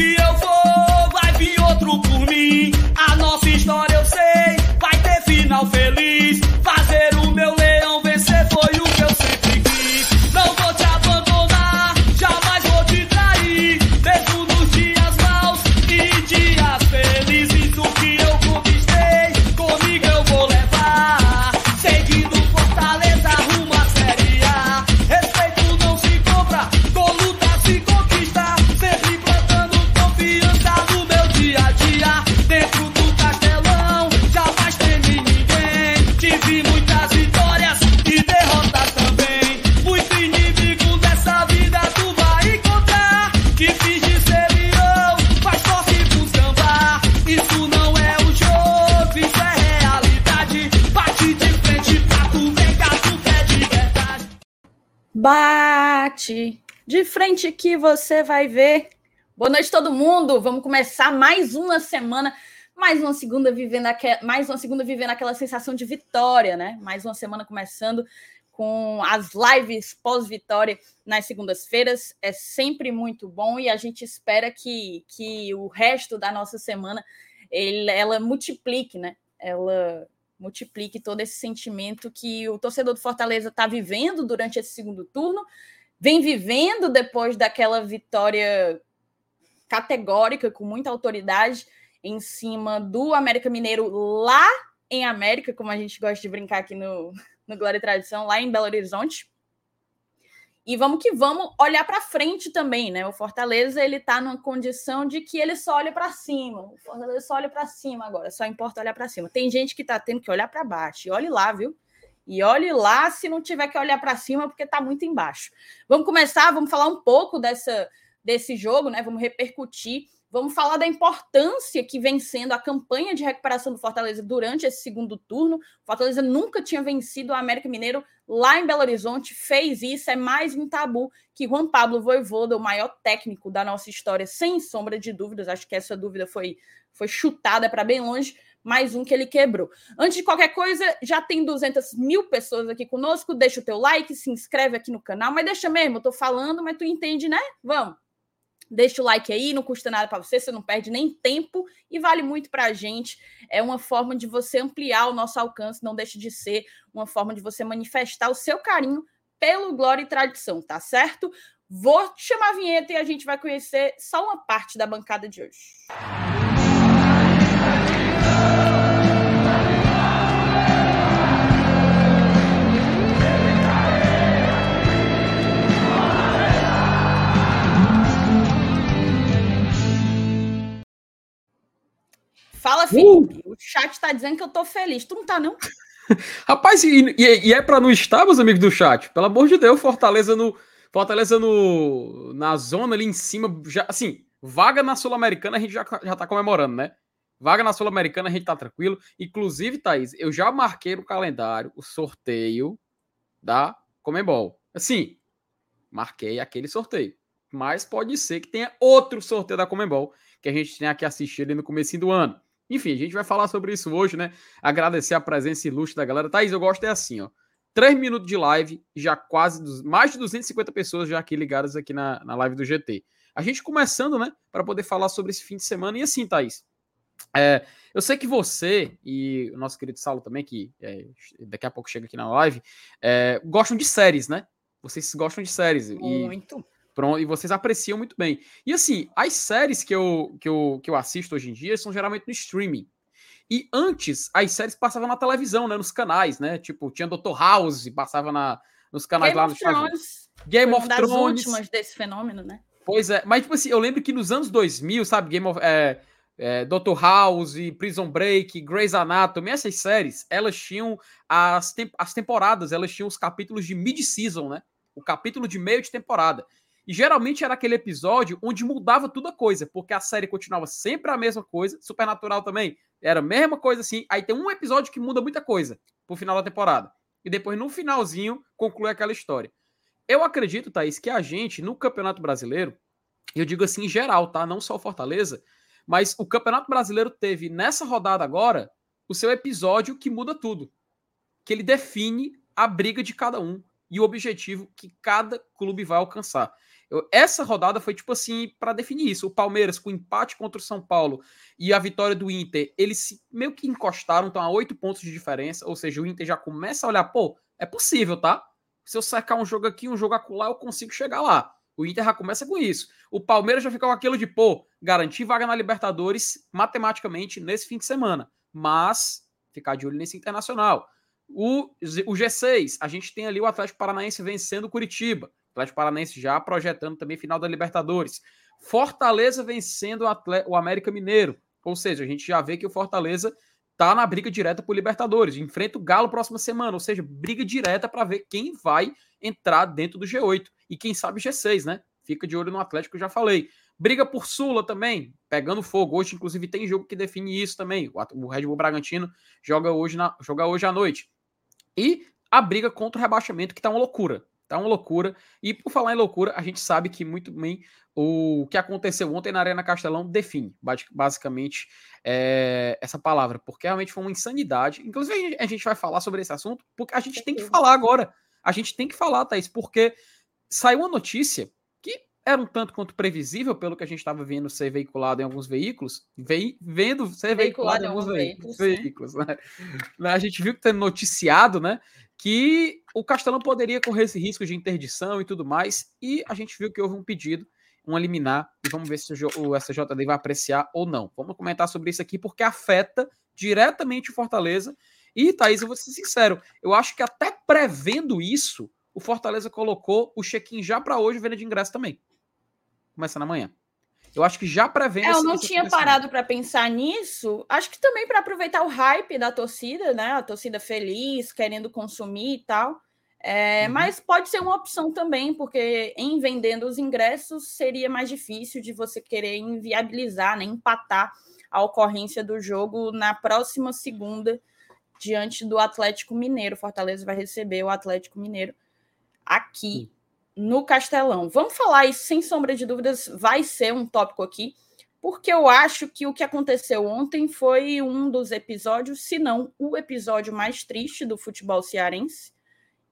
que eu vou, vai vir outro por mim. De frente que você vai ver. Boa noite, todo mundo. Vamos começar mais uma semana, mais uma segunda vivendo aquela, mais uma segunda vivendo aquela sensação de vitória, né? Mais uma semana começando com as lives pós-vitória nas segundas-feiras. É sempre muito bom e a gente espera que, que o resto da nossa semana ele, ela multiplique, né? Ela multiplique todo esse sentimento que o torcedor do Fortaleza está vivendo durante esse segundo turno, vem vivendo depois daquela vitória categórica, com muita autoridade, em cima do América Mineiro lá em América, como a gente gosta de brincar aqui no, no Glória e Tradição, lá em Belo Horizonte. E vamos que vamos olhar para frente também, né? O Fortaleza ele está numa condição de que ele só olha para cima. O Fortaleza só olha para cima agora, só importa olhar para cima. Tem gente que está tendo que olhar para baixo. E olhe lá, viu? E olhe lá se não tiver que olhar para cima, porque está muito embaixo. Vamos começar, vamos falar um pouco dessa, desse jogo, né? Vamos repercutir. Vamos falar da importância que vem sendo a campanha de recuperação do Fortaleza durante esse segundo turno. O Fortaleza nunca tinha vencido o América Mineiro lá em Belo Horizonte, fez isso, é mais um tabu que Juan Pablo Voivoda, o maior técnico da nossa história, sem sombra de dúvidas, acho que essa dúvida foi, foi chutada para bem longe, mais um que ele quebrou. Antes de qualquer coisa, já tem 200 mil pessoas aqui conosco, deixa o teu like, se inscreve aqui no canal, mas deixa mesmo, eu tô falando, mas tu entende, né? Vamos! Deixa o like aí, não custa nada para você, você não perde nem tempo e vale muito para a gente. É uma forma de você ampliar o nosso alcance, não deixe de ser uma forma de você manifestar o seu carinho pelo Glória e Tradição, tá certo? Vou chamar a vinheta e a gente vai conhecer só uma parte da bancada de hoje. Fala, Felipe. Uh! O chat tá dizendo que eu tô feliz. Tu não tá, não? Rapaz, e, e, é para não estar, meus amigos do chat? Pelo amor de Deus, Fortaleza no. Fortaleza no, na zona ali em cima, já, assim, vaga na Sul-Americana a gente já, já tá comemorando, né? Vaga na Sul-Americana a gente tá tranquilo. Inclusive, Thaís, eu já marquei no calendário o sorteio da Comembol. Assim, marquei aquele sorteio. Mas pode ser que tenha outro sorteio da Comembol que a gente tenha que assistir ali no começo do ano. Enfim, a gente vai falar sobre isso hoje, né? Agradecer a presença ilustre da galera. Thaís, eu gosto é assim, ó. Três minutos de live, já quase mais de 250 pessoas já aqui ligadas aqui na, na live do GT. A gente começando, né, para poder falar sobre esse fim de semana. E assim, Thaís, é, eu sei que você e o nosso querido Saulo também, que é, daqui a pouco chega aqui na live, é, gostam de séries, né? Vocês gostam de séries. Muito. E Pronto, e vocês apreciam muito bem. E assim, as séries que eu, que eu, que eu assisto hoje em dia são geralmente no streaming. E antes, as séries passavam na televisão, né? Nos canais, né? Tipo, tinha Dr. House, passava na, nos canais Game lá nos Estados. Thrones Game foi of uma das Thrones. últimas desse fenômeno, né? Pois é, mas tipo assim, eu lembro que nos anos 2000, sabe, Game of é, é, Dr. House, Prison Break, Grey's Anatomy, essas séries, elas tinham as, tem as temporadas, elas tinham os capítulos de mid-season, né? O capítulo de meio de temporada. E geralmente era aquele episódio onde mudava tudo a coisa, porque a série continuava sempre a mesma coisa. Supernatural também era a mesma coisa assim. Aí tem um episódio que muda muita coisa pro final da temporada. E depois, no finalzinho, conclui aquela história. Eu acredito, Thaís, que a gente, no Campeonato Brasileiro, eu digo assim em geral, tá? Não só o Fortaleza, mas o Campeonato Brasileiro teve nessa rodada agora o seu episódio que muda tudo. Que ele define a briga de cada um e o objetivo que cada clube vai alcançar. Eu, essa rodada foi tipo assim para definir isso. O Palmeiras com empate contra o São Paulo e a vitória do Inter, eles se, meio que encostaram, estão a oito pontos de diferença. Ou seja, o Inter já começa a olhar, pô, é possível, tá? Se eu sacar um jogo aqui, um jogo acolá, eu consigo chegar lá. O Inter já começa com isso. O Palmeiras já fica com aquilo de, pô, garantir vaga na Libertadores matematicamente nesse fim de semana. Mas ficar de olho nesse internacional. O, o G6, a gente tem ali o Atlético Paranaense vencendo o Curitiba. Atlético Paranaense já projetando também final da Libertadores. Fortaleza vencendo o, América Mineiro. Ou seja, a gente já vê que o Fortaleza tá na briga direta por Libertadores. Enfrenta o Galo próxima semana, ou seja, briga direta para ver quem vai entrar dentro do G8 e quem sabe G6, né? Fica de olho no Atlético, já falei. Briga por Sula também, pegando fogo. Hoje, inclusive, tem jogo que define isso também. O Red Bull Bragantino joga hoje, na, joga hoje à noite. E a briga contra o rebaixamento, que tá uma loucura. Tá uma loucura. E por falar em loucura, a gente sabe que muito bem o que aconteceu ontem na Arena Castelão define basicamente é, essa palavra, porque realmente foi uma insanidade. Inclusive, a gente vai falar sobre esse assunto, porque a gente tem que falar agora. A gente tem que falar, Thaís, porque saiu uma notícia que era um tanto quanto previsível pelo que a gente estava vendo ser veiculado em alguns veículos, vei, vendo ser veiculado, veiculado em alguns veículos. veículos né? A gente viu que tem noticiado, né? que o Castelão poderia correr esse risco de interdição e tudo mais, e a gente viu que houve um pedido, um liminar, e vamos ver se o SJD vai apreciar ou não. Vamos comentar sobre isso aqui, porque afeta diretamente o Fortaleza. E, Thaís, eu vou ser sincero, eu acho que até prevendo isso, o Fortaleza colocou o check-in já para hoje, venda de ingresso também. Começando amanhã. Eu acho que já prevendo. É, eu não tinha parado para pensar nisso. Acho que também para aproveitar o hype da torcida, né? A torcida feliz, querendo consumir e tal. É, uhum. Mas pode ser uma opção também, porque em vendendo os ingressos seria mais difícil de você querer inviabilizar, né, empatar a ocorrência do jogo na próxima segunda diante do Atlético Mineiro. Fortaleza vai receber o Atlético Mineiro aqui no Castelão. Vamos falar isso sem sombra de dúvidas, vai ser um tópico aqui, porque eu acho que o que aconteceu ontem foi um dos episódios, se não o episódio mais triste do futebol cearense.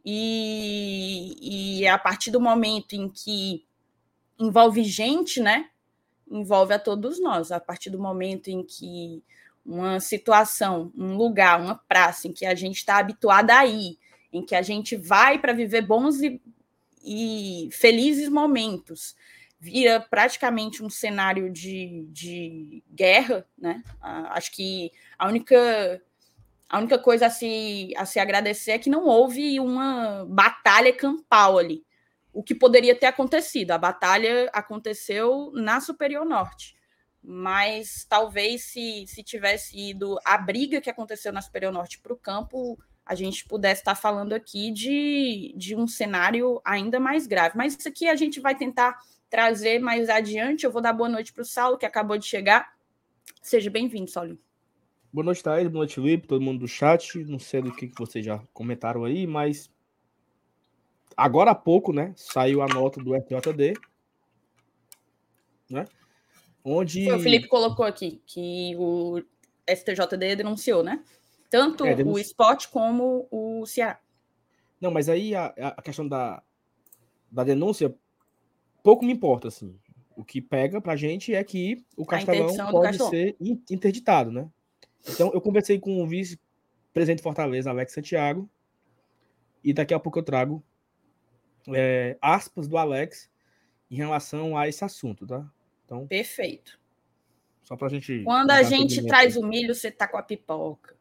E, e a partir do momento em que envolve gente, né? Envolve a todos nós. A partir do momento em que uma situação, um lugar, uma praça em que a gente está habituado a ir, em que a gente vai para viver bons e e felizes momentos vira praticamente um cenário de, de guerra, né? acho que a única a única coisa a se, a se agradecer é que não houve uma batalha campal ali. O que poderia ter acontecido. A batalha aconteceu na Superior Norte. Mas talvez se, se tivesse ido a briga que aconteceu na Superior Norte para o campo, a gente pudesse estar falando aqui de, de um cenário ainda mais grave. Mas isso aqui a gente vai tentar trazer mais adiante. Eu vou dar boa noite para o Saulo, que acabou de chegar. Seja bem-vindo, Saulo. Boa noite, Thaís. Boa noite, Felipe, todo mundo do chat. Não sei do que, que vocês já comentaram aí, mas agora há pouco, né, saiu a nota do FJD, né? Onde Foi, o Felipe colocou aqui que o STJD denunciou, né? Tanto é, o esporte como o Ceará. Não, mas aí a, a questão da, da denúncia pouco me importa, assim. O que pega pra gente é que o Castelão pode ser interditado, né? Então, eu conversei com o vice-presidente de Fortaleza, Alex Santiago, e daqui a pouco eu trago é, aspas do Alex em relação a esse assunto, tá? Então, Perfeito. Só pra gente. Quando a gente traz o milho, você tá com a pipoca.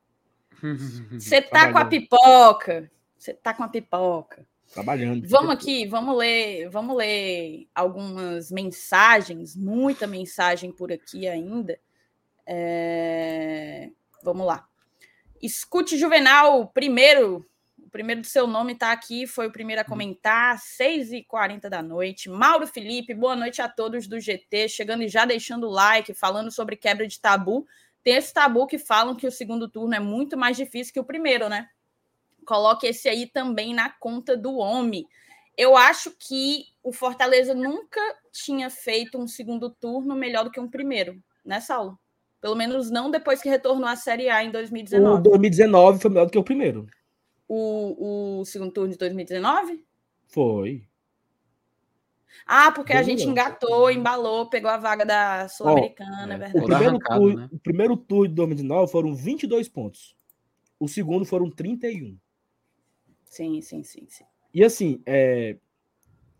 Você tá com a pipoca. Você tá com a pipoca. Trabalhando. Vamos aqui, vamos ler, vamos ler algumas mensagens, muita mensagem por aqui ainda. É... Vamos lá. Escute Juvenal, primeiro, o primeiro do seu nome está aqui, foi o primeiro a hum. comentar, 6h40 da noite. Mauro Felipe, boa noite a todos do GT, chegando e já deixando o like, falando sobre quebra de tabu tem esse tabu que falam que o segundo turno é muito mais difícil que o primeiro, né? Coloque esse aí também na conta do homem. Eu acho que o Fortaleza nunca tinha feito um segundo turno melhor do que um primeiro, né, Saulo? Pelo menos não depois que retornou à Série A em 2019. O 2019 foi melhor do que o primeiro. O, o segundo turno de 2019? Foi. Ah, porque a gente engatou, embalou, pegou a vaga da Sul-Americana, é verdade. O primeiro, tour, né? o primeiro tour de 2019 foram 22 pontos. O segundo foram 31. Sim, sim, sim, sim. E assim, é,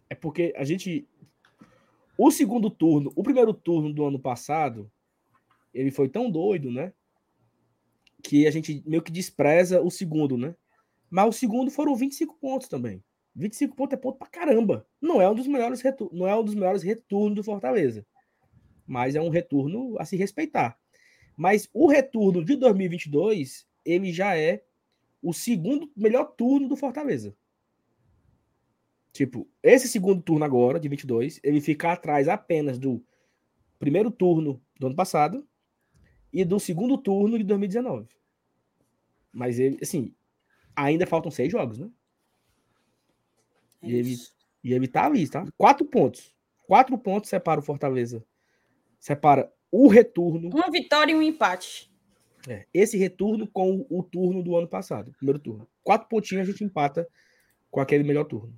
é porque a gente. O segundo turno, o primeiro turno do ano passado, ele foi tão doido, né? Que a gente meio que despreza o segundo, né? Mas o segundo foram 25 pontos também. 25 pontos é ponto pra caramba. Não é um dos melhores, retur não é um dos melhores retornos do Fortaleza. Mas é um retorno a se respeitar. Mas o retorno de 2022, ele já é o segundo melhor turno do Fortaleza. Tipo, esse segundo turno agora, de 22, ele fica atrás apenas do primeiro turno do ano passado e do segundo turno de 2019. Mas ele, assim, ainda faltam seis jogos, né? É e, ele, e ele tá ali, tá? Quatro pontos. Quatro pontos separa o Fortaleza. Separa o retorno. Uma vitória e um empate. É, esse retorno com o, o turno do ano passado, primeiro turno. Quatro pontinhos a gente empata com aquele melhor turno.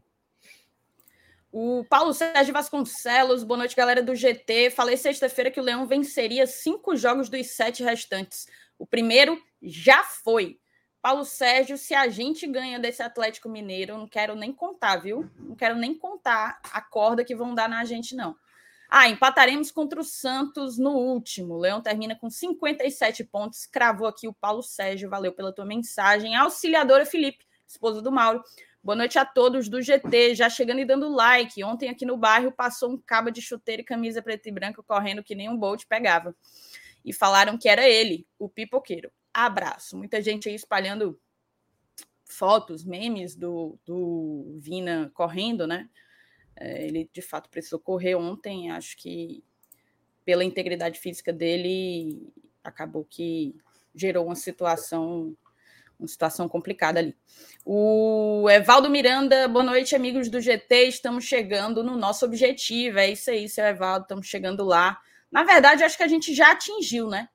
O Paulo Sérgio Vasconcelos, boa noite, galera do GT. Falei sexta-feira que o Leão venceria cinco jogos dos sete restantes. O primeiro já foi. Paulo Sérgio, se a gente ganha desse Atlético Mineiro, não quero nem contar, viu? Não quero nem contar a corda que vão dar na gente, não. Ah, empataremos contra o Santos no último. O Leão termina com 57 pontos. Cravou aqui o Paulo Sérgio. Valeu pela tua mensagem. Auxiliadora Felipe, esposa do Mauro. Boa noite a todos do GT. Já chegando e dando like. Ontem aqui no bairro passou um cabo de chuteiro e camisa preta e branca correndo que nem um Bolt pegava. E falaram que era ele, o pipoqueiro abraço. Muita gente aí espalhando fotos, memes do, do Vina correndo, né? É, ele de fato precisou correr ontem. Acho que pela integridade física dele acabou que gerou uma situação uma situação complicada ali. O Evaldo Miranda, boa noite, amigos do GT. Estamos chegando no nosso objetivo. É isso aí, seu Evaldo, estamos chegando lá. Na verdade, acho que a gente já atingiu, né?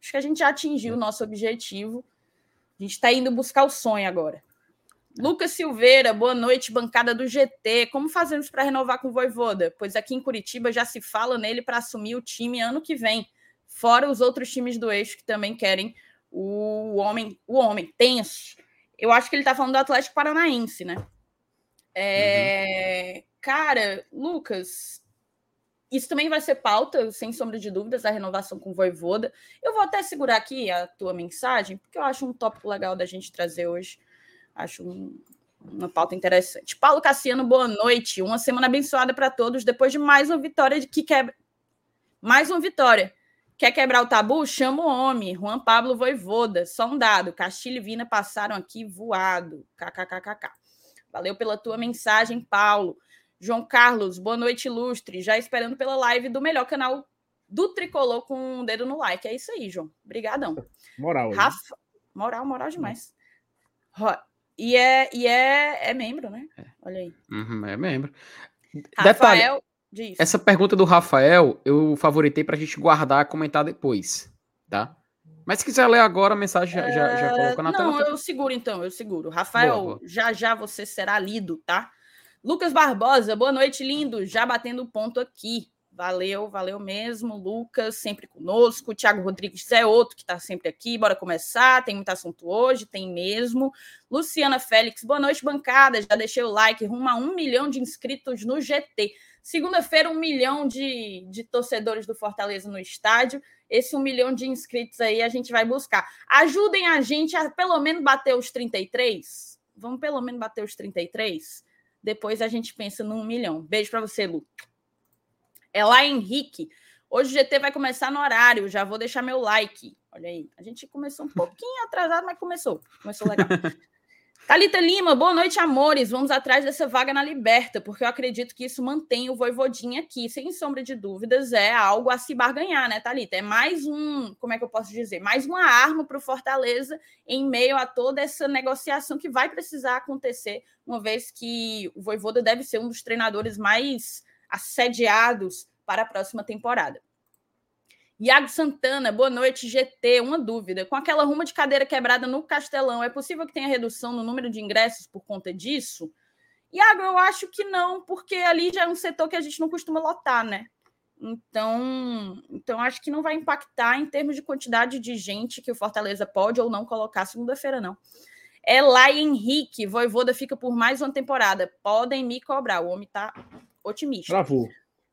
Acho que a gente já atingiu o nosso objetivo. A gente está indo buscar o sonho agora. Lucas Silveira, boa noite, bancada do GT. Como fazemos para renovar com o Voivoda? Pois aqui em Curitiba já se fala nele para assumir o time ano que vem. Fora os outros times do eixo que também querem o homem, o homem tenso. Eu acho que ele está falando do Atlético Paranaense, né? É... Uhum. Cara, Lucas, isso também vai ser pauta, sem sombra de dúvidas, da renovação com o Voivoda. Eu vou até segurar aqui a tua mensagem, porque eu acho um tópico legal da gente trazer hoje. Acho um, uma pauta interessante. Paulo Cassiano, boa noite. Uma semana abençoada para todos. Depois de mais uma vitória de que quebra. Mais uma vitória. Quer quebrar o tabu? Chama o homem. Juan Pablo Voivoda. Só um dado. Castilho e Vina passaram aqui voado. KKKKK. Valeu pela tua mensagem, Paulo. João Carlos, boa noite, ilustre. Já esperando pela live do melhor canal do Tricolor com um dedo no like. É isso aí, João. Obrigadão. Moral. Rafa, moral, moral demais. E é, e é, é membro, né? É. Olha aí. Uhum, é membro. Rafael, Detalhe, essa pergunta do Rafael eu favoritei para a gente guardar e comentar depois, tá? Mas se quiser ler agora, a mensagem já, já, já colocou na não, tela. Não, eu seguro então, eu seguro. Rafael, boa, boa. já já você será lido, tá? Lucas Barbosa, boa noite, lindo. Já batendo ponto aqui. Valeu, valeu mesmo, Lucas, sempre conosco. Tiago Rodrigues é outro que está sempre aqui. Bora começar. Tem muito assunto hoje, tem mesmo. Luciana Félix, boa noite, bancada. Já deixei o like, rumo a um milhão de inscritos no GT. Segunda-feira, um milhão de, de torcedores do Fortaleza no estádio. Esse um milhão de inscritos aí a gente vai buscar. Ajudem a gente a pelo menos bater os 33. Vamos pelo menos bater os 33? Depois a gente pensa num milhão. Beijo para você, Lu. É lá Henrique. Hoje o GT vai começar no horário. Já vou deixar meu like. Olha aí. A gente começou um pouquinho atrasado, mas começou. Começou legal. Talita Lima, boa noite, amores. Vamos atrás dessa vaga na Liberta, porque eu acredito que isso mantém o Voivodinha aqui. Sem sombra de dúvidas, é algo a se barganhar, né, Talita? É mais um, como é que eu posso dizer? Mais uma arma para o Fortaleza em meio a toda essa negociação que vai precisar acontecer, uma vez que o Voivoda deve ser um dos treinadores mais assediados para a próxima temporada. Iago Santana, boa noite, GT. Uma dúvida: com aquela ruma de cadeira quebrada no Castelão, é possível que tenha redução no número de ingressos por conta disso? Iago, eu acho que não, porque ali já é um setor que a gente não costuma lotar, né? Então, então acho que não vai impactar em termos de quantidade de gente que o Fortaleza pode ou não colocar segunda-feira, não. É lá Henrique, Voivoda fica por mais uma temporada. Podem me cobrar. O homem tá otimista. Cravou.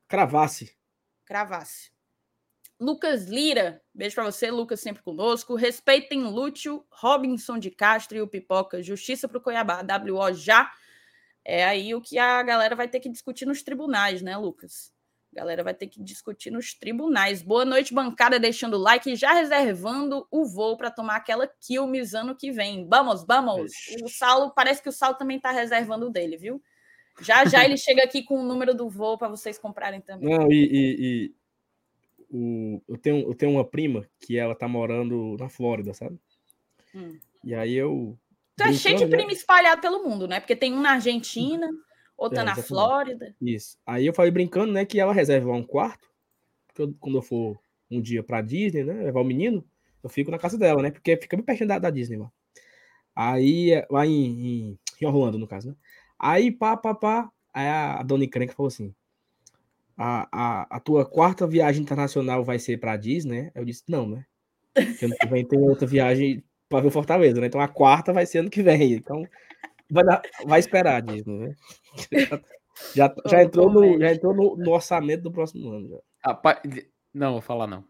Cravasse. Cravasse. Lucas Lira, beijo para você, Lucas, sempre conosco. Respeitem Lúcio, Robinson de Castro e o Pipoca. Justiça para o Cuiabá. WO já. É aí o que a galera vai ter que discutir nos tribunais, né, Lucas? A galera vai ter que discutir nos tribunais. Boa noite, bancada, deixando o like e já reservando o voo para tomar aquela Quilmes ano que vem. Vamos, vamos. O Saulo, parece que o Saulo também está reservando dele, viu? Já já ele chega aqui com o número do voo para vocês comprarem também. Não, e, e o, eu, tenho, eu tenho uma prima que ela tá morando na Flórida, sabe? Hum. E aí eu. Tu é cheio de né? prima espalhado pelo mundo, né? Porque tem um na Argentina, outra é, na Flórida. Isso. Aí eu falei brincando, né, que ela reserva um quarto. Porque eu, quando eu for um dia pra Disney, né, levar o menino, eu fico na casa dela, né? Porque fica bem pertinho da, da Disney lá. Aí, lá em, em, em Orlando, no caso, né? Aí, pá, pá, pá. Aí a, a dona Encrenca falou assim: a, a, a tua quarta viagem internacional vai ser para Disney, né? Eu disse, não, né? Porque ano que vem tem outra viagem para ver Fortaleza, né? Então a quarta vai ser ano que vem. Então vai, dar, vai esperar Disney, né? Já, já, entrou, no, já entrou no, no, orçamento do próximo ano. Já. Rapaz, não, vou falar não.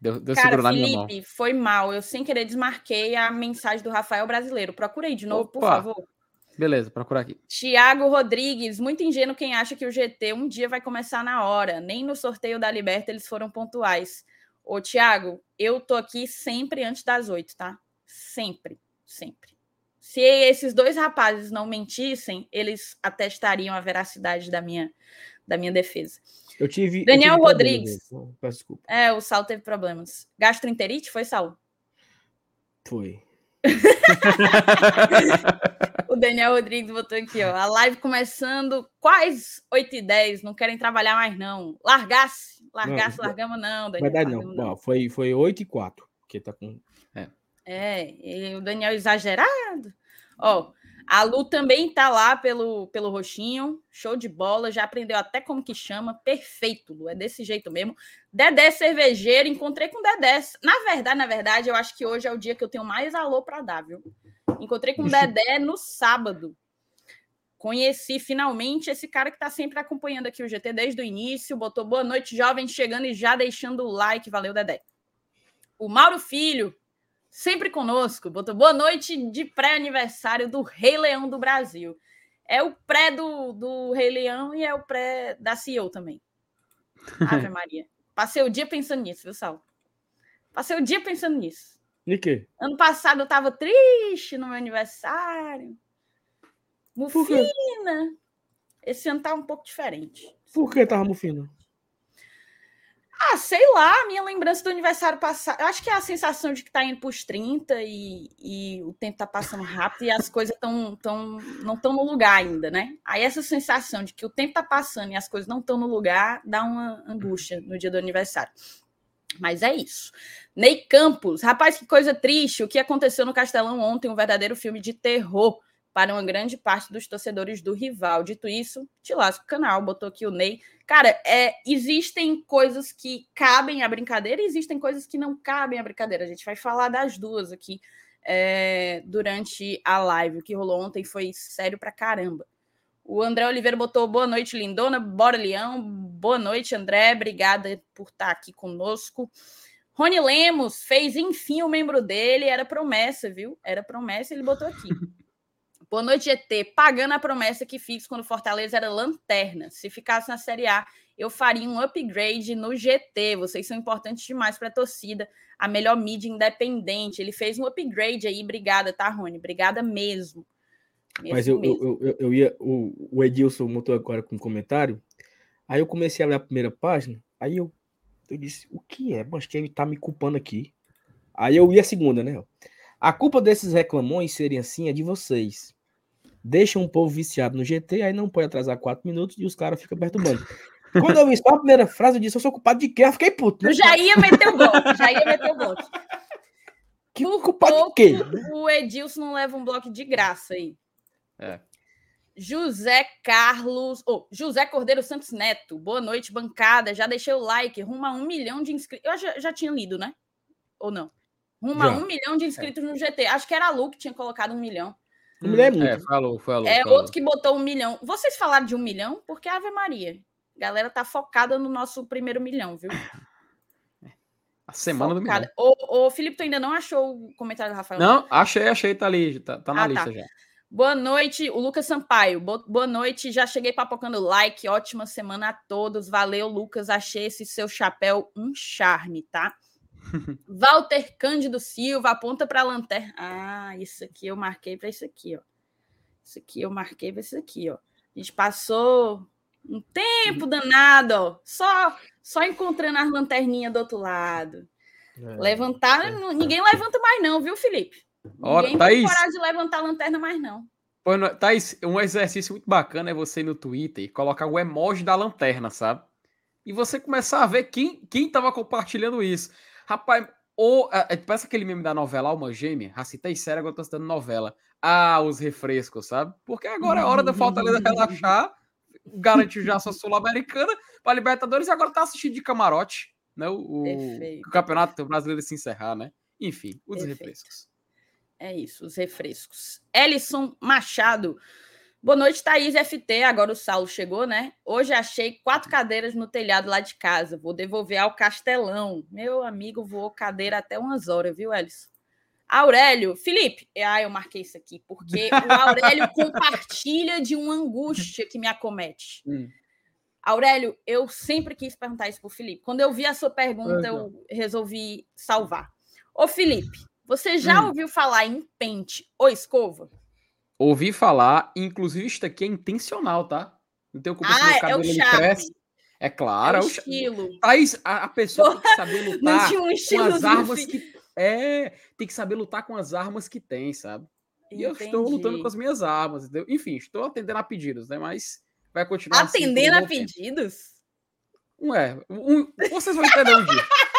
Deu, deu Cara, Felipe, foi mal. Eu sem querer desmarquei a mensagem do Rafael Brasileiro. Procurei de novo, Opa. por favor. Beleza, procurar aqui. Tiago Rodrigues, muito ingênuo quem acha que o GT um dia vai começar na hora. Nem no sorteio da Liberta eles foram pontuais. Ô, Tiago, eu tô aqui sempre antes das oito, tá? Sempre, sempre. Se esses dois rapazes não mentissem, eles atestariam a veracidade da minha, da minha defesa. Eu tive. Daniel eu tive Rodrigues. Peço desculpa. É, o Sal teve problemas. Gastroenterite, foi, Sal? Foi. o Daniel Rodrigues botou aqui, ó. A live começando quase 8 e 10 Não querem trabalhar mais, não. Largasse, largasse, não, largamos, não, Daniel. Verdade, não. não. foi, foi 8 e 4 que tá com. É, é o Daniel exagerado. Ó, a Lu também tá lá pelo, pelo roxinho. Show de bola. Já aprendeu até como que chama. Perfeito, Lu. É desse jeito mesmo. Dedé cervejeiro. Encontrei com Dedé. Na verdade, na verdade, eu acho que hoje é o dia que eu tenho mais alô para dar, viu? Encontrei com Dedé no sábado. Conheci finalmente esse cara que está sempre acompanhando aqui o GT desde o início. Botou boa noite, jovem, chegando e já deixando o like. Valeu, Dedé. O Mauro Filho sempre conosco. Botou boa noite de pré-aniversário do Rei Leão do Brasil. É o pré do, do Rei Leão e é o pré da CEO também. Ave Maria. Passei o dia pensando nisso, viu, Sal? Passei o dia pensando nisso. E quê? Ano passado eu tava triste no meu aniversário. Mufina. Esse ano tá um pouco diferente. Por que tava mufina? Ah, sei lá, minha lembrança do aniversário passado. Eu acho que é a sensação de que tá indo pros 30 e, e o tempo tá passando rápido e as coisas tão, tão, não estão no lugar ainda, né? Aí essa sensação de que o tempo tá passando e as coisas não estão no lugar dá uma angústia no dia do aniversário. Mas é isso. Ney Campos, rapaz, que coisa triste. O que aconteceu no Castelão ontem, um verdadeiro filme de terror para uma grande parte dos torcedores do rival. Dito isso, te lasco o canal, botou aqui o Ney. Cara, é, existem coisas que cabem à brincadeira e existem coisas que não cabem à brincadeira. A gente vai falar das duas aqui é, durante a live. O que rolou ontem foi sério pra caramba. O André Oliveira botou boa noite, lindona. Bora, Leão. Boa noite, André. Obrigada por estar aqui conosco. Rony Lemos fez, enfim, o membro dele. Era promessa, viu? Era promessa, ele botou aqui. Boa noite, GT. Pagando a promessa que fiz quando Fortaleza era lanterna. Se ficasse na Série A, eu faria um upgrade no GT. Vocês são importantes demais para a torcida. A melhor mídia independente. Ele fez um upgrade aí. Obrigada, tá, Rony? Obrigada mesmo. mesmo Mas eu, mesmo. Eu, eu, eu, ia. O, o Edilson montou agora com um comentário. Aí eu comecei a ler a primeira página. Aí eu, eu disse: o que é? Mas que ele tá me culpando aqui. Aí eu ia a segunda, né? A culpa desses reclamões serem assim é de vocês deixa um povo viciado no GT, aí não pode atrasar quatro minutos e os caras ficam perturbando. Quando eu vi só a primeira frase, eu disse: Eu sou culpado de quê? Eu fiquei puto. Né? Eu já ia meter o bloco, já ia meter o bloco. Que Por culpado pouco, de quê? O Edilson não leva um bloco de graça aí. É. José Carlos, oh, José Cordeiro Santos Neto, boa noite, bancada. Já deixei o like, rumo a um milhão de inscritos. Eu já, já tinha lido, né? Ou não? Rumo já. a um milhão de inscritos é. no GT. Acho que era a Lu que tinha colocado um milhão. Um milhão é muito. É, falou, falou. É falou. outro que botou um milhão. Vocês falaram de um milhão? Porque Ave Maria. A galera tá focada no nosso primeiro milhão, viu? A semana focada. do milhão. Ô, ô, Felipe, tu ainda não achou o comentário do Rafael? Não, achei, achei, tá ali, tá, tá na ah, tá. lista tá. já. Boa noite, o Lucas Sampaio. Boa noite, já cheguei papocando like. Ótima semana a todos. Valeu, Lucas. Achei esse seu chapéu um charme, tá? Walter Cândido Silva, aponta para a lanterna. Ah, isso aqui eu marquei para isso aqui, ó. Isso aqui eu marquei para isso aqui, ó. A gente passou um tempo danado, ó. Só, só encontrando as lanterninhas do outro lado. É, Levantar, é, ninguém levanta mais, não, viu, Felipe? Ora, Ninguém Thaís, tem coragem de levantar a lanterna mais, não. Thaís, um exercício muito bacana é você ir no Twitter e colocar o emoji da lanterna, sabe? E você começar a ver quem, quem tava compartilhando isso. Rapaz, ou, é, parece aquele meme da novela Alma Gêmea. Racitei sério, agora tô citando novela. Ah, os refrescos, sabe? Porque agora é hora da Fortaleza relaxar, garantir já sua Sul-Americana para Libertadores e agora tá assistindo de camarote, né? O, o Campeonato Brasileiro se encerrar, né? Enfim, os Perfeito. refrescos. É isso, os refrescos. Ellison Machado. Boa noite, Thaís FT. Agora o Saulo chegou, né? Hoje achei quatro cadeiras no telhado lá de casa. Vou devolver ao Castelão. Meu amigo voou cadeira até umas horas, viu, Ellison? Aurélio, Felipe, ah, eu marquei isso aqui, porque o Aurélio compartilha de uma angústia que me acomete. Hum. Aurélio, eu sempre quis perguntar isso para o Felipe. Quando eu vi a sua pergunta, eu resolvi salvar. Ô, Felipe, você já hum. ouviu falar em pente ou escova? Ouvi falar, inclusive isso aqui é intencional, tá? Não tem culpa ah, se cabelo é o cresce. É claro, é o é estilo. Thaís, a, a pessoa tem que saber lutar um com as armas que é, tem que saber lutar com as armas que tem, sabe? E eu estou lutando com as minhas armas, entendeu? Enfim, estou atendendo a pedidos, né? Mas vai continuar assim Atendendo assim a pedidos? Ué, um, vocês vão entender um dia.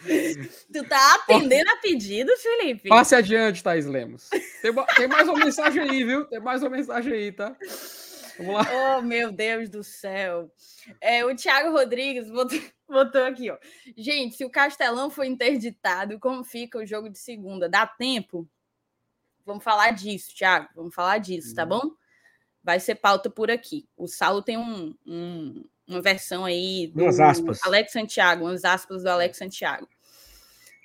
Tu tá atendendo a pedidos, Felipe? Passe adiante, Thais Lemos. Tem, tem, mais uma mensagem aí, viu? Tem mais uma mensagem aí, tá? Vamos lá. Oh, meu Deus do céu. É, o Thiago Rodrigues botou, botou aqui, ó. Gente, se o Castelão for interditado, como fica o jogo de segunda? Dá tempo? Vamos falar disso, Thiago. Vamos falar disso, tá uhum. bom? Vai ser pauta por aqui. O Saulo tem um, um uma versão aí do umas aspas. Alex Santiago, umas aspas do Alex Santiago.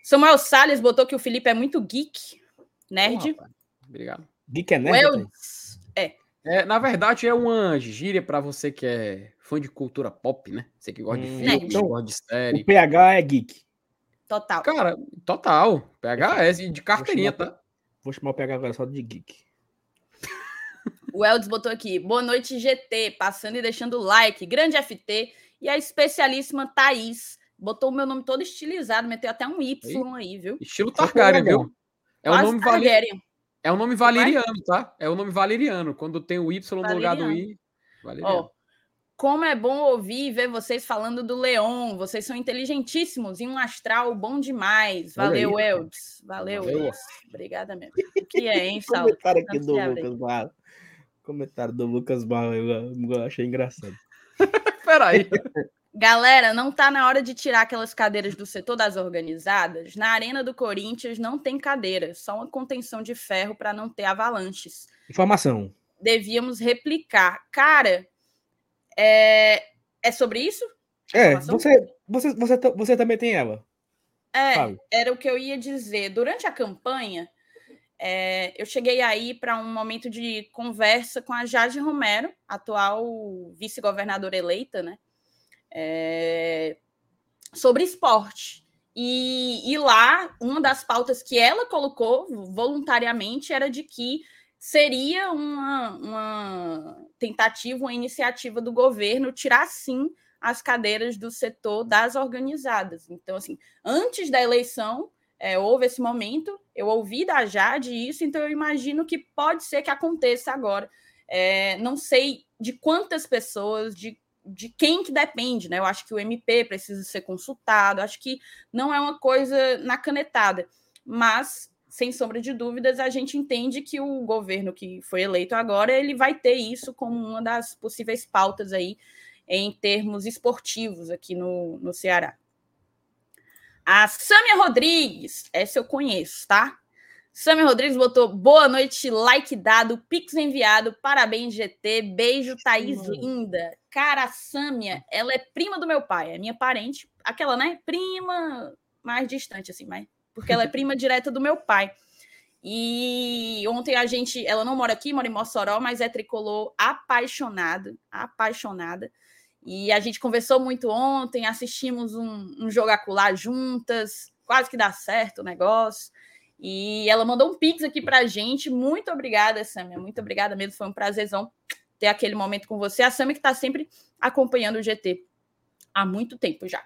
Samuel Salles botou que o Felipe é muito geek, nerd. Oh, Obrigado. Geek é nerd? é. é. Na verdade, é uma gíria para você que é fã de cultura pop, né? Você que gosta hum, de filme, então, gosta de série. O PH é geek. Total. Cara, total. PH é de carteirinha, tá? Vou chamar o PH agora só de geek. O Eldes botou aqui. Boa noite, GT. Passando e deixando like. Grande FT. E a especialíssima Thaís. Botou o meu nome todo estilizado, meteu até um Y aí, viu? Estilo Targaryen, viu? É um nome valeriano. É um nome valeriano, tá? É o um nome valeriano. Quando tem o Y no lugar do I. Valeriano. Ó, como é bom ouvir e ver vocês falando do Leon. Vocês são inteligentíssimos e um astral bom demais. Valeu, Eldes. Valeu, Valeu. Obrigada mesmo. O que é, hein, Saulo? Comentário aqui do Lucas Barra. Comentário do Lucas Barra, eu, eu achei engraçado. Peraí. Galera, não tá na hora de tirar aquelas cadeiras do setor das organizadas? Na Arena do Corinthians não tem cadeira, só uma contenção de ferro para não ter avalanches. Informação. Devíamos replicar. Cara, é, é sobre isso? É, você, você, você, você também tem ela. É, Fale. era o que eu ia dizer. Durante a campanha, é, eu cheguei aí para um momento de conversa com a Jade Romero, atual vice-governadora eleita, né? É, sobre esporte. E, e, lá, uma das pautas que ela colocou voluntariamente era de que seria uma, uma tentativa, uma iniciativa do governo tirar sim as cadeiras do setor das organizadas. Então, assim, antes da eleição, é, houve esse momento, eu ouvi da Jade isso, então eu imagino que pode ser que aconteça agora. É, não sei de quantas pessoas, de, de quem que depende, né? Eu acho que o MP precisa ser consultado, acho que não é uma coisa na canetada, mas sem sombra de dúvidas, a gente entende que o governo que foi eleito agora, ele vai ter isso como uma das possíveis pautas aí em termos esportivos aqui no, no Ceará. A Sâmia Rodrigues, essa eu conheço, tá? Sâmia Rodrigues botou boa noite, like dado, pix enviado, parabéns GT, beijo Thaís linda. Cara, a Sâmia, ela é prima do meu pai, é minha parente, aquela, né, prima mais distante assim, mas porque ela é prima direta do meu pai. E ontem a gente, ela não mora aqui, mora em Mossoró, mas é tricolor apaixonada, apaixonada. E a gente conversou muito ontem, assistimos um, um jogo acular juntas, quase que dá certo o negócio. E ela mandou um pix aqui pra gente. Muito obrigada, Samia. Muito obrigada mesmo. Foi um prazerzão ter aquele momento com você. A Samia que está sempre acompanhando o GT há muito tempo já.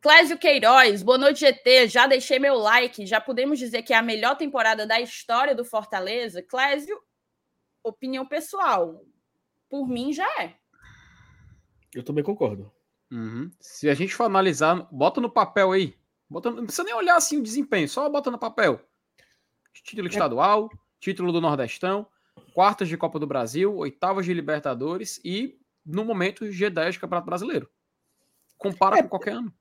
Clésio Queiroz, boa noite, GT. Já deixei meu like. Já podemos dizer que é a melhor temporada da história do Fortaleza? Clésio, opinião pessoal. Por mim, já é. Eu também concordo. Uhum. Se a gente for analisar, bota no papel aí. Bota, não precisa nem olhar assim o desempenho, só bota no papel. Título é. estadual, título do Nordestão, quartas de Copa do Brasil, oitavas de Libertadores e, no momento, G10 de Campeonato Brasileiro. Compara é, com qualquer ano.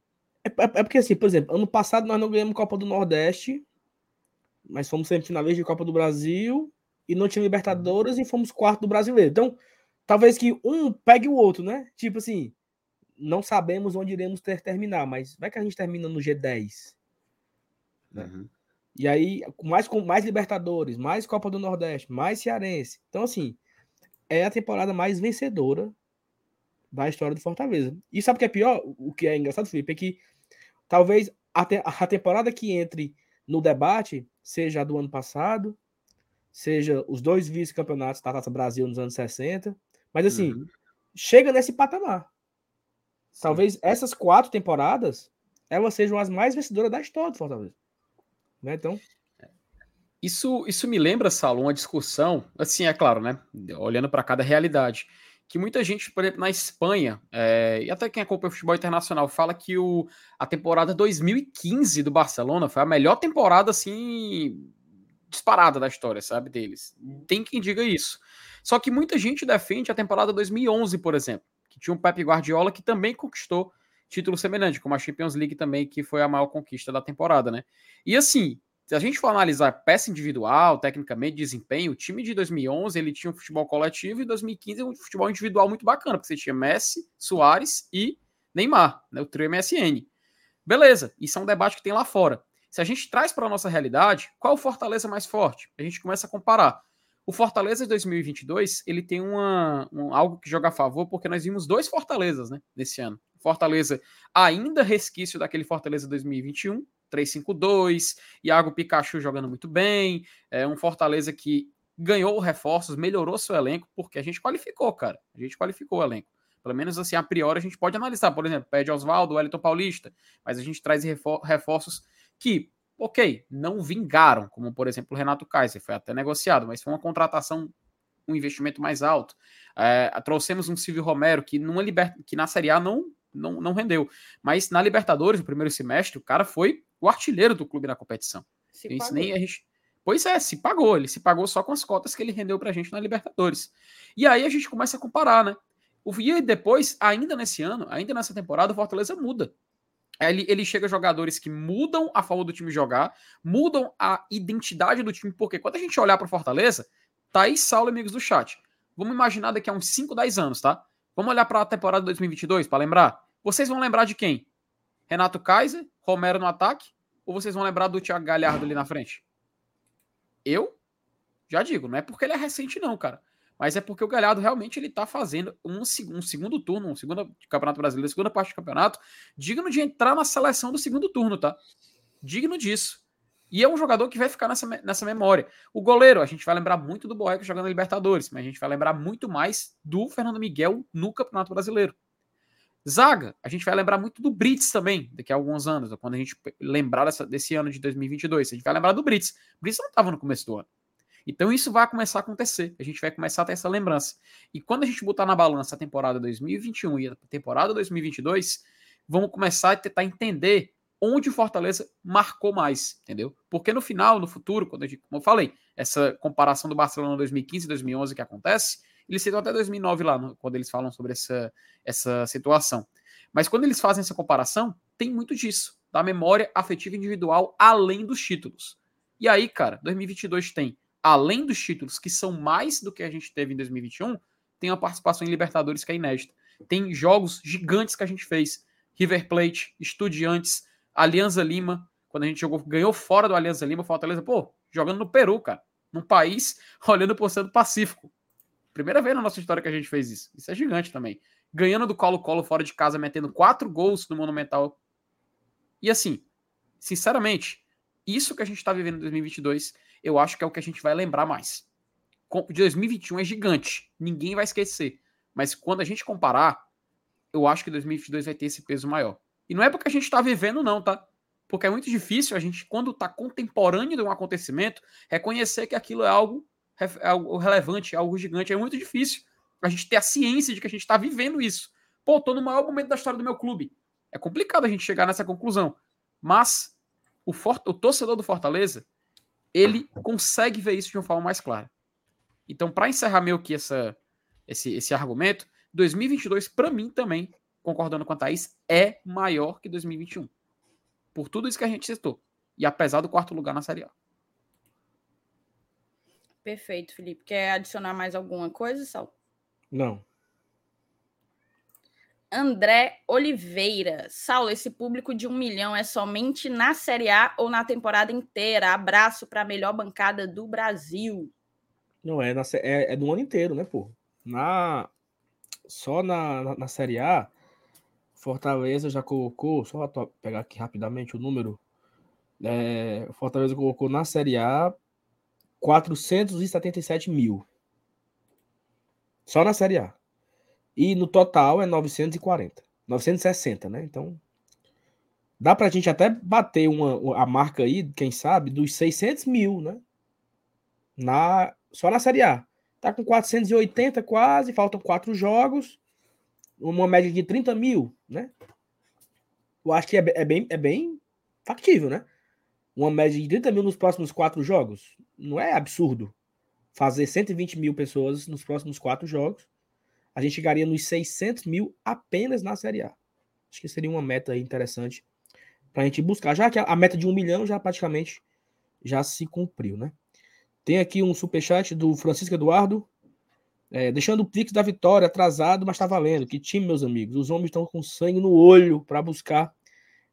É, é, é, porque, assim, por exemplo, ano passado nós não ganhamos Copa do Nordeste, mas fomos semifinalistas de Copa do Brasil e não tinha Libertadores e fomos quarto do Brasileiro. Então, talvez que um pegue o outro, né? Tipo assim, não sabemos onde iremos ter terminar, mas vai que a gente termina no G10. Né? Uhum. E aí, mais, com mais Libertadores, mais Copa do Nordeste, mais Cearense. Então, assim, é a temporada mais vencedora da história do Fortaleza. E sabe o que é pior? O que é engraçado, Felipe, é que talvez a, te a temporada que entre no debate seja a do ano passado, seja os dois vice-campeonatos da Taça Brasil nos anos 60, mas assim, uhum. chega nesse patamar. Talvez essas quatro temporadas elas sejam as mais vencedoras da história do Fortaleza. Né? Então. Isso, isso me lembra, Saulo, uma discussão, assim, é claro, né? Olhando para cada realidade. Que muita gente, por exemplo, na Espanha, é, e até quem acompanha o futebol internacional, fala que o, a temporada 2015 do Barcelona foi a melhor temporada, assim, disparada da história, sabe, deles. Tem quem diga isso. Só que muita gente defende a temporada 2011, por exemplo, que tinha um Pep Guardiola que também conquistou título semelhante, como a Champions League também, que foi a maior conquista da temporada, né? E assim, se a gente for analisar peça individual, tecnicamente, desempenho, o time de 2011 ele tinha um futebol coletivo e 2015 um futebol individual muito bacana, porque você tinha Messi, Soares e Neymar, né, o trio MSN. Beleza, isso é um debate que tem lá fora. Se a gente traz para a nossa realidade, qual o Fortaleza mais forte? A gente começa a comparar. O Fortaleza de 2022, ele tem uma, um, algo que joga a favor, porque nós vimos dois Fortalezas, né, nesse ano. Fortaleza ainda resquício daquele Fortaleza 2021, 3-5-2, Iago Pikachu jogando muito bem, é um Fortaleza que ganhou reforços, melhorou seu elenco, porque a gente qualificou, cara. A gente qualificou o elenco. Pelo menos assim, a priori a gente pode analisar. Por exemplo, pede Oswaldo, Wellington Paulista, mas a gente traz reforços que, ok, não vingaram, como por exemplo o Renato Kaiser, foi até negociado, mas foi uma contratação um investimento mais alto. É, trouxemos um Silvio Romero que, numa liber... que na Série A não não, não rendeu. Mas na Libertadores, no primeiro semestre, o cara foi o artilheiro do clube na competição. Isso nem a gente. Pois é, se pagou. Ele se pagou só com as cotas que ele rendeu pra gente na Libertadores. E aí a gente começa a comparar, né? E depois, ainda nesse ano, ainda nessa temporada, o Fortaleza muda. Ele, ele chega jogadores que mudam a forma do time jogar, mudam a identidade do time, porque quando a gente olhar para Fortaleza, tá aí Saulo, amigos do chat. Vamos imaginar daqui a uns 5, 10 anos, tá? Vamos olhar para a temporada 2022 para lembrar? Vocês vão lembrar de quem? Renato Kaiser, Romero no ataque? Ou vocês vão lembrar do Thiago Galhardo ali na frente? Eu já digo, não é porque ele é recente, não, cara. Mas é porque o Galhardo realmente ele tá fazendo um, um segundo turno, um segundo campeonato brasileiro, segunda parte do campeonato, digno de entrar na seleção do segundo turno, tá? Digno disso. E é um jogador que vai ficar nessa, nessa memória. O goleiro, a gente vai lembrar muito do Borreco jogando na Libertadores, mas a gente vai lembrar muito mais do Fernando Miguel no Campeonato Brasileiro. Zaga, a gente vai lembrar muito do Brits também, daqui a alguns anos, quando a gente lembrar dessa, desse ano de 2022. A gente vai lembrar do Brits. O Brits não estava no começo do ano. Então isso vai começar a acontecer. A gente vai começar a ter essa lembrança. E quando a gente botar na balança a temporada 2021 e a temporada 2022, vamos começar a tentar entender onde o Fortaleza marcou mais, entendeu? Porque no final, no futuro, quando gente, como eu falei, essa comparação do Barcelona 2015 e 2011 que acontece, eles citam até 2009 lá, quando eles falam sobre essa, essa situação. Mas quando eles fazem essa comparação, tem muito disso, da memória afetiva individual além dos títulos. E aí, cara, 2022 tem, além dos títulos, que são mais do que a gente teve em 2021, tem uma participação em Libertadores que é inédita. Tem jogos gigantes que a gente fez. River Plate, Estudiantes, Alianza Lima, quando a gente jogou, ganhou fora do Alianza Lima, Fortaleza, pô, jogando no Peru, cara. Num país olhando pro Oceano Pacífico. Primeira vez na nossa história que a gente fez isso. Isso é gigante também. Ganhando do Colo-Colo fora de casa, metendo quatro gols no Monumental. E assim, sinceramente, isso que a gente tá vivendo em 2022, eu acho que é o que a gente vai lembrar mais. De 2021 é gigante. Ninguém vai esquecer. Mas quando a gente comparar, eu acho que 2022 vai ter esse peso maior. E não é porque a gente está vivendo, não, tá? Porque é muito difícil a gente, quando está contemporâneo de um acontecimento, reconhecer que aquilo é algo, é algo relevante, é algo gigante. É muito difícil a gente ter a ciência de que a gente está vivendo isso. Pô, tô no maior momento da história do meu clube. É complicado a gente chegar nessa conclusão. Mas o, for o torcedor do Fortaleza, ele consegue ver isso de uma forma mais clara. Então, para encerrar meio que essa, esse, esse argumento, 2022, para mim também, concordando com a Thaís, é maior que 2021. Por tudo isso que a gente citou. E apesar do quarto lugar na Série A. Perfeito, Felipe. Quer adicionar mais alguma coisa, Sal? Não. André Oliveira. Saulo, esse público de um milhão é somente na Série A ou na temporada inteira? Abraço para a melhor bancada do Brasil. Não, é, na, é, é do ano inteiro, né, pô? Na, só na, na, na Série A, Fortaleza já colocou, só pegar aqui rapidamente o número. É, Fortaleza colocou na Série A 477 mil. Só na Série A. E no total é 940. 960, né? Então. Dá pra gente até bater uma, a marca aí, quem sabe, dos 600 mil, né? Na, só na Série A. Tá com 480 quase, faltam quatro jogos uma média de 30 mil, né? Eu acho que é, é, bem, é bem factível, né? Uma média de 30 mil nos próximos quatro jogos. Não é absurdo fazer 120 mil pessoas nos próximos quatro jogos. A gente chegaria nos 600 mil apenas na Série A. Acho que seria uma meta interessante para a gente buscar. Já que a meta de um milhão já praticamente já se cumpriu, né? Tem aqui um superchat do Francisco Eduardo. É, deixando o Pix da vitória atrasado, mas tá valendo. Que time, meus amigos. Os homens estão com sangue no olho para buscar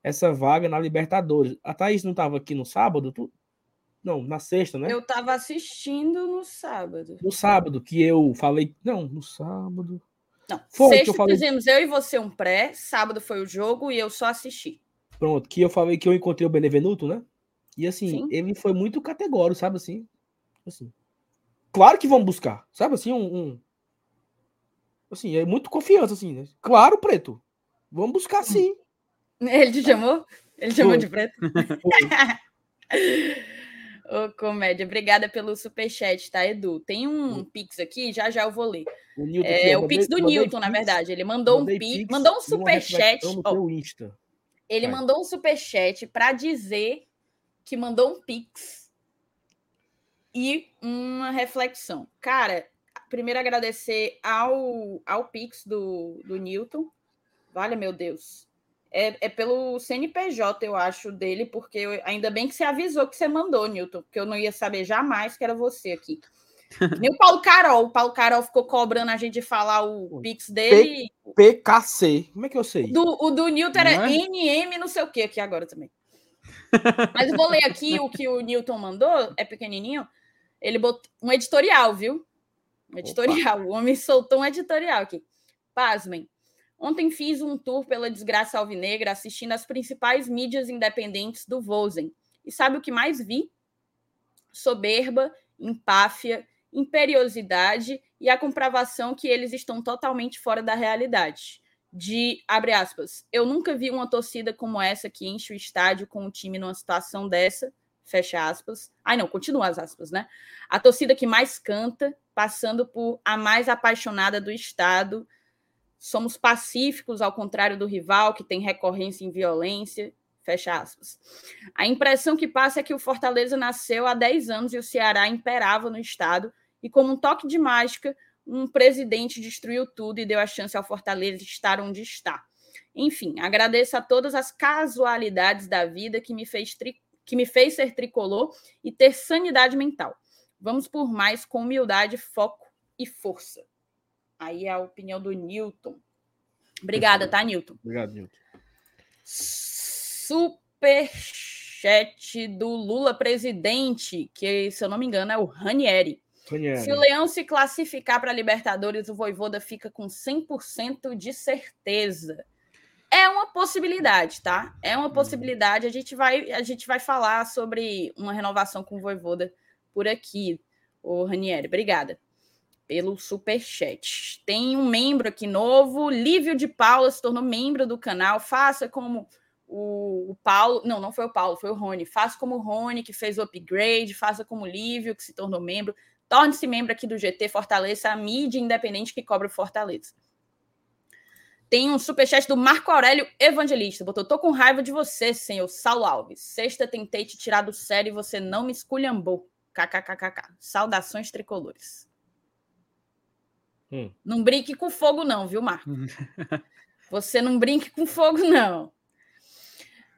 essa vaga na Libertadores. A Thaís não estava aqui no sábado? Tu... Não, na sexta, né? Eu estava assistindo no sábado. No sábado, que eu falei. Não, no sábado. Não, foi sexta eu falei... fizemos eu e você um pré, sábado foi o jogo e eu só assisti. Pronto, que eu falei que eu encontrei o Benevenuto, né? E assim, Sim. ele foi muito categórico, sabe assim? Assim, Claro que vão buscar. Sabe assim, um, um. Assim, é muito confiança, assim, né? Claro, preto. Vamos buscar sim. Ele te chamou? Ele te chamou de preto? Ô, comédia, obrigada pelo superchat, tá, Edu? Tem um pix aqui, já já eu vou ler. O, Newton, é, o pix do Newton, na verdade. Ele mandou um pix, mandou um superchat. Oh, ele mandou um superchat para dizer que mandou um pix e uma reflexão. Cara, primeiro agradecer ao, ao Pix do, do Newton. Vale, meu Deus. É, é pelo CNPJ, eu acho, dele, porque eu, ainda bem que você avisou que você mandou, Newton, porque eu não ia saber jamais que era você aqui. Nem o Paulo Carol. O Paulo Carol ficou cobrando a gente de falar o Pix dele. P PKC. Como é que eu sei? Do, o do Newton era é? NM não sei o que aqui agora também. Mas eu vou ler aqui o que o Newton mandou, é pequenininho. Ele botou um editorial, viu? Um editorial. Opa. O homem soltou um editorial aqui. Pasmem. Ontem fiz um tour pela desgraça alvinegra assistindo as principais mídias independentes do Vozen. E sabe o que mais vi? Soberba, empáfia, imperiosidade e a comprovação que eles estão totalmente fora da realidade. De, abre aspas, eu nunca vi uma torcida como essa que enche o estádio com o time numa situação dessa fecha aspas. Ai, não, continua as aspas, né? A torcida que mais canta, passando por a mais apaixonada do Estado. Somos pacíficos, ao contrário do rival, que tem recorrência em violência. Fecha aspas. A impressão que passa é que o Fortaleza nasceu há 10 anos e o Ceará imperava no estado, e como um toque de mágica, um presidente destruiu tudo e deu a chance ao Fortaleza estar onde está. Enfim, agradeço a todas as casualidades da vida que me fez, tri... que me fez ser tricolor e ter sanidade mental. Vamos por mais com humildade, foco e força. Aí é a opinião do Newton. Obrigada, tá, Newton? Obrigado, Newton. Superchat do Lula presidente, que, se eu não me engano, é o Ranieri. Ranieri. Se o Leão se classificar para Libertadores, o Voivoda fica com 100% de certeza. É uma possibilidade, tá? É uma hum. possibilidade. A gente vai, a gente vai falar sobre uma renovação com o Voivoda por aqui, o Ranieri. Obrigada pelo super chat. Tem um membro aqui novo, Lívio de Paula se tornou membro do canal. Faça como o, o, Paulo, não, não foi o Paulo, foi o Rony. Faça como o Rony que fez o upgrade, faça como o Lívio que se tornou membro. Torne-se membro aqui do GT Fortaleza, a mídia independente que cobra o Fortaleza. Tem um superchat do Marco Aurélio Evangelista. Botou, tô com raiva de você, senhor Saulo Alves. Sexta tentei te tirar do sério e você não me esculhambou. KKKKK. Saudações tricolores. Hum. Não brinque com fogo, não, viu, Marco? Você não brinque com fogo, não.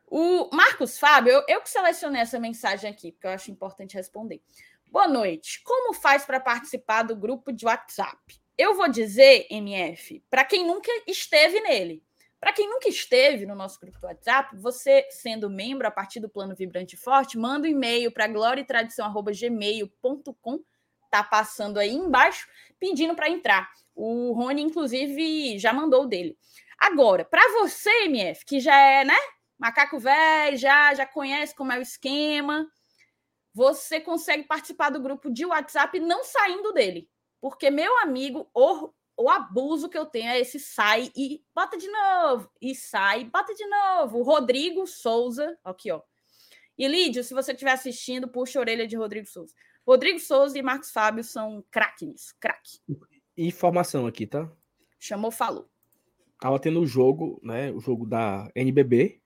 O Marcos Fábio, eu, eu que selecionei essa mensagem aqui, porque eu acho importante responder. Boa noite. Como faz para participar do grupo de WhatsApp? Eu vou dizer, MF, para quem nunca esteve nele. Para quem nunca esteve no nosso grupo do WhatsApp, você, sendo membro a partir do Plano Vibrante Forte, manda um e-mail para gloriatradição.gmail.com tá passando aí embaixo pedindo para entrar. O Rony, inclusive, já mandou o dele. Agora, para você, MF, que já é, né, macaco velho, já, já conhece como é o esquema, você consegue participar do grupo de WhatsApp não saindo dele. Porque, meu amigo, o, o abuso que eu tenho é esse sai e bota de novo, e sai, bota de novo. Rodrigo Souza, aqui, ó. E Lídio, se você estiver assistindo, puxa a orelha de Rodrigo Souza. Rodrigo Souza e Marcos Fábio são craque nisso, craque. Informação aqui, tá? Chamou, falou. Tava tendo o jogo, né? O jogo da NBB,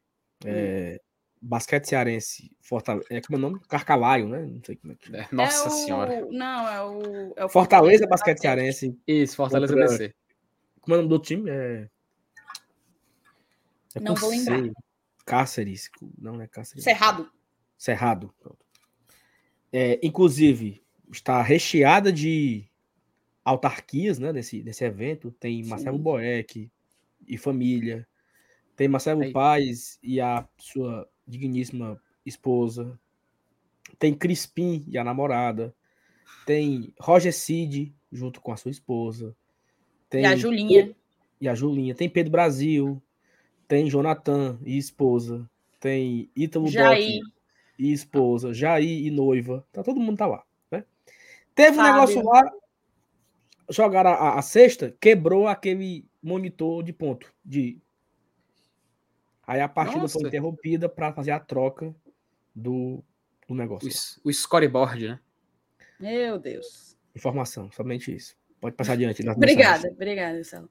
hum. é, basquete cearense, Fortaleza, é como é o nome? Carcalaio, né? Não sei como é que é. Nossa é senhora. Não, é o, é o Fortaleza, Basquete Cearense. Isso, Fortaleza contra... BC. Como é o nome do time? É, é não vou lembrar. Cáceres, não é Cáceres. Cerrado. Cerrado. Pronto é, inclusive, está recheada de autarquias né, nesse, nesse evento. Tem Marcelo Sim. Boeck e família. Tem Marcelo Aí. Paz e a sua digníssima esposa. Tem Crispim e a namorada. Tem Roger Cid junto com a sua esposa. Tem e a Julinha. E a Julinha. Tem Pedro Brasil. Tem Jonathan e esposa. Tem Ítalo Jair. E esposa, Jair e noiva, tá, todo mundo tá lá. Né? Teve um negócio lá, jogaram a, a, cesta, quebrou aquele monitor de ponto. De... Aí a partida Nossa. foi interrompida para fazer a troca do, do negócio. O, o scoreboard, né? Meu Deus. Informação, somente isso. Pode passar adiante. obrigada, obrigada, Marcelo.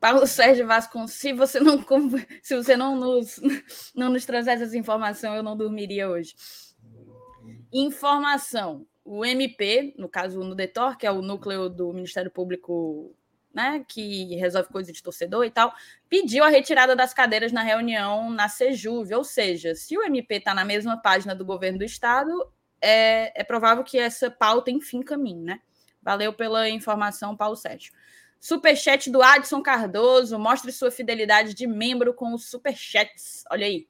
Paulo Sérgio Vasconcelos, se você não se você não nos, não nos trouxesse essa informação, eu não dormiria hoje. Informação. O MP, no caso no DETOR, que é o núcleo do Ministério Público, né, que resolve coisas de torcedor e tal, pediu a retirada das cadeiras na reunião na Sejuve. Ou seja, se o MP está na mesma página do governo do Estado, é, é provável que essa pauta, enfim, caminhe, né? Valeu pela informação, Paulo Sérgio. Superchat do Adson Cardoso. Mostre sua fidelidade de membro com os superchats. Olha aí.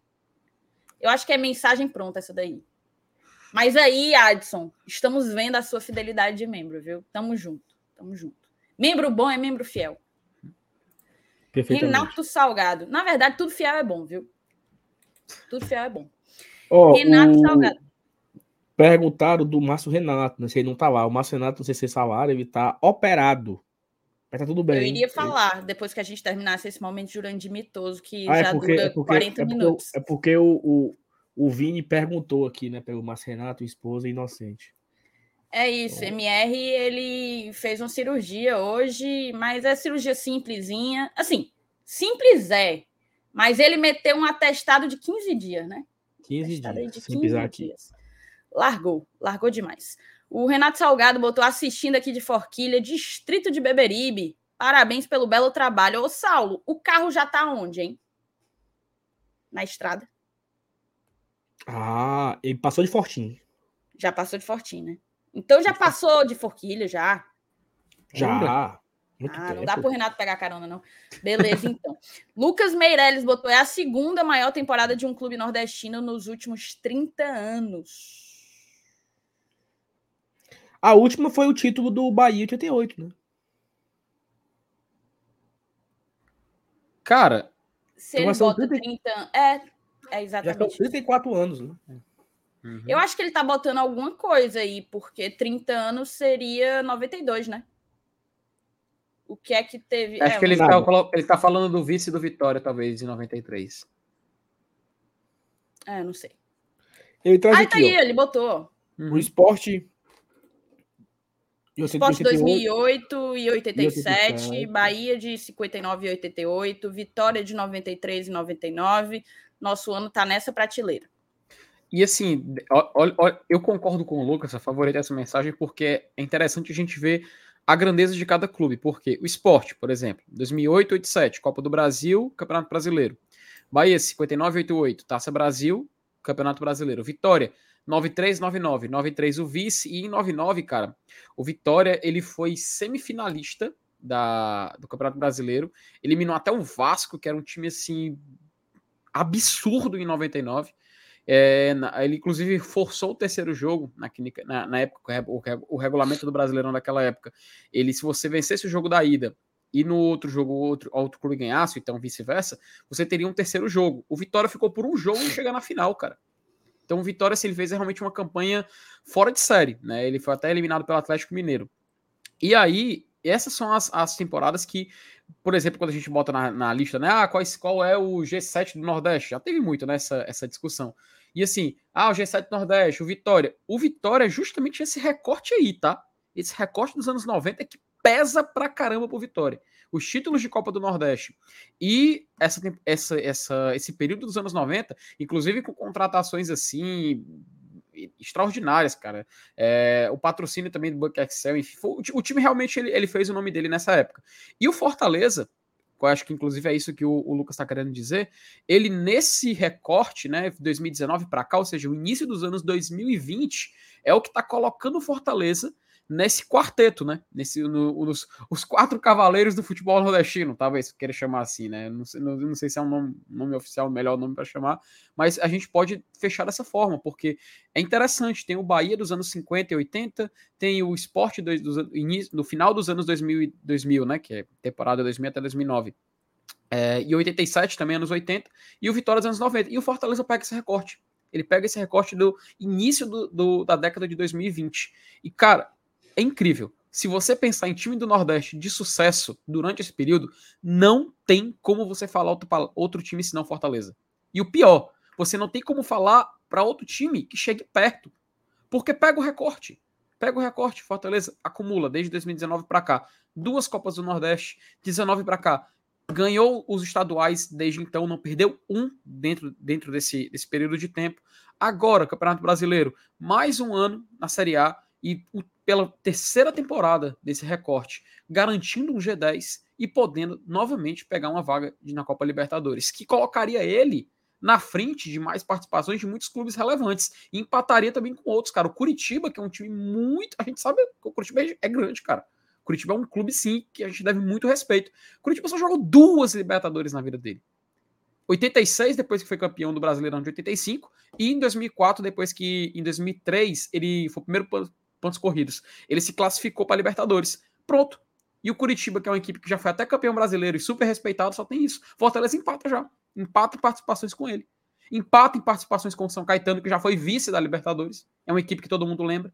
Eu acho que é mensagem pronta essa daí. Mas aí, Adson, estamos vendo a sua fidelidade de membro, viu? Tamo junto, tamo junto. Membro bom é membro fiel. Renato Salgado. Na verdade, tudo fiel é bom, viu? Tudo fiel é bom. Oh, Renato o... Salgado. Perguntaram do Márcio Renato, né? Se ele não tá lá. O Márcio Renato, não sei se é salário, ele tá operado. Mas tá tudo bem. Eu iria falar, depois que a gente terminasse esse momento Jurandir mitoso, que ah, é já é porque, dura é porque, 40 é minutos. é porque o, o, o Vini perguntou aqui, né, pelo Márcio Renato, esposa inocente. É isso, então... MR, ele fez uma cirurgia hoje, mas é cirurgia simplesinha. Assim, simples é, Mas ele meteu um atestado de 15 dias, né? 15 dias. De 15 dias. Aqui. Largou, largou demais. O Renato Salgado botou assistindo aqui de Forquilha, distrito de Beberibe. Parabéns pelo belo trabalho. Ô, Saulo, o carro já tá onde, hein? Na estrada. Ah, ele passou de Fortinho. Já passou de Fortinho, né? Então já passou de Forquilha, já. Já. Muito ah, tempo. não dá pro Renato pegar carona, não. Beleza, então. Lucas Meirelles botou: é a segunda maior temporada de um clube nordestino nos últimos 30 anos. A última foi o título do Bahia 88, né? Cara. Se ele bota 30... 30 é, é exatamente. Já são 34 anos, né? Uhum. Eu acho que ele tá botando alguma coisa aí, porque 30 anos seria 92, né? O que é que teve. Acho é, que ele tá, ele tá falando do vice do Vitória, talvez, em 93. É, não sei. Ele traz ah, aqui, tá aí, ó. ele botou. Uhum. O esporte Esporte 2008 e 87, 87, Bahia de 59 e 88, Vitória de 93 e 99. Nosso ano tá nessa prateleira. E assim, eu concordo com o Lucas, a favorita essa mensagem, porque é interessante a gente ver a grandeza de cada clube. Porque o esporte, por exemplo, 2008, 87, Copa do Brasil, Campeonato Brasileiro. Bahia, 59, 88, Taça Brasil, Campeonato Brasileiro. Vitória, 93, 99, 93 o vice e em 99, cara, o Vitória ele foi semifinalista da, do Campeonato Brasileiro, eliminou até o Vasco, que era um time assim absurdo em 99. É, ele inclusive forçou o terceiro jogo na, na, na época, o, o, regulamento do Brasileirão daquela época. Ele, se você vencesse o jogo da ida e no outro jogo outro, outro clube ganhasse, então vice-versa, você teria um terceiro jogo. O Vitória ficou por um jogo e chegar na final, cara. Então, o Vitória, se ele fez é realmente uma campanha fora de série, né? Ele foi até eliminado pelo Atlético Mineiro. E aí, essas são as, as temporadas que, por exemplo, quando a gente bota na, na lista, né? Ah, qual, é o G7 do Nordeste? Já teve muito nessa né, essa discussão. E assim, ah, o G7 do Nordeste, o Vitória. O Vitória é justamente esse recorte aí, tá? Esse recorte dos anos 90 é que pesa pra caramba pro Vitória os títulos de Copa do Nordeste e essa, essa, essa, esse período dos anos 90, inclusive com contratações assim extraordinárias, cara. É, o patrocínio também do Banco Excel, enfim, foi, o, time realmente ele, ele, fez o nome dele nessa época. E o Fortaleza, eu acho que inclusive é isso que o, o Lucas está querendo dizer, ele nesse recorte, né, 2019 para cá, ou seja, o início dos anos 2020, é o que está colocando o Fortaleza nesse quarteto, né? Nesse, no, nos, os quatro cavaleiros do futebol nordestino, talvez queira chamar assim, né? Não sei, não, não sei se é um nome, nome oficial, o melhor nome para chamar, mas a gente pode fechar dessa forma, porque é interessante. Tem o Bahia dos anos 50 e 80, tem o esporte do, do, no final dos anos 2000, 2000, né? Que é temporada 2000 até 2009. É, e 87 também, anos 80, e o Vitória dos anos 90. E o Fortaleza pega esse recorte. Ele pega esse recorte do início do, do, da década de 2020. E, cara, é incrível. Se você pensar em time do Nordeste de sucesso durante esse período, não tem como você falar outro, outro time senão Fortaleza. E o pior, você não tem como falar para outro time que chegue perto. Porque pega o recorte. Pega o recorte, Fortaleza acumula desde 2019 para cá duas Copas do Nordeste, 19 para cá. Ganhou os estaduais desde então, não perdeu um dentro, dentro desse, desse período de tempo. Agora, Campeonato Brasileiro, mais um ano na Série A e o pela terceira temporada desse recorte, garantindo um G10 e podendo novamente pegar uma vaga na Copa Libertadores, que colocaria ele na frente de mais participações de muitos clubes relevantes. E empataria também com outros, cara. O Curitiba, que é um time muito. A gente sabe que o Curitiba é grande, cara. O Curitiba é um clube, sim, que a gente deve muito respeito. O Curitiba só jogou duas Libertadores na vida dele. 86, depois que foi campeão do Brasileirão de 85, e em 2004, depois que em 2003 ele foi o primeiro pontos corridos. Ele se classificou para Libertadores. Pronto. E o Curitiba, que é uma equipe que já foi até campeão brasileiro e super respeitado, só tem isso. Fortaleza empata já. Empata em participações com ele. Empata em participações com o São Caetano, que já foi vice da Libertadores. É uma equipe que todo mundo lembra.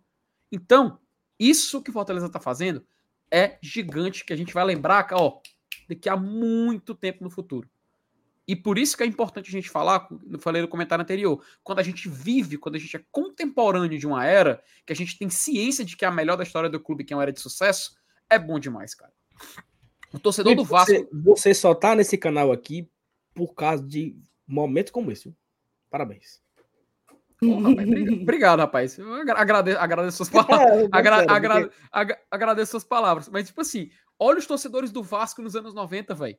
Então, isso que o Fortaleza está fazendo é gigante, que a gente vai lembrar, ó, daqui a muito tempo no futuro. E por isso que é importante a gente falar, eu falei no comentário anterior, quando a gente vive, quando a gente é contemporâneo de uma era, que a gente tem ciência de que é a melhor da história do clube, que é uma era de sucesso, é bom demais, cara. O torcedor do Vasco. Você, você só tá nesse canal aqui por causa de momentos como esse. Parabéns. obrigado, rapaz. Eu agradeço, agradeço suas palavras. agra, agra, agra, agradeço suas palavras. Mas, tipo assim, olha os torcedores do Vasco nos anos 90, velho.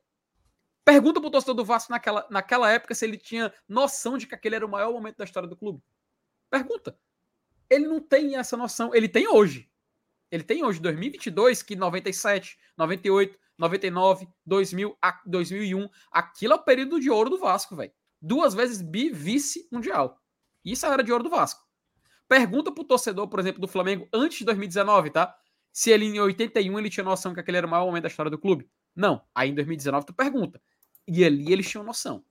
Pergunta pro torcedor do Vasco naquela, naquela época se ele tinha noção de que aquele era o maior momento da história do clube. Pergunta. Ele não tem essa noção. Ele tem hoje. Ele tem hoje, 2022, que 97, 98, 99, 2000, 2001. Aquilo é o período de ouro do Vasco, velho. Duas vezes bi vice-mundial. Isso é era de ouro do Vasco. Pergunta pro torcedor, por exemplo, do Flamengo antes de 2019, tá? Se ele em 81 ele tinha noção que aquele era o maior momento da história do clube. Não. Aí em 2019 tu pergunta. E ali eles tinham noção.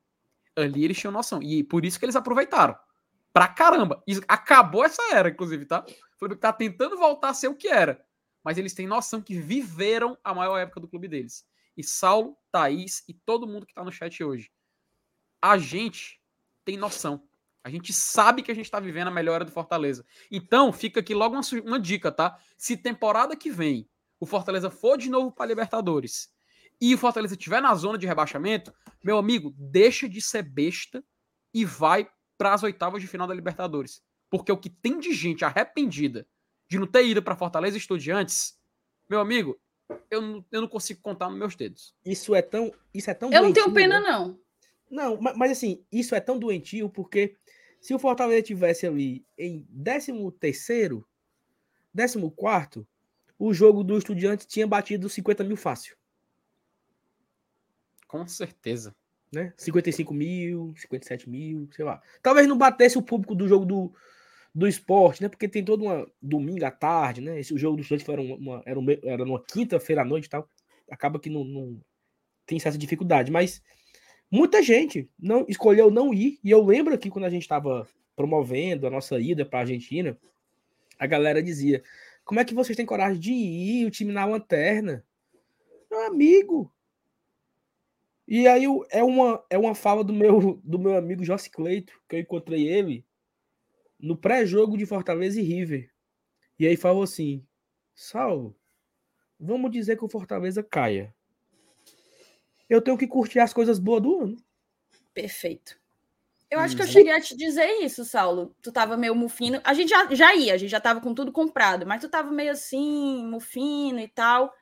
Ali eles tinham noção. E por isso que eles aproveitaram. Pra caramba. Acabou essa era, inclusive, tá? O Flamengo tá tentando voltar a ser o que era. Mas eles têm noção que viveram a maior época do clube deles. E Saulo, Thaís e todo mundo que tá no chat hoje. A gente tem noção. A gente sabe que a gente tá vivendo a melhora do Fortaleza. Então, fica aqui logo uma, uma dica, tá? Se temporada que vem o Fortaleza for de novo para Libertadores e o Fortaleza estiver na zona de rebaixamento, meu amigo, deixa de ser besta e vai para as oitavas de final da Libertadores. Porque o que tem de gente arrependida de não ter ido para Fortaleza Estudiantes, meu amigo, eu não, eu não consigo contar nos meus dedos. Isso é tão, isso é tão Eu doentio, não tenho pena né? não. Não, mas, mas, assim, isso é tão doentio porque se o Fortaleza tivesse ali em 13 terceiro, 14 quarto, o jogo do Estudiantes tinha batido 50 mil fácil. Com certeza. Né? 55 mil, 57 mil, sei lá. Talvez não batesse o público do jogo do, do esporte, né? Porque tem todo uma domingo à tarde, né? Esse o jogo do estudiante era uma, era, uma, era numa quinta-feira à noite e tal. Acaba que não, não tem essa dificuldade, mas muita gente não escolheu não ir. E eu lembro que quando a gente estava promovendo a nossa ida para a Argentina, a galera dizia: Como é que vocês têm coragem de ir, o time na lanterna? Meu amigo, e aí é uma, é uma fala do meu, do meu amigo Jossi Cleito, que eu encontrei ele no pré-jogo de Fortaleza e River. E aí falou assim: Saulo, vamos dizer que o Fortaleza caia. Eu tenho que curtir as coisas boas do ano. Perfeito. Eu acho que eu cheguei a te dizer isso, Saulo. Tu tava meio mufino. A gente já, já ia, a gente já tava com tudo comprado, mas tu tava meio assim, mufino e tal.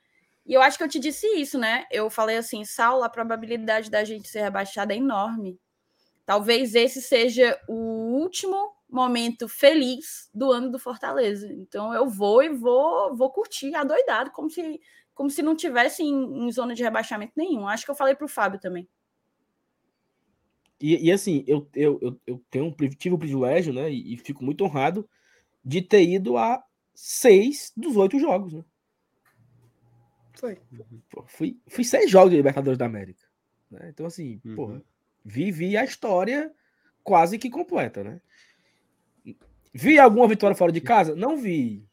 E eu acho que eu te disse isso, né? Eu falei assim, Saulo, a probabilidade da gente ser rebaixada é enorme. Talvez esse seja o último momento feliz do ano do Fortaleza. Então eu vou e vou, vou curtir adoidado, como se, como se não tivesse em, em zona de rebaixamento nenhum. Acho que eu falei para o Fábio também. E, e, assim, eu, eu, eu, tenho, tive o privilégio, né? E, e fico muito honrado de ter ido a seis dos oito jogos, né? Foi. Pô, fui, fui seis jogos de Libertadores da América. Né? Então, assim, uhum. porra, vivi a história quase que completa, né? Vi alguma vitória fora de casa? Não vi.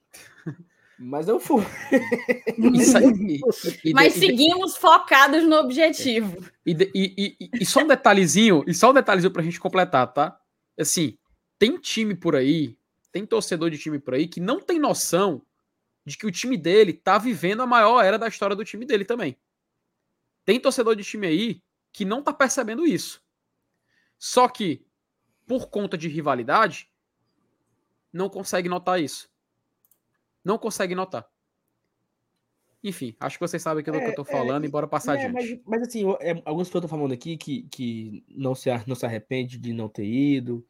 Mas eu fui. Aí, Mas seguimos focados no objetivo. E, e, e, e, só um detalhezinho, e só um detalhezinho pra gente completar, tá? Assim, tem time por aí, tem torcedor de time por aí que não tem noção de que o time dele tá vivendo a maior era da história do time dele também. Tem torcedor de time aí que não tá percebendo isso. Só que, por conta de rivalidade, não consegue notar isso. Não consegue notar. Enfim, acho que vocês sabem aquilo é, que eu tô é, falando, é, embora passar é, adiante. Mas, mas assim, é, algumas pessoas estão falando aqui que, que não, se, não se arrepende de não ter ido,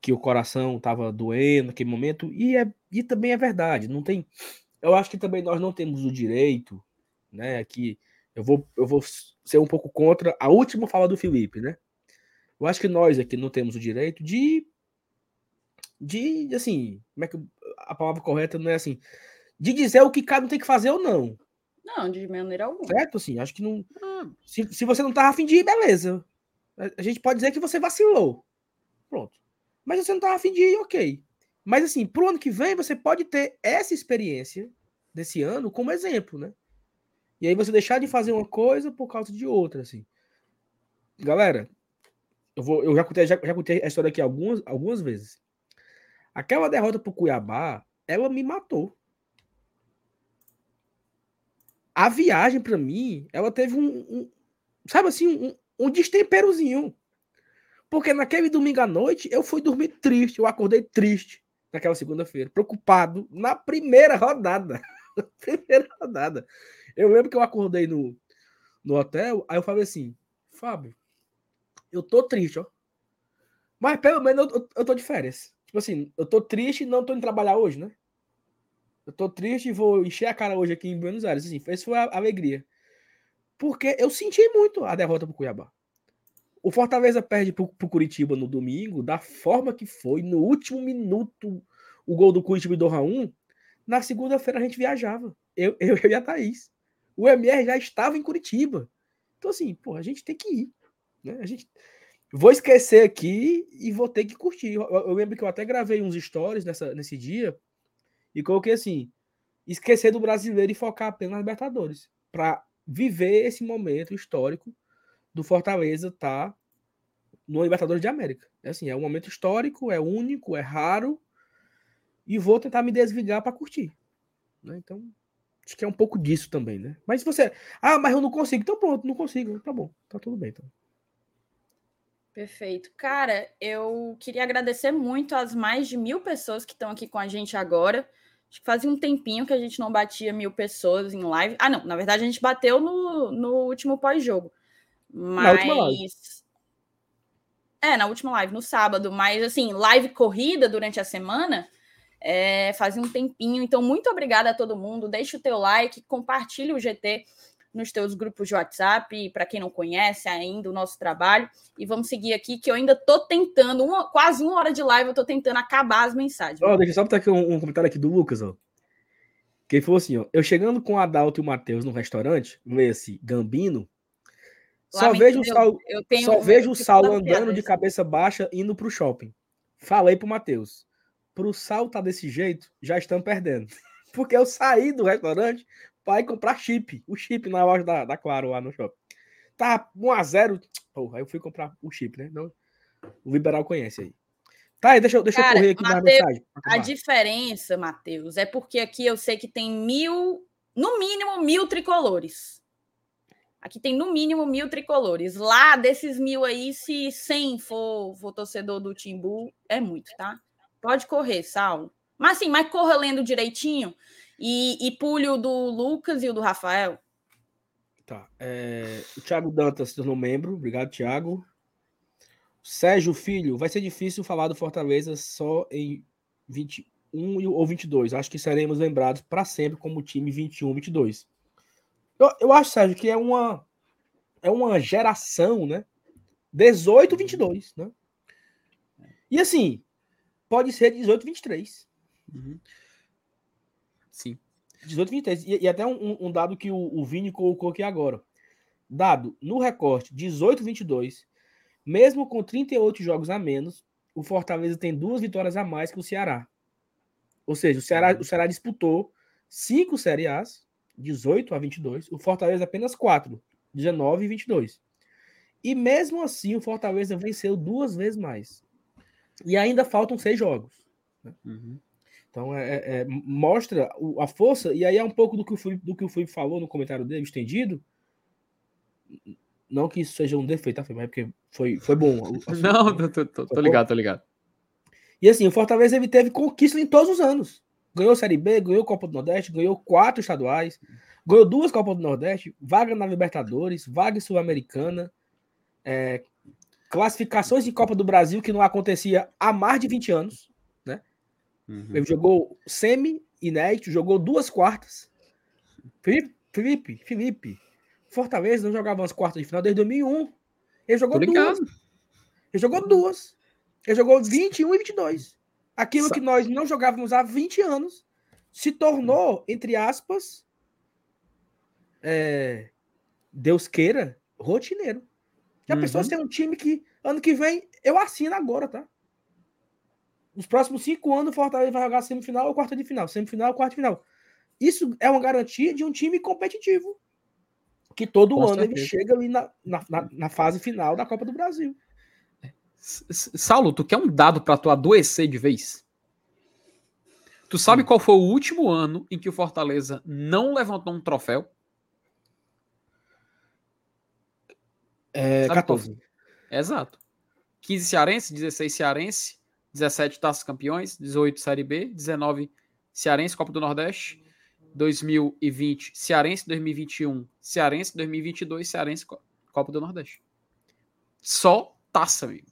que o coração tava doendo naquele momento, e, é, e também é verdade. Não tem eu acho que também nós não temos o direito, né? Que eu vou, eu vou ser um pouco contra a última fala do Felipe, né? Eu acho que nós aqui não temos o direito de, de assim, como é que a palavra correta não é assim, de dizer o que cada um tem que fazer ou não. Não, de maneira alguma. Certo, assim, acho que não. Se, se você não tá afim de ir, beleza. A gente pode dizer que você vacilou. Pronto. Mas você não tá afim de ir, ok. Mas assim, pro ano que vem você pode ter essa experiência desse ano como exemplo, né? E aí você deixar de fazer uma coisa por causa de outra, assim. Galera, eu vou, eu já contei, já, já contei a história aqui algumas, algumas vezes. Aquela derrota pro Cuiabá, ela me matou. A viagem para mim, ela teve um, um sabe assim, um, um destemperozinho. Porque naquele domingo à noite eu fui dormir triste, eu acordei triste naquela segunda-feira, preocupado na primeira rodada. primeira rodada. Eu lembro que eu acordei no, no hotel, aí eu falei assim, Fábio, eu tô triste, ó. Mas pelo menos eu, eu, eu tô de férias. Tipo assim, eu tô triste e não tô indo trabalhar hoje, né? Eu tô triste e vou encher a cara hoje aqui em Buenos Aires. Assim, essa foi a alegria. Porque eu senti muito a derrota pro Cuiabá. O Fortaleza perde pro, pro Curitiba no domingo, da forma que foi, no último minuto, o gol do Curitiba do Raul. Na segunda-feira a gente viajava. Eu, eu, eu e a Thaís. O MR já estava em Curitiba. Então, assim, pô, a gente tem que ir. Né? A gente... Vou esquecer aqui e vou ter que curtir. Eu, eu lembro que eu até gravei uns stories nessa, nesse dia e coloquei assim: esquecer do brasileiro e focar apenas na Libertadores. Para viver esse momento histórico do Fortaleza tá no Libertadores de América. É assim, é um momento histórico, é único, é raro e vou tentar me desligar para curtir. Né? Então, acho que é um pouco disso também, né? Mas se você, ah, mas eu não consigo, então pronto, não consigo, tá bom, tá tudo bem, então. Perfeito. Cara, eu queria agradecer muito às mais de mil pessoas que estão aqui com a gente agora. Acho que fazia um tempinho que a gente não batia mil pessoas em live. Ah, não, na verdade a gente bateu no, no último pós-jogo. Mas. Na última live. É, na última live, no sábado. Mas, assim, live corrida durante a semana, é, fazia um tempinho. Então, muito obrigada a todo mundo. Deixa o teu like, compartilhe o GT nos teus grupos de WhatsApp, para quem não conhece ainda o nosso trabalho. E vamos seguir aqui, que eu ainda tô tentando, uma, quase uma hora de live, eu tô tentando acabar as mensagens. Oh, deixa eu só botar aqui um, um, comentário aqui do Lucas, ó. Que ele falou assim, ó. Eu chegando com o Adalto e o Matheus no restaurante, nesse Gambino, só vejo o Saulo, só vejo o Saulo andando de cabeça baixa indo pro shopping. Falei pro Matheus. Pro Saulo tá desse jeito, já estão perdendo. Porque eu saí do restaurante vai comprar chip, o chip na loja da, da Claro lá no shopping. Tá 1x0. Porra, aí eu fui comprar o chip, né? Não, o Liberal conhece aí. Tá, aí, deixa, eu, deixa Cara, eu correr aqui Mateus, mensagem. A diferença, Matheus, é porque aqui eu sei que tem mil, no mínimo mil tricolores. Aqui tem no mínimo mil tricolores. Lá, desses mil aí, se 100 for, for torcedor do Timbu, é muito, tá? Pode correr, Saulo. Mas assim, mas corra lendo direitinho, e, e pule do Lucas e o do Rafael. Tá. É, o Thiago Dantas se tornou membro. Obrigado, Thiago. Sérgio Filho, vai ser difícil falar do Fortaleza só em 21 ou 22. Acho que seremos lembrados para sempre como time 21, 22. Eu, eu acho, Sérgio, que é uma é uma geração, né? 18, 22, né? E assim, pode ser 18, 23. Uhum. Sim. 18, 23. E, e até um, um, dado que o, o Vini colocou aqui agora. Dado no recorte 18, 22, mesmo com 38 jogos a menos, o Fortaleza tem duas vitórias a mais que o Ceará. Ou seja, o Ceará, o Ceará disputou cinco Série A's, 18 a 22, o Fortaleza apenas 4, 19 e 22. E mesmo assim, o Fortaleza venceu duas vezes mais. E ainda faltam seis jogos. Né? Uhum. Então, é, é, é mostra a força, e aí é um pouco do que, o Felipe, do que o Felipe falou no comentário dele, estendido. Não que isso seja um defeito, tá, mas é porque foi, foi bom. Não, tô, tô, tô, ligado, tô ligado. E assim, o Fortaleza ele teve conquista em todos os anos. Ganhou Série B, ganhou Copa do Nordeste, ganhou quatro estaduais, ganhou duas Copas do Nordeste, vaga na Libertadores, vaga Sul-Americana, é, classificações de Copa do Brasil que não acontecia há mais de 20 anos. Uhum. Ele jogou semi inédito, jogou duas quartas. Felipe, Felipe, Felipe. Fortaleza não jogava as quartas de final desde 2001. Ele jogou duas. Ele jogou duas. Ele jogou 21 e 22. Aquilo Sa que nós não jogávamos há 20 anos se tornou, entre aspas, é, Deus queira, rotineiro. Já uhum. pessoas têm um time que ano que vem eu assino agora, tá? Nos próximos cinco anos, o Fortaleza vai jogar semifinal ou quarta de final. Semifinal ou quarta de final. Isso é uma garantia de um time competitivo. Que todo Com ano certeza. ele chega ali na, na, na, fase final da Copa do Brasil. Saulo, tu quer um dado para tu adoecer de vez? Tu sabe qual foi o último ano em que o Fortaleza não levantou um troféu? É, 14. Exato. 15 cearense, 16 cearense, 17 taças campeões, 18 Série B, 19 cearense, Copa do Nordeste, 2020 cearense, 2021 cearense, 2022 cearense, Copa do Nordeste. Só taça, amigo.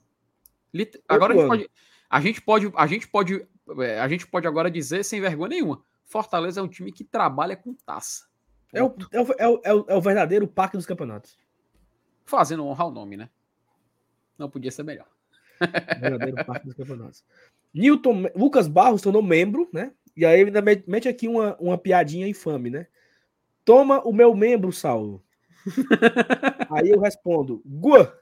Agora a gente, pode, a gente pode, a gente pode, é, a gente pode agora dizer sem vergonha nenhuma, Fortaleza é um time que trabalha com taça. É o, é, o, é, o, é o é verdadeiro parque dos campeonatos. Fazendo honrar o nome, né? Não podia ser melhor. verdadeiro parque dos campeonatos. Newton, Lucas Barros tornou membro, né? E aí ainda mete aqui uma, uma piadinha infame, né? Toma o meu membro, Saulo. aí eu respondo, Gua!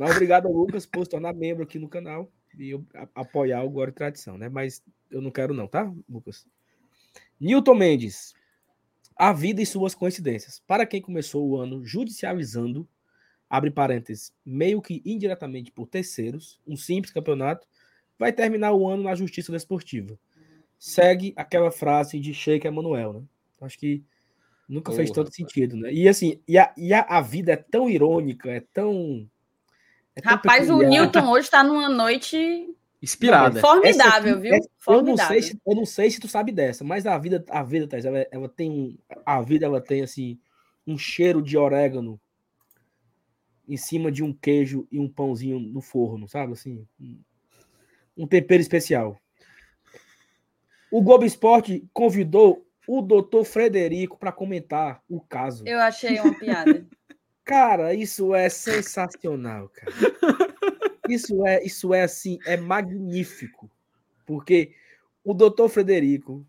Mas obrigado ao Lucas por se tornar membro aqui no canal e apoiar o Glória e Tradição, né? Mas eu não quero não, tá, Lucas? Newton Mendes. A vida e suas coincidências. Para quem começou o ano judicializando, abre parênteses, meio que indiretamente por terceiros, um simples campeonato, vai terminar o ano na justiça desportiva. Segue aquela frase de Sheik Emanuel, né? Acho que nunca Porra, fez tanto sentido, né? E assim, e a, e a, a vida é tão irônica, é tão. É Rapaz, peculiar. o Newton hoje está numa noite Inspirada. Formidável, aqui, viu? É, Formidável. Eu não, sei se, eu não sei se tu sabe dessa, mas a vida, a vida, Thais, ela, ela tem um. A vida ela tem assim um cheiro de orégano em cima de um queijo e um pãozinho no forno, sabe? Assim, um tempero especial. O Globo Esporte convidou o doutor Frederico para comentar o caso. Eu achei uma piada. cara, isso é sensacional, cara. Isso é, isso é assim, é magnífico. Porque o doutor Frederico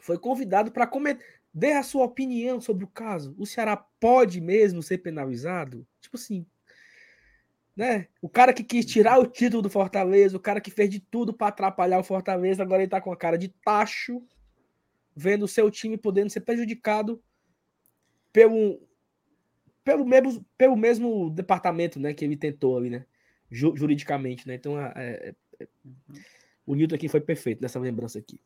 foi convidado para comentar. Dê a sua opinião sobre o caso. O Ceará pode mesmo ser penalizado? Tipo assim, né? O cara que quis tirar o título do Fortaleza, o cara que fez de tudo para atrapalhar o Fortaleza, agora ele tá com a cara de tacho, vendo o seu time podendo ser prejudicado pelo pelo mesmo, pelo mesmo departamento, né, que ele tentou ali, né? juridicamente, né? Então, é, é, o Newton aqui foi perfeito nessa lembrança aqui.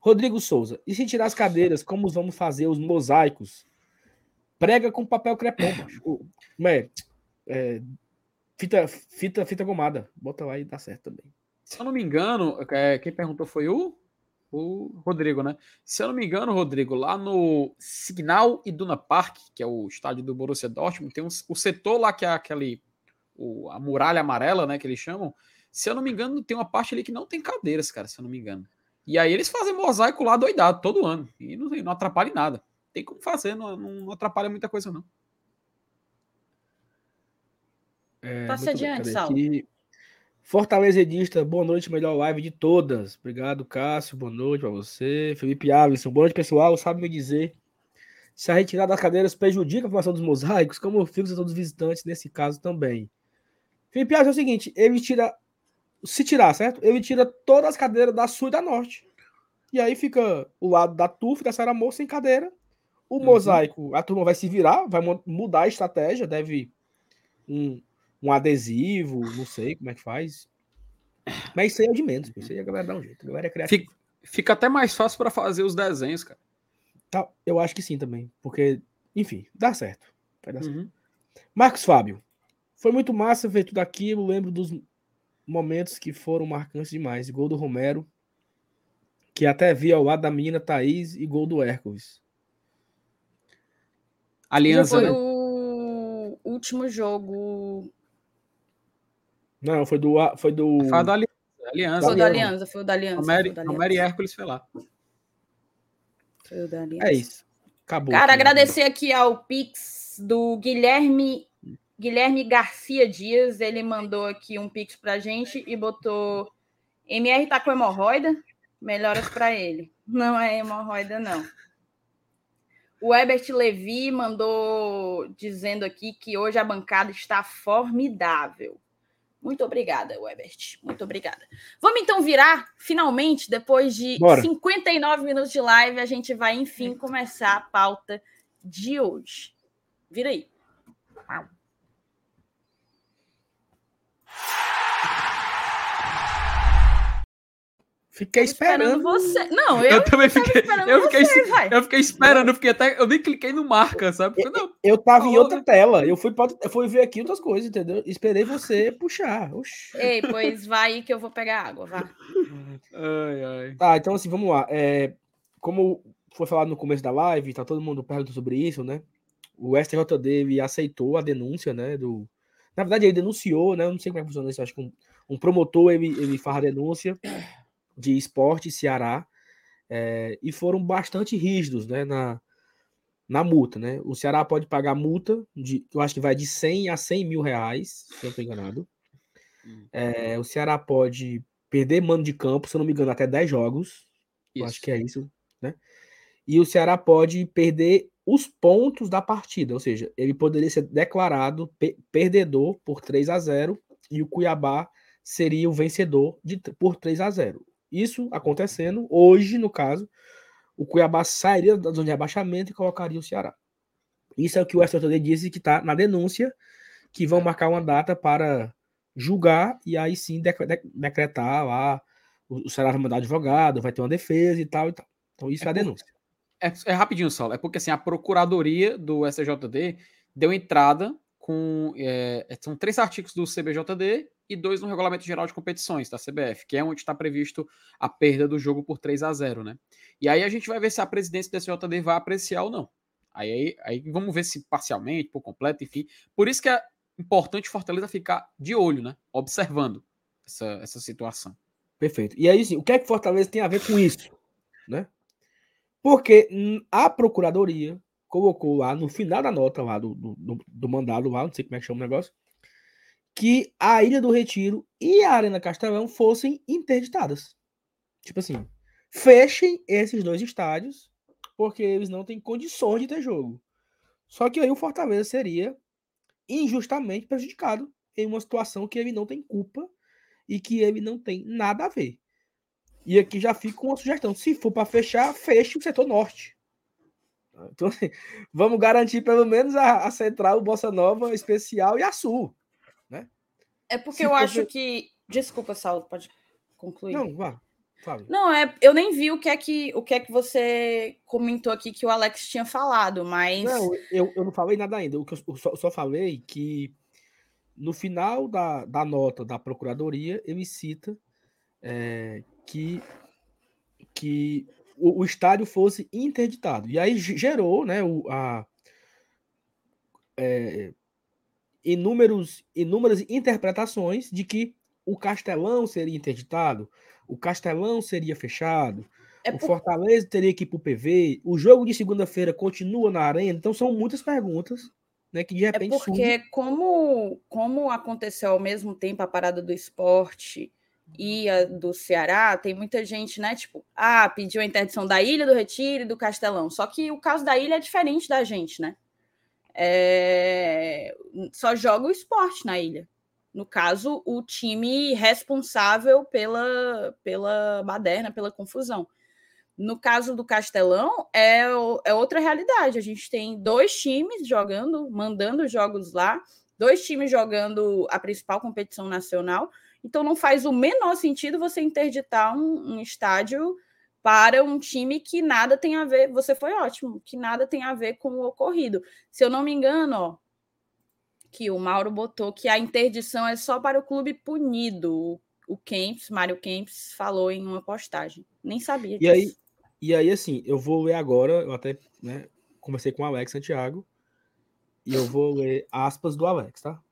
Rodrigo Souza, e se tirar as cadeiras, como vamos fazer os mosaicos? Prega com papel crepom. Como é? é? Fita, fita, fita gomada. Bota lá e dá certo também. Se eu não me engano, é, quem perguntou foi o, o Rodrigo, né? Se eu não me engano, Rodrigo, lá no Signal Iduna Park, que é o estádio do Borussia Dortmund, tem um, o setor lá que é aquele o, a muralha amarela, né, que eles chamam, se eu não me engano, tem uma parte ali que não tem cadeiras, cara, se eu não me engano. E aí eles fazem mosaico lá doidado todo ano. E não, não atrapalha em nada. Tem como fazer, não, não atrapalha muita coisa, não. É, Passa adiante, Sal. Edista, boa noite, melhor live de todas. Obrigado, Cássio, boa noite para você. Felipe Alisson, boa noite, pessoal. Sabe me dizer se a retirada das cadeiras prejudica a formação dos mosaicos, como fixa todos os visitantes nesse caso também. Felipe acha é o seguinte: ele tira. Se tirar, certo? Ele tira todas as cadeiras da sul e da norte. E aí fica o lado da TUF, da Serra Moça, sem cadeira. O uhum. mosaico, a turma vai se virar, vai mudar a estratégia, deve um, um adesivo, não sei como é que faz. Mas isso aí é de menos, isso aí a galera dá um jeito. A galera é criativa. Fica, fica até mais fácil para fazer os desenhos, cara. Tá, eu acho que sim também. Porque, enfim, dá certo. Vai dar uhum. certo. Marcos Fábio. Foi muito massa ver tudo aquilo. Lembro dos momentos que foram marcantes demais. Gol do Romero, que até vi ao lado da menina Thaís, e gol do Hércules. Aliança. foi né? o último jogo. Não, foi do. Foi do. Foi da Aliança. Foi da Aliança, foi da Aliança. Romero e Hércules foi lá. Foi o da Aliança. É isso. Acabou. Cara, aqui, agradecer aqui ao Pix do Guilherme Guilherme Garcia Dias, ele mandou aqui um pix pra gente e botou MR tá com hemorroida? Melhoras para ele. Não é hemorroida, não. O Ebert Levi mandou dizendo aqui que hoje a bancada está formidável. Muito obrigada, Webert. Muito obrigada. Vamos então virar, finalmente, depois de Bora. 59 minutos de live, a gente vai, enfim, começar a pauta de hoje. Vira aí. Fiquei esperando. esperando. você. Não, eu, eu também fiquei. Eu fiquei, você, eu fiquei esperando, eu fiquei até. Eu nem cliquei no marca, sabe? Eu, não, eu tava em outra tela. Eu fui, pra, eu fui ver aqui outras coisas, entendeu? Esperei você puxar. Oxi. Ei, pois vai aí que eu vou pegar água, vá. Ai, ai. Tá, então assim, vamos lá. É, como foi falado no começo da live, tá todo mundo perguntando sobre isso, né? O STJD aceitou a denúncia, né? Do... Na verdade, ele denunciou, né? Eu não sei como é que funciona isso. Acho que um, um promotor ele, ele faz a denúncia de esporte Ceará é, e foram bastante rígidos né, na, na multa. Né? O Ceará pode pagar multa, de, eu acho que vai de 100 a 100 mil reais, se eu não estou enganado. É, o Ceará pode perder mano de campo, se eu não me engano, até 10 jogos. Eu acho que é isso. Né? E o Ceará pode perder os pontos da partida, ou seja, ele poderia ser declarado pe perdedor por 3 a 0 e o Cuiabá seria o vencedor de, por 3 a 0. Isso acontecendo, hoje, no caso, o Cuiabá sairia da zona de abaixamento e colocaria o Ceará. Isso é o que o STJD disse que está na denúncia, que vão marcar uma data para julgar e aí sim decretar lá, o Ceará vai mandar advogado, vai ter uma defesa e tal e tal. Então isso é, é a denúncia. É, é, rapidinho, Saulo. É porque assim, a procuradoria do STJD deu entrada com. É, são três artigos do CBJD e dois no Regulamento Geral de Competições da CBF, que é onde está previsto a perda do jogo por 3 a 0 né? E aí a gente vai ver se a presidência da CJD vai apreciar ou não. Aí, aí vamos ver se parcialmente, por completo, enfim. Por isso que é importante Fortaleza ficar de olho, né? Observando essa, essa situação. Perfeito. E aí, sim, o que é que Fortaleza tem a ver com isso? Né? Porque a Procuradoria colocou lá no final da nota lá do, do, do mandado lá, não sei como é que chama o negócio, que a Ilha do Retiro e a Arena Castelão fossem interditadas. Tipo assim, fechem esses dois estádios, porque eles não têm condições de ter jogo. Só que aí o Fortaleza seria injustamente prejudicado em uma situação que ele não tem culpa e que ele não tem nada a ver. E aqui já fica uma sugestão: se for para fechar, feche o setor norte. Então, assim, vamos garantir pelo menos a, a central, Bossa Nova, especial e a Sul. É porque Se eu acho que. Desculpa, Saulo, pode concluir. Não, vá. Fale. Não, é, eu nem vi o que é que o que é que você comentou aqui que o Alex tinha falado, mas. Não, eu, eu não falei nada ainda. O que eu só, só falei que no final da, da nota da Procuradoria, ele cita é, que, que o, o, estádio fosse interditado. E aí gerou né, o, a, é, inúmeros, inúmeras interpretações de que o Castelão seria interditado, o Castelão seria fechado, é o por... Fortaleza teria que ir para o PV, o jogo de segunda-feira continua na arena, então são muitas perguntas né, que de é repente. É porque, como, como aconteceu ao mesmo tempo a parada do esporte e a do Ceará, tem muita gente, né? Tipo, ah, pediu a interdição da Ilha do Retiro e do Castelão. Só que o caso da ilha é diferente da gente, né? É, só joga o esporte na ilha. No caso, o time responsável pela, pela baderna, pela confusão. No caso do Castelão, é, é outra realidade. A gente tem dois times jogando, mandando jogos lá, dois times jogando a principal competição nacional. Então, não faz o menor sentido você interditar um, um estádio para um time que nada tem a ver. Você foi ótimo, que nada tem a ver com o ocorrido. Se eu não me engano, ó, que o Mauro botou que a interdição é só para o clube punido. O Kempis, Mário Kempis, falou em uma postagem. Nem sabia e disso. Aí, e aí, assim, eu vou ler agora, eu até né, conversei com o Alex Santiago, e eu vou ler aspas do Alex, tá?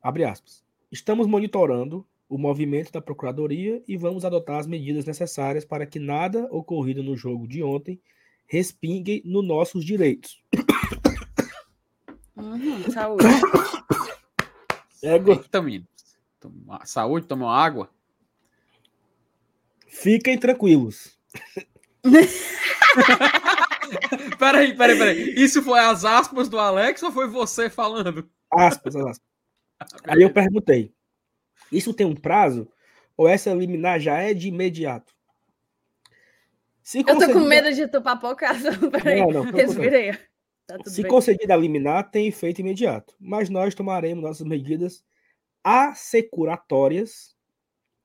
Abre aspas. Estamos monitorando o movimento da Procuradoria e vamos adotar as medidas necessárias para que nada ocorrido no jogo de ontem respingue nos nossos direitos. Uhum, saúde. Toma, saúde, toma água. Fiquem tranquilos. peraí, peraí, peraí. Isso foi as aspas do Alex ou foi você falando? Aspas, aspas. Aí eu perguntei: isso tem um prazo? Ou essa liminar já é de imediato? Se concedida... Eu tô com medo de tu papocar. Peraí, não, não, respirei. Tá Se bem. concedida a liminar, tem efeito imediato. Mas nós tomaremos nossas medidas assecuratórias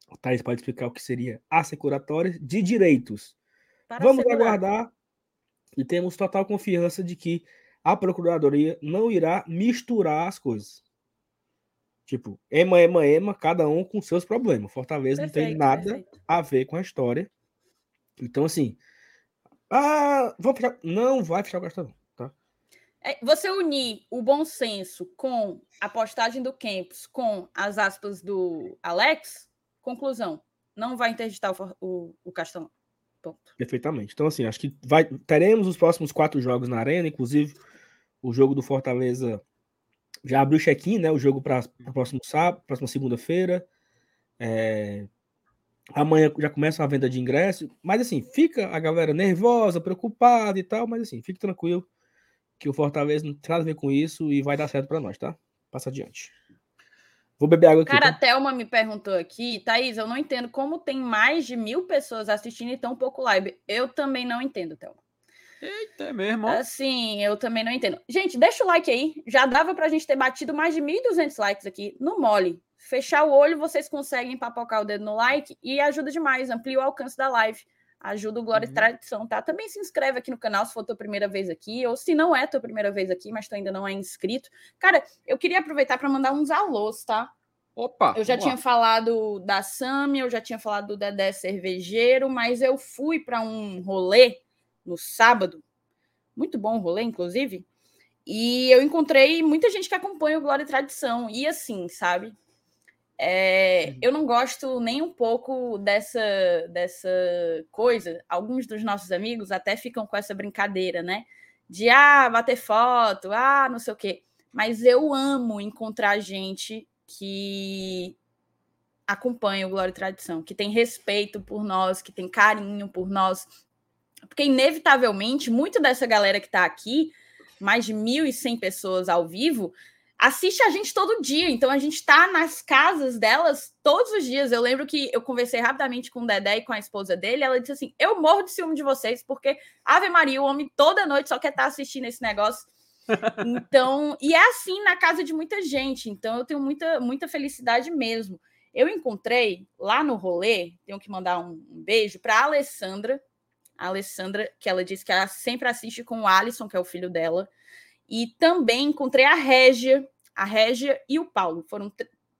O Thaís pode explicar o que seria assecuratória de direitos. Para Vamos aguardar e temos total confiança de que a Procuradoria não irá misturar as coisas. Tipo, ema, ema, ema, cada um com seus problemas. Fortaleza perfeito, não tem nada perfeito. a ver com a história. Então, assim, ah, vamos fechar. Não vai fechar o Castelão, tá? É, você unir o bom senso com a postagem do Campos, com as aspas do Alex, conclusão, não vai interditar o, o, o Castelão. Ponto. Perfeitamente. Então, assim, acho que vai, teremos os próximos quatro jogos na Arena, inclusive o jogo do Fortaleza já abriu o check-in, né? O jogo para o próximo sábado, próxima segunda-feira. É, Amanhã já começa a venda de ingresso, mas assim, fica a galera nervosa, preocupada e tal, mas assim, fique tranquilo que o Fortaleza não tem nada a ver com isso e vai dar certo para nós, tá? Passa adiante. Vou beber água aqui. Cara, tá? a Thelma me perguntou aqui, Thaís, eu não entendo como tem mais de mil pessoas assistindo e tão pouco live. Eu também não entendo, Thelma. Eita, é mesmo? Assim, eu também não entendo. Gente, deixa o like aí. Já dava pra gente ter batido mais de 1.200 likes aqui no mole fechar o olho, vocês conseguem papocar o dedo no like e ajuda demais, amplia o alcance da live. Ajuda o Glória uhum. e Tradição, tá? Também se inscreve aqui no canal se for tua primeira vez aqui, ou se não é tua primeira vez aqui, mas tu ainda não é inscrito. Cara, eu queria aproveitar para mandar uns alôs, tá? Opa! Eu já tinha falado da Sami, eu já tinha falado do Dedé Cervejeiro, mas eu fui para um rolê no sábado, muito bom o rolê, inclusive, e eu encontrei muita gente que acompanha o Glória e Tradição, e assim, sabe? É, eu não gosto nem um pouco dessa, dessa coisa. Alguns dos nossos amigos até ficam com essa brincadeira, né? De ah, bater foto, ah, não sei o quê. Mas eu amo encontrar gente que acompanha o Glória e Tradição, que tem respeito por nós, que tem carinho por nós. Porque, inevitavelmente, muito dessa galera que está aqui, mais de 1.100 pessoas ao vivo, assiste a gente todo dia, então a gente está nas casas delas todos os dias. Eu lembro que eu conversei rapidamente com o Dedé e com a esposa dele, ela disse assim: Eu morro de ciúme de vocês, porque Ave Maria, o homem toda noite só quer estar tá assistindo esse negócio. Então, e é assim na casa de muita gente, então eu tenho muita, muita felicidade mesmo. Eu encontrei lá no rolê, tenho que mandar um, um beijo para a Alessandra, a Alessandra, que ela disse que ela sempre assiste com o Alisson, que é o filho dela. E também encontrei a Régia, a Régia e o Paulo. Foram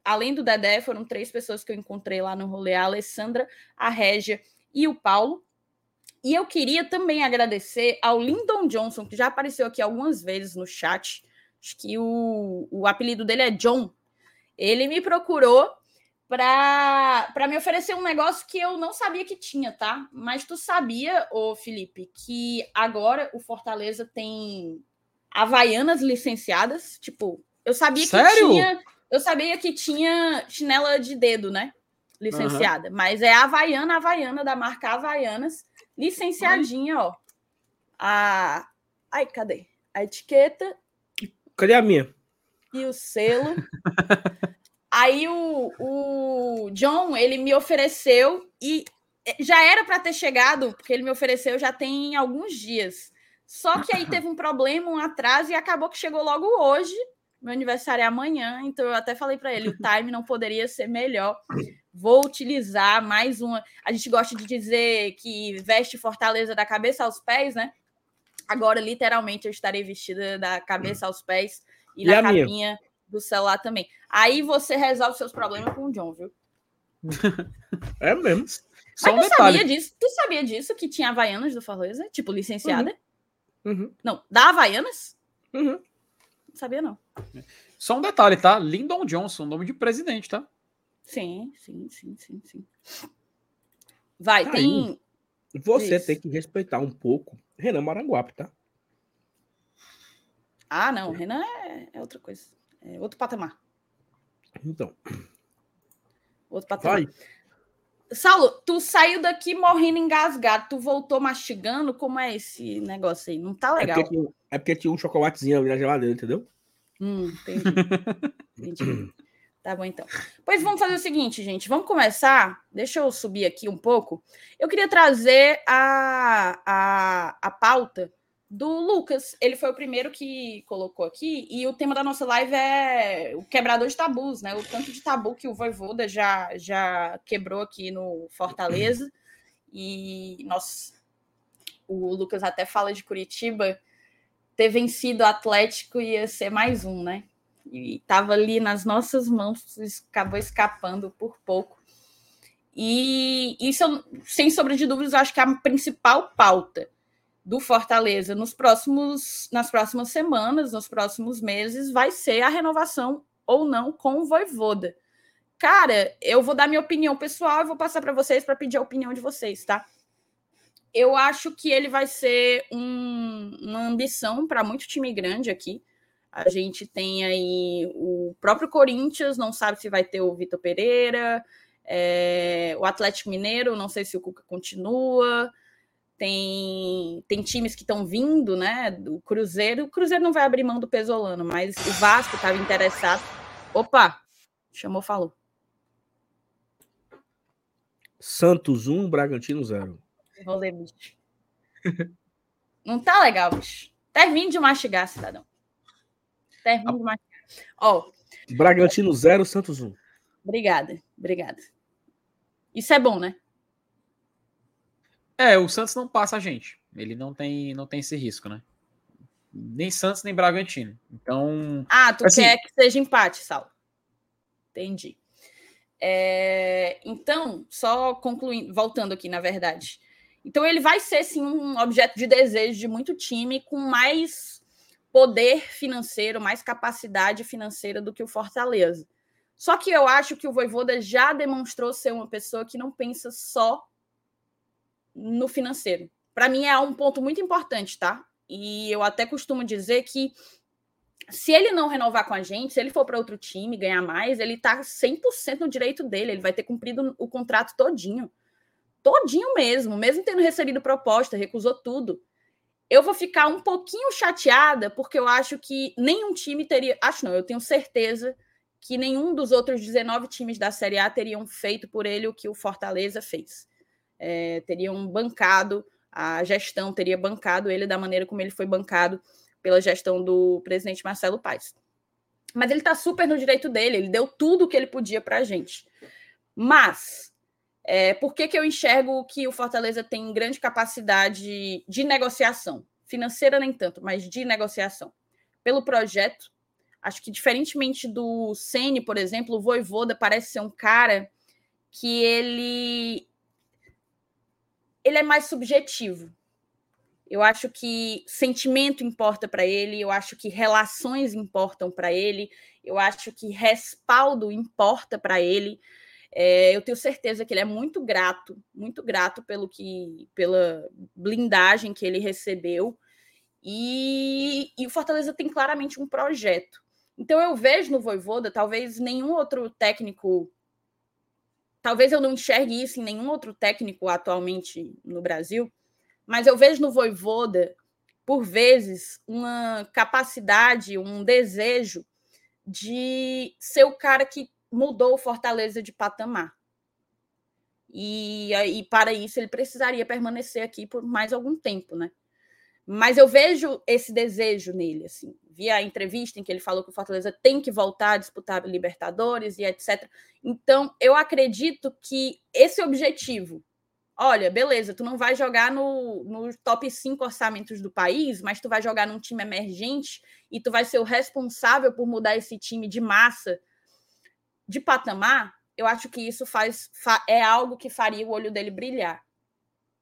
além do Dedé, foram três pessoas que eu encontrei lá no rolê: a Alessandra, a Régia e o Paulo. E eu queria também agradecer ao Lyndon Johnson, que já apareceu aqui algumas vezes no chat. Acho que o, o apelido dele é John. Ele me procurou para me oferecer um negócio que eu não sabia que tinha, tá? Mas tu sabia, ô Felipe, que agora o Fortaleza tem havaianas licenciadas, tipo, eu sabia Sério? que tinha, eu sabia que tinha chinela de dedo, né? Licenciada, uhum. mas é a havaiana, havaiana da marca Havaianas, licenciadinha, ó. A Ai, cadê? A etiqueta. Cadê a minha? E o selo. Aí o, o John, ele me ofereceu e já era para ter chegado, porque ele me ofereceu já tem alguns dias. Só que aí teve um problema, um atraso, e acabou que chegou logo hoje. Meu aniversário é amanhã, então eu até falei para ele: o time não poderia ser melhor. Vou utilizar mais uma. A gente gosta de dizer que veste Fortaleza da cabeça aos pés, né? Agora, literalmente, eu estarei vestida da cabeça aos pés e, e na capinha minha? Do celular também. Aí você resolve seus problemas com o John, viu? É mesmo. Só Mas um tu detalhe. sabia disso? Tu sabia disso que tinha Havaianas do Fortaleza? Tipo, licenciada? Uhum. Uhum. Não, da Havaianas? Uhum. Não sabia, não. Só um detalhe, tá? Lyndon Johnson, nome de presidente, tá? Sim, sim, sim, sim, sim. Vai, tá tem. Aí. Você tem que respeitar um pouco Renan Maranguape, tá? Ah, não, Renan é, é outra coisa. É outro patamar. Então. Outro patamar. Vai. Saulo, tu saiu daqui morrendo engasgado, tu voltou mastigando, como é esse negócio aí? Não tá é legal. É porque, tinha, é porque tinha um chocolatezinho ali na geladeira, entendeu? Hum, entendi. entendi. Tá bom, então. Pois vamos fazer o seguinte, gente. Vamos começar. Deixa eu subir aqui um pouco. Eu queria trazer a, a, a pauta do Lucas. Ele foi o primeiro que colocou aqui, e o tema da nossa live é o quebrador de tabus, né? O tanto de tabu que o Voivoda já, já quebrou aqui no Fortaleza. E nós, o Lucas até fala de Curitiba, ter vencido o Atlético ia ser mais um, né? E estava ali nas nossas mãos, acabou escapando por pouco. E isso, sem sombra de dúvidas, acho que é a principal pauta do Fortaleza nos próximos, nas próximas semanas, nos próximos meses, vai ser a renovação ou não com o Voivoda. Cara, eu vou dar minha opinião pessoal e vou passar para vocês para pedir a opinião de vocês, tá? Eu acho que ele vai ser um, uma ambição para muito time grande aqui. A gente tem aí o próprio Corinthians, não sabe se vai ter o Vitor Pereira, é, o Atlético Mineiro, não sei se o Cuca continua tem, tem times que estão vindo, né? Do Cruzeiro. O Cruzeiro não vai abrir mão do Pesolano, mas o Vasco estava interessado. Opa! Chamou, falou. Santos 1, Bragantino 0. Vou ler, bicho. Não tá legal, bicho. Termine de mastigar, cidadão. Termine de mastigar. Ó. Bragantino 0, Santos 1. Obrigada, obrigada. Isso é bom, né? É, o Santos não passa a gente. Ele não tem, não tem esse risco, né? Nem Santos, nem Bragantino. Então. Ah, tu assim, quer que seja empate, Sal. Entendi. É, então, só concluindo, voltando aqui, na verdade. Então, ele vai ser, sim, um objeto de desejo de muito time com mais poder financeiro, mais capacidade financeira do que o Fortaleza. Só que eu acho que o Voivoda já demonstrou ser uma pessoa que não pensa só no financeiro. Para mim é um ponto muito importante, tá? E eu até costumo dizer que se ele não renovar com a gente, se ele for para outro time ganhar mais, ele tá 100% no direito dele, ele vai ter cumprido o contrato todinho. Todinho mesmo, mesmo tendo recebido proposta, recusou tudo. Eu vou ficar um pouquinho chateada porque eu acho que nenhum time teria, acho não, eu tenho certeza que nenhum dos outros 19 times da Série A teriam feito por ele o que o Fortaleza fez é, teriam bancado, a gestão teria bancado ele da maneira como ele foi bancado pela gestão do presidente Marcelo Paes. Mas ele está super no direito dele, ele deu tudo o que ele podia para a gente. Mas, é, por que, que eu enxergo que o Fortaleza tem grande capacidade de negociação? Financeira nem tanto, mas de negociação. Pelo projeto, acho que diferentemente do Ceni, por exemplo, o Voivoda parece ser um cara que ele ele é mais subjetivo. Eu acho que sentimento importa para ele, eu acho que relações importam para ele, eu acho que respaldo importa para ele. É, eu tenho certeza que ele é muito grato, muito grato pelo que, pela blindagem que ele recebeu. E, e o Fortaleza tem claramente um projeto. Então eu vejo no Voivoda, talvez nenhum outro técnico Talvez eu não enxergue isso em nenhum outro técnico atualmente no Brasil, mas eu vejo no Voivoda, por vezes, uma capacidade, um desejo de ser o cara que mudou o Fortaleza de patamar. E, e para isso ele precisaria permanecer aqui por mais algum tempo, né? Mas eu vejo esse desejo nele, assim. Vi a entrevista em que ele falou que o Fortaleza tem que voltar a disputar Libertadores e etc. Então, eu acredito que esse objetivo, olha, beleza, tu não vai jogar no, no top 5 orçamentos do país, mas tu vai jogar num time emergente e tu vai ser o responsável por mudar esse time de massa, de patamar, eu acho que isso faz é algo que faria o olho dele brilhar.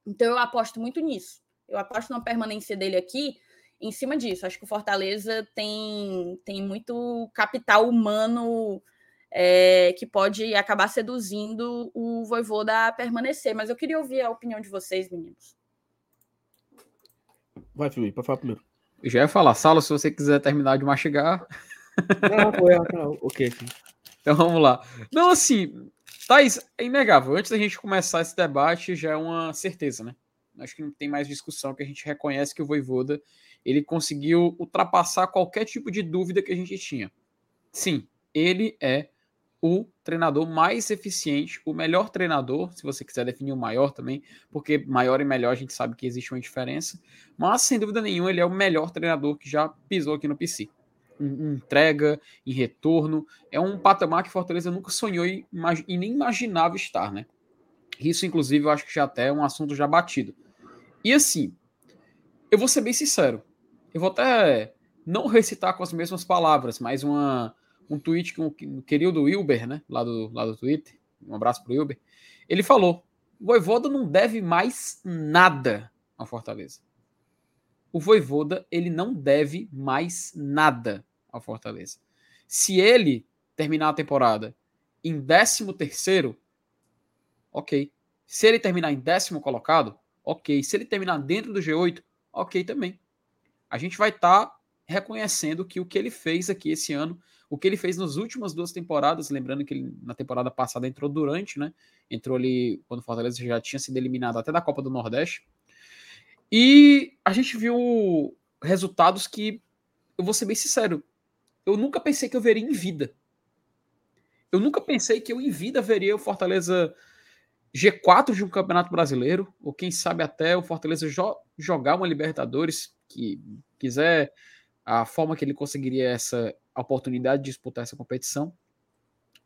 Então eu aposto muito nisso. Eu aposto na permanência dele aqui em cima disso. Acho que o Fortaleza tem, tem muito capital humano é, que pode acabar seduzindo o Voivoda a permanecer. Mas eu queria ouvir a opinião de vocês, meninos. Vai, Felipe, para falar primeiro. Eu já ia falar, Salo, se você quiser terminar de mastigar. Não, foi, não, ok. Então vamos lá. Não, assim, Thaís, é inegável. Antes da gente começar esse debate, já é uma certeza, né? Acho que não tem mais discussão, que a gente reconhece que o Voivoda ele conseguiu ultrapassar qualquer tipo de dúvida que a gente tinha. Sim, ele é o treinador mais eficiente, o melhor treinador, se você quiser definir o maior também, porque maior e melhor a gente sabe que existe uma diferença, mas sem dúvida nenhuma ele é o melhor treinador que já pisou aqui no PC. Em entrega, em retorno, é um patamar que Fortaleza nunca sonhou e, e nem imaginava estar, né? Isso, inclusive, eu acho que já até é um assunto já batido. E assim, eu vou ser bem sincero, eu vou até não recitar com as mesmas palavras, mas uma um tweet que um querido Wilber, né, lá do, lá do Twitter, um abraço pro Wilber, ele falou, o Voivoda não deve mais nada ao Fortaleza. O Voivoda, ele não deve mais nada ao Fortaleza. Se ele terminar a temporada em 13 terceiro, ok. Se ele terminar em décimo colocado, ok. Se ele terminar dentro do G8, ok também. A gente vai estar tá reconhecendo que o que ele fez aqui esse ano o que ele fez nas últimas duas temporadas, lembrando que ele na temporada passada entrou durante, né? Entrou ali quando o Fortaleza já tinha sido eliminado até da Copa do Nordeste. E a gente viu resultados que, eu vou ser bem sincero, eu nunca pensei que eu veria em vida. Eu nunca pensei que eu em vida veria o Fortaleza G4 de um Campeonato Brasileiro, ou quem sabe até o Fortaleza jo jogar uma Libertadores, que quiser a forma que ele conseguiria essa oportunidade de disputar essa competição.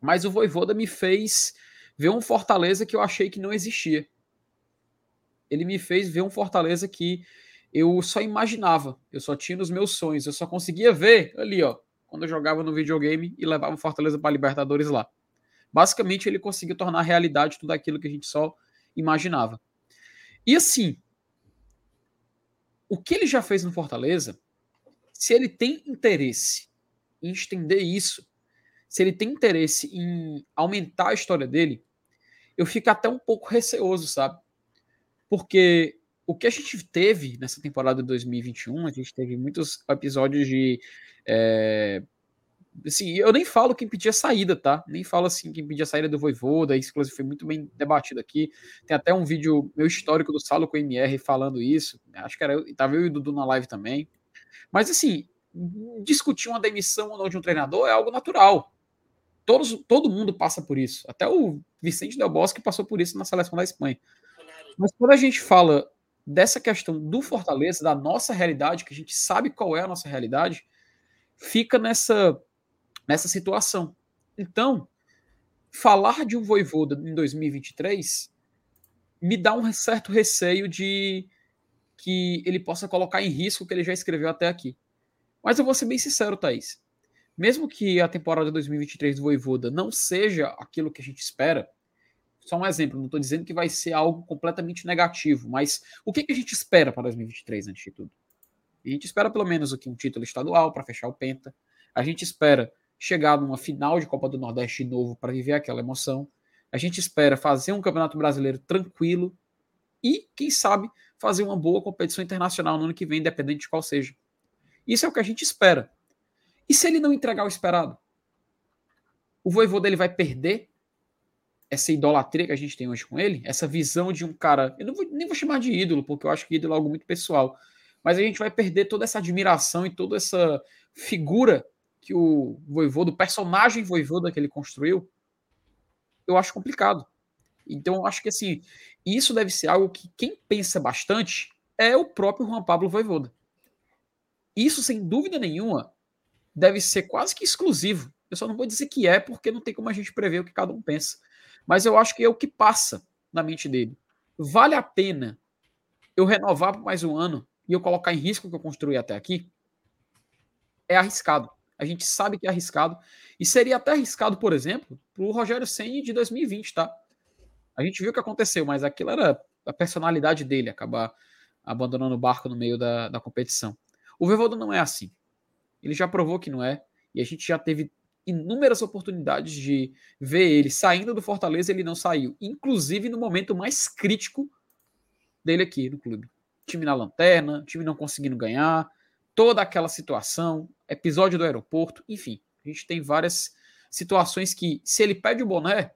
Mas o Voivoda me fez ver um Fortaleza que eu achei que não existia. Ele me fez ver um Fortaleza que eu só imaginava, eu só tinha nos meus sonhos, eu só conseguia ver ali, ó, quando eu jogava no videogame e levava o Fortaleza para Libertadores lá. Basicamente, ele conseguiu tornar realidade tudo aquilo que a gente só imaginava. E assim, o que ele já fez no Fortaleza, se ele tem interesse em estender isso, se ele tem interesse em aumentar a história dele, eu fico até um pouco receoso, sabe? Porque o que a gente teve nessa temporada de 2021, a gente teve muitos episódios de. É, assim, eu nem falo quem pedia saída, tá? Nem falo assim quem pedia saída do Voivoda, isso inclusive foi muito bem debatido aqui. Tem até um vídeo meu histórico do Salo com o MR falando isso. Acho que era tava eu e o Dudu na live também. Mas assim, discutir uma demissão ou não de um treinador é algo natural. Todos, todo mundo passa por isso. Até o Vicente Del Bosque passou por isso na seleção da Espanha. Mas quando a gente fala dessa questão do Fortaleza, da nossa realidade, que a gente sabe qual é a nossa realidade, fica nessa, nessa situação. Então, falar de um Voivoda em 2023 me dá um certo receio de que ele possa colocar em risco o que ele já escreveu até aqui. Mas eu vou ser bem sincero, Thaís. Mesmo que a temporada 2023 do Voivoda não seja aquilo que a gente espera, só um exemplo, não estou dizendo que vai ser algo completamente negativo, mas o que, que a gente espera para 2023, antes de tudo? A gente espera pelo menos aqui um título estadual para fechar o Penta. A gente espera chegar numa final de Copa do Nordeste de novo para viver aquela emoção. A gente espera fazer um Campeonato Brasileiro tranquilo e, quem sabe, fazer uma boa competição internacional no ano que vem, independente de qual seja. Isso é o que a gente espera. E se ele não entregar o esperado? O voivô dele vai perder essa idolatria que a gente tem hoje com ele, essa visão de um cara. Eu não vou, nem vou chamar de ídolo, porque eu acho que ídolo é algo muito pessoal. Mas a gente vai perder toda essa admiração e toda essa figura que o voivô, do personagem voivô que ele construiu, eu acho complicado. Então, eu acho que assim, isso deve ser algo que quem pensa bastante é o próprio Juan Pablo Voivoda. Isso, sem dúvida nenhuma, deve ser quase que exclusivo. Eu só não vou dizer que é, porque não tem como a gente prever o que cada um pensa. Mas eu acho que é o que passa na mente dele. Vale a pena eu renovar por mais um ano e eu colocar em risco o que eu construí até aqui? É arriscado. A gente sabe que é arriscado. E seria até arriscado, por exemplo, para o Rogério Senni de 2020, tá? A gente viu o que aconteceu, mas aquilo era a personalidade dele, acabar abandonando o barco no meio da, da competição. O Voivoda não é assim. Ele já provou que não é. E a gente já teve inúmeras oportunidades de ver ele saindo do Fortaleza, ele não saiu. Inclusive no momento mais crítico dele aqui no clube. Time na lanterna, time não conseguindo ganhar, toda aquela situação, episódio do aeroporto, enfim. A gente tem várias situações que, se ele pede o boné,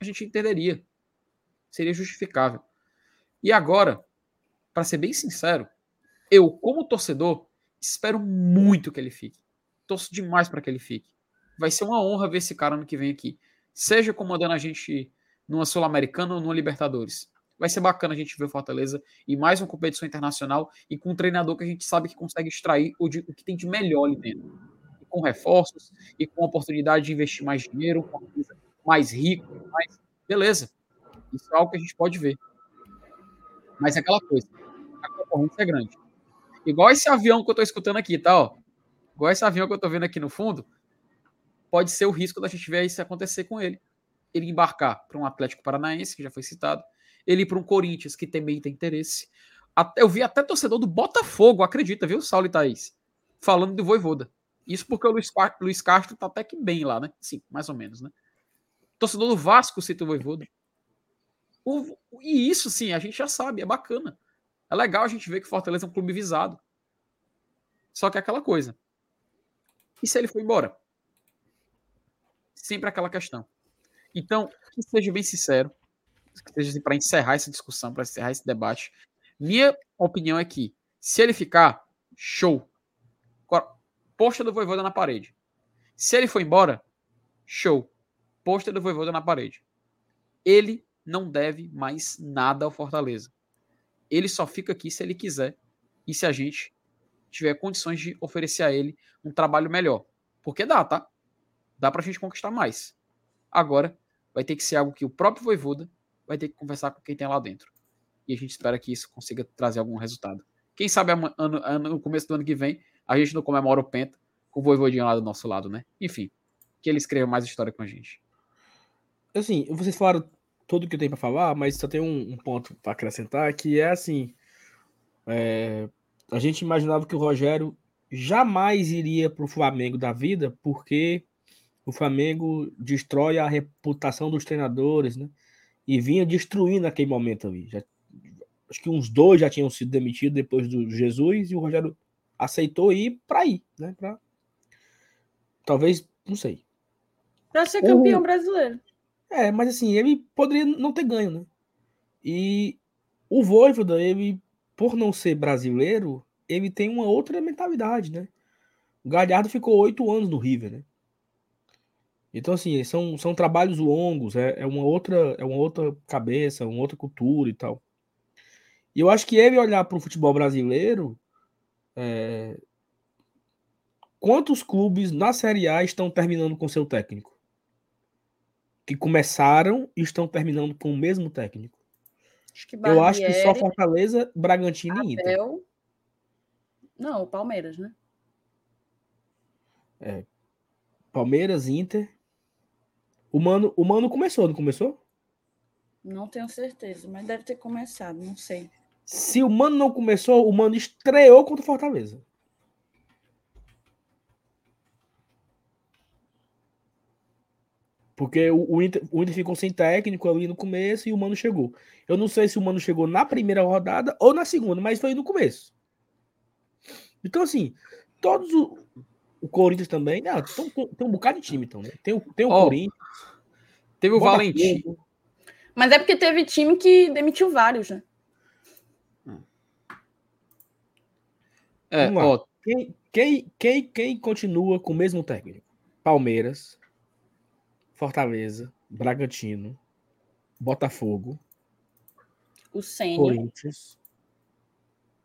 a gente entenderia. Seria justificável. E agora, para ser bem sincero, eu, como torcedor, Espero muito que ele fique. Torço demais para que ele fique. Vai ser uma honra ver esse cara ano que vem aqui. seja comandando a gente numa Sul-Americana ou numa Libertadores. Vai ser bacana a gente ver o Fortaleza em mais uma competição internacional e com um treinador que a gente sabe que consegue extrair o, de, o que tem de melhor ali dentro. E com reforços e com a oportunidade de investir mais dinheiro, com coisa mais rico, mais. Beleza. Isso é algo que a gente pode ver. Mas é aquela coisa. A concorrência é grande. Igual esse avião que eu tô escutando aqui, tá? Ó. Igual esse avião que eu tô vendo aqui no fundo. Pode ser o risco da gente ver isso acontecer com ele. Ele embarcar para um Atlético Paranaense, que já foi citado. Ele ir para um Corinthians, que também tem interesse. Eu vi até torcedor do Botafogo, acredita, viu, Saulo e Thaís? Falando do Voivoda. Isso porque o Luiz, Luiz Castro tá até que bem lá, né? Sim, mais ou menos, né? Torcedor do Vasco cita o Voivoda. O, e isso, sim, a gente já sabe, é bacana. É legal a gente ver que Fortaleza é um clube visado. Só que é aquela coisa. E se ele for embora? Sempre aquela questão. Então, que seja bem sincero, assim, para encerrar essa discussão, para encerrar esse debate. Minha opinião é que, se ele ficar, show. Posta do Voivoda na parede. Se ele for embora, show. Posta do Voivoda na parede. Ele não deve mais nada ao Fortaleza. Ele só fica aqui se ele quiser e se a gente tiver condições de oferecer a ele um trabalho melhor. Porque dá, tá? Dá pra gente conquistar mais. Agora, vai ter que ser algo que o próprio Voivoda vai ter que conversar com quem tem lá dentro. E a gente espera que isso consiga trazer algum resultado. Quem sabe ano, ano, no começo do ano que vem a gente não comemora o Penta com o Voivodinho lá do nosso lado, né? Enfim, que ele escreva mais história com a gente. Assim, vocês falaram tudo que eu tenho para falar, mas só tem um, um ponto para acrescentar que é assim: é, a gente imaginava que o Rogério jamais iria para o Flamengo da vida, porque o Flamengo destrói a reputação dos treinadores, né? E vinha destruindo naquele momento ali. Já, acho que uns dois já tinham sido demitidos depois do Jesus e o Rogério aceitou ir para ir, né? Pra, talvez, não sei. Para ser campeão o, brasileiro. É, mas assim, ele poderia não ter ganho, né? E o Voivoda, ele, por não ser brasileiro, ele tem uma outra mentalidade, né? O Galhardo ficou oito anos no River, né? Então, assim, são, são trabalhos longos, é, é, uma outra, é uma outra cabeça, uma outra cultura e tal. E eu acho que ele olhar para o futebol brasileiro, é... quantos clubes na Série A estão terminando com seu técnico? que começaram e estão terminando com o mesmo técnico. Acho eu acho que só Fortaleza, Bragantino Abel... e Inter. Não, o Palmeiras, né? É. Palmeiras, Inter. O Mano, o Mano começou, não começou? Não tenho certeza, mas deve ter começado, não sei. Se o Mano não começou, o Mano estreou contra o Fortaleza. Porque o, o, Inter, o Inter ficou sem técnico ali no começo e o Mano chegou. Eu não sei se o Mano chegou na primeira rodada ou na segunda, mas foi no começo. Então, assim, todos o, Corinthians também. Né, tem, tem, um bocado de time, então, né? Tem, tem o oh, Corinthians. Teve o Valentim. Mas é porque teve time que demitiu vários, né? É, ó, quem, quem, quem, quem continua com o mesmo técnico? Palmeiras, Fortaleza, Bragantino, Botafogo, o Senna, Corinthians,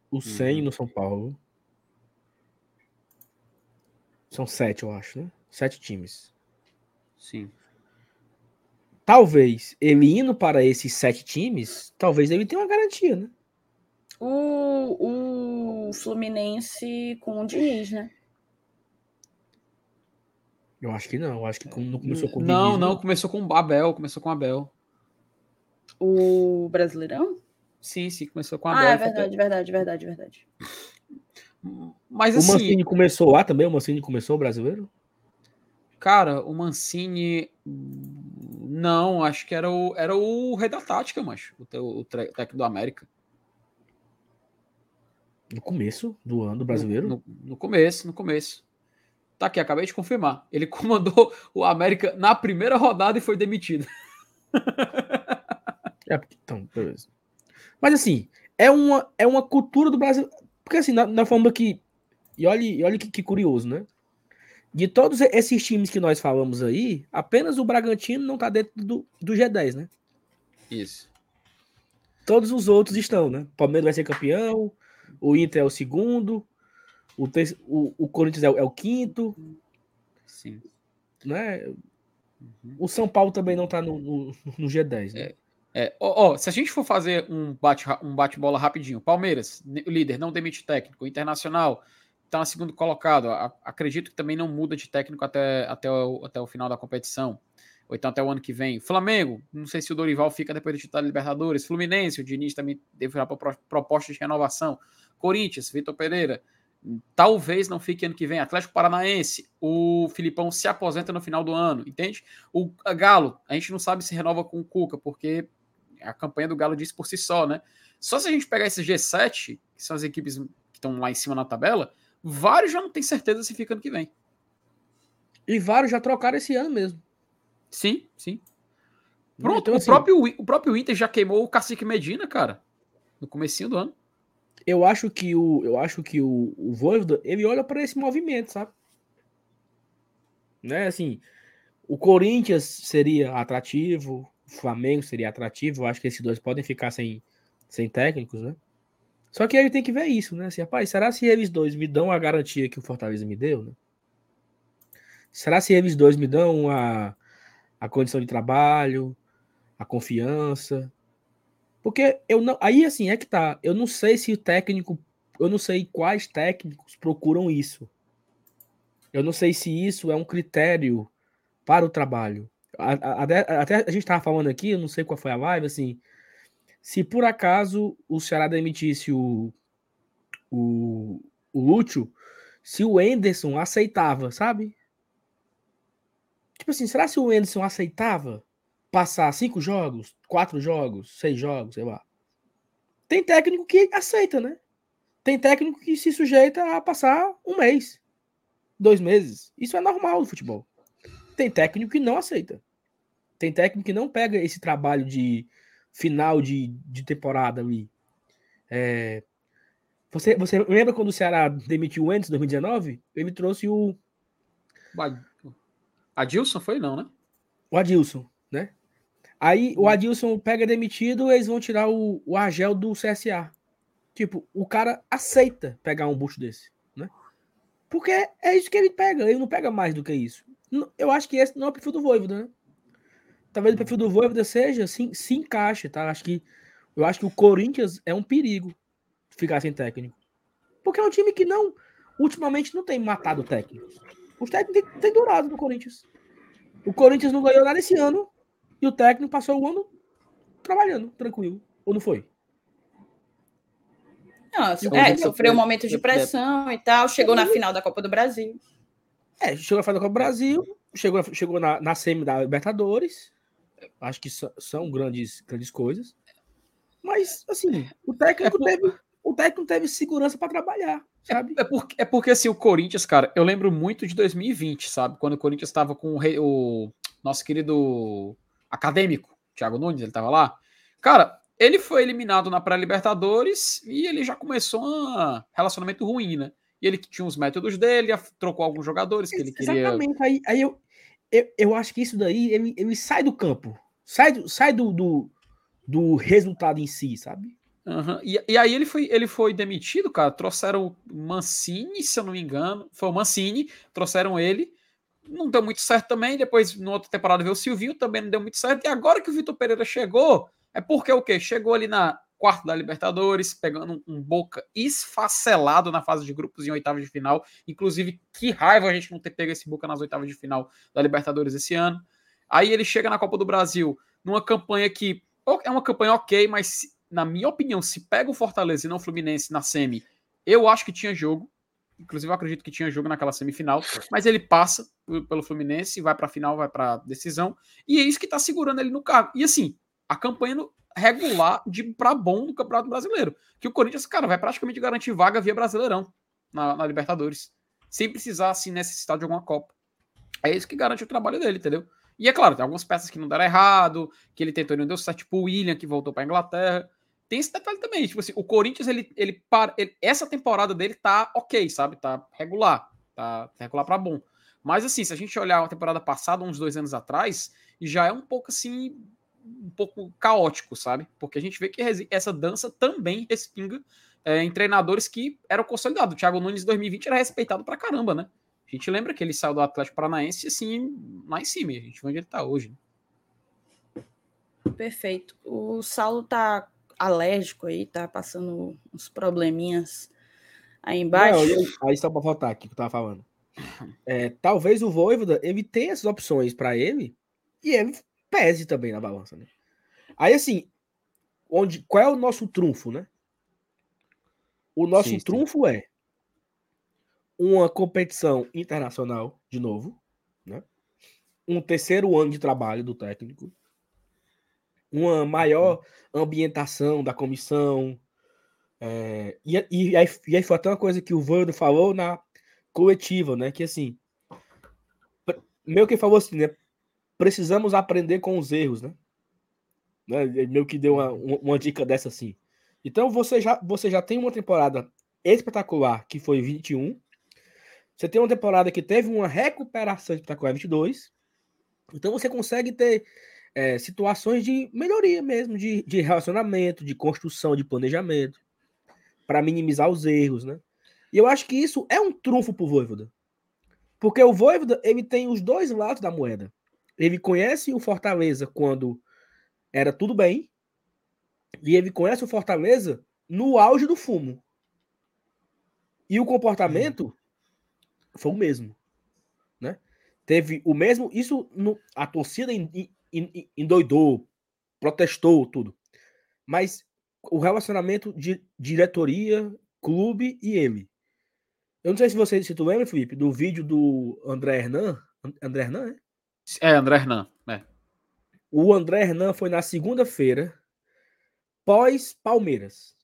o Senna uhum. no São Paulo. São sete, eu acho, né? Sete times. Sim. Talvez ele indo para esses sete times, talvez ele tenha uma garantia, né? O, o Fluminense com o Diniz, né? Eu acho que não. Eu acho que não começou com Não, Diniz, não, começou com o Abel, começou com o Abel. O Brasileirão? Sim, sim, começou com o Abel. Ah, é verdade, verdade, verdade, verdade. Mas assim. O Mancini começou lá também? O Mancini começou o brasileiro? Cara, o Mancini. Não, acho que era o, era o rei da tática, mas o, o, o técnico do América. No começo do ano brasileiro? No, no, no começo, no começo. Tá aqui, acabei de confirmar. Ele comandou o América na primeira rodada e foi demitido. é, então, beleza. Mas assim, é uma, é uma cultura do Brasil. Porque assim, na forma que. E olha, e olha que, que curioso, né? de todos esses times que nós falamos aí, apenas o Bragantino não tá dentro do, do G10, né? Isso. Todos os outros estão, né? O Palmeiras vai ser campeão, o Inter é o segundo, o, o, o Corinthians é o, é o, quinto. Sim. Né? Uhum. O São Paulo também não tá no, no, no G10, né? É. É, ó, ó, se a gente for fazer um bate-bola um bate rapidinho, Palmeiras, líder, não demite técnico, Internacional, está na segundo colocado. acredito que também não muda de técnico até, até, o, até o final da competição. Ou então até o ano que vem. Flamengo, não sei se o Dorival fica depois do título da Libertadores. Fluminense, o Diniz também deve virar proposta de renovação. Corinthians, Vitor Pereira, talvez não fique ano que vem. Atlético Paranaense, o Filipão se aposenta no final do ano, entende? O Galo, a gente não sabe se renova com o Cuca, porque a campanha do Galo diz por si só, né? Só se a gente pegar esses G7, que são as equipes que estão lá em cima na tabela, Vários já não tem certeza se fica ano que vem. E vários já trocaram esse ano mesmo. Sim, sim. Pronto, então, o, assim, próprio, o próprio Inter já queimou o Cacique Medina, cara, no comecinho do ano. Eu acho que o, eu acho que o, o Voivoda, ele olha para esse movimento, sabe? Né, assim, o Corinthians seria atrativo, o Flamengo seria atrativo, eu acho que esses dois podem ficar sem, sem técnicos, né? Só que aí tem que ver isso, né? Assim, rapaz, será se eles dois me dão a garantia que o Fortaleza me deu, né? Será se eles dois me dão a, a condição de trabalho, a confiança? Porque eu não. Aí assim é que tá. Eu não sei se o técnico. Eu não sei quais técnicos procuram isso. Eu não sei se isso é um critério para o trabalho. Até, até a gente estava falando aqui, eu não sei qual foi a live, assim se por acaso o Ceará demitisse o, o, o Lúcio, se o Enderson aceitava, sabe? Tipo assim, será se o Enderson aceitava passar cinco jogos, quatro jogos, seis jogos, sei lá? Tem técnico que aceita, né? Tem técnico que se sujeita a passar um mês, dois meses. Isso é normal no futebol. Tem técnico que não aceita. Tem técnico que não pega esse trabalho de final de, de temporada ali. É, você, você lembra quando o Ceará demitiu em 2019? Ele trouxe o. Adilson foi, não, né? O Adilson, né? Aí o hum. Adilson pega demitido, eles vão tirar o, o Argel do CSA. Tipo, o cara aceita pegar um bucho desse, né? Porque é isso que ele pega, ele não pega mais do que isso. Eu acho que esse não é o perfil do Voivoda, né? Talvez o perfil do Voivoda seja, se, se encaixe, tá? Acho que, eu acho que o Corinthians é um perigo ficar sem técnico. Porque é um time que não, ultimamente, não tem matado técnicos. Os técnicos têm, têm durado no Corinthians. O Corinthians não ganhou nada esse ano e o técnico passou o ano trabalhando, tranquilo. Ou não foi? Não, é, sofreu um momento de pressão e tal, chegou na final da Copa do Brasil. É, chegou na final da Copa do Brasil, chegou, chegou na, na semi da Libertadores, Acho que são grandes, grandes coisas. Mas, assim, o técnico, é teve, o técnico teve segurança para trabalhar, sabe? É, é, porque, é porque, assim, o Corinthians, cara, eu lembro muito de 2020, sabe? Quando o Corinthians estava com o, rei, o nosso querido acadêmico, Thiago Nunes, ele estava lá. Cara, ele foi eliminado na pré-Libertadores e ele já começou um relacionamento ruim, né? E ele tinha os métodos dele, trocou alguns jogadores que ele queria. Exatamente. Aí, aí eu, eu, eu acho que isso daí ele, ele sai do campo, sai do, sai do, do, do resultado em si, sabe? Uhum. E, e, aí ele foi, ele foi demitido, cara. Trouxeram o Mancini, se eu não me engano. Foi o Mancini, trouxeram ele. Não deu muito certo também. Depois, na outra temporada, veio o Silvio, também não deu muito certo. E agora que o Vitor Pereira chegou, é porque o quê? Chegou ali na quarto da Libertadores, pegando um, Boca esfacelado na fase de grupos em oitavas de final. Inclusive, que raiva a gente não ter pego esse Boca nas oitavas de final da Libertadores esse ano. Aí ele chega na Copa do Brasil numa campanha que é uma campanha ok, mas na minha opinião, se pega o Fortaleza e não o Fluminense na semi, eu acho que tinha jogo. Inclusive, eu acredito que tinha jogo naquela semifinal, mas ele passa pelo Fluminense, vai para a final, vai para decisão, e é isso que está segurando ele no cargo. E assim, a campanha regular de para bom do Campeonato Brasileiro. Que o Corinthians, cara, vai praticamente garantir vaga via Brasileirão na, na Libertadores, sem precisar assim necessitar de alguma Copa. É isso que garante o trabalho dele, entendeu? E é claro, tem algumas peças que não deram errado, que ele tentou e não deu certo, tipo o William, que voltou para Inglaterra. Tem esse detalhe também, tipo assim, o Corinthians, ele, ele, para, ele essa temporada dele tá ok, sabe? Tá regular, tá regular para bom. Mas assim, se a gente olhar a temporada passada, uns dois anos atrás, já é um pouco assim, um pouco caótico, sabe? Porque a gente vê que essa dança também respinga é, em treinadores que eram consolidados. O Thiago Nunes em 2020 era respeitado pra caramba, né? A gente lembra que ele saiu do Atlético Paranaense assim, lá em cima. A gente vê onde ele tá hoje. Né? Perfeito. O Saulo tá alérgico aí, tá passando uns probleminhas aí embaixo. Não, aí só para voltar aqui que eu tava falando. É, talvez o Voivoda ele tenha essas opções para ele e ele pese também na balança, né? Aí assim, onde qual é o nosso trunfo, né? O nosso sim, trunfo sim. é uma competição internacional de novo, né? Um terceiro ano de trabalho do técnico, uma maior ambientação da comissão. É, e, e, aí, e aí foi até uma coisa que o Vando falou na coletiva, né? Que assim, meio que falou assim, né? Precisamos aprender com os erros, né? né? Meio que deu uma, uma dica dessa assim. Então você já, você já tem uma temporada espetacular que foi 21. Você tem uma temporada que teve uma recuperação espetacular 22. Então você consegue ter é, situações de melhoria mesmo, de, de relacionamento, de construção, de planejamento, para minimizar os erros, né? E eu acho que isso é um trunfo pro Voivoda. Porque o Voivoda, ele tem os dois lados da moeda. Ele conhece o Fortaleza quando era tudo bem, e ele conhece o Fortaleza no auge do fumo. E o comportamento foi o mesmo, né? Teve o mesmo, isso no, a torcida endoidou, protestou, tudo. Mas o relacionamento de diretoria, clube e ele. Eu não sei se você se tu lembra, Felipe, do vídeo do André Hernan. André Hernan, é? É, André Hernan. É. O André Hernan foi na segunda-feira, pós Palmeiras.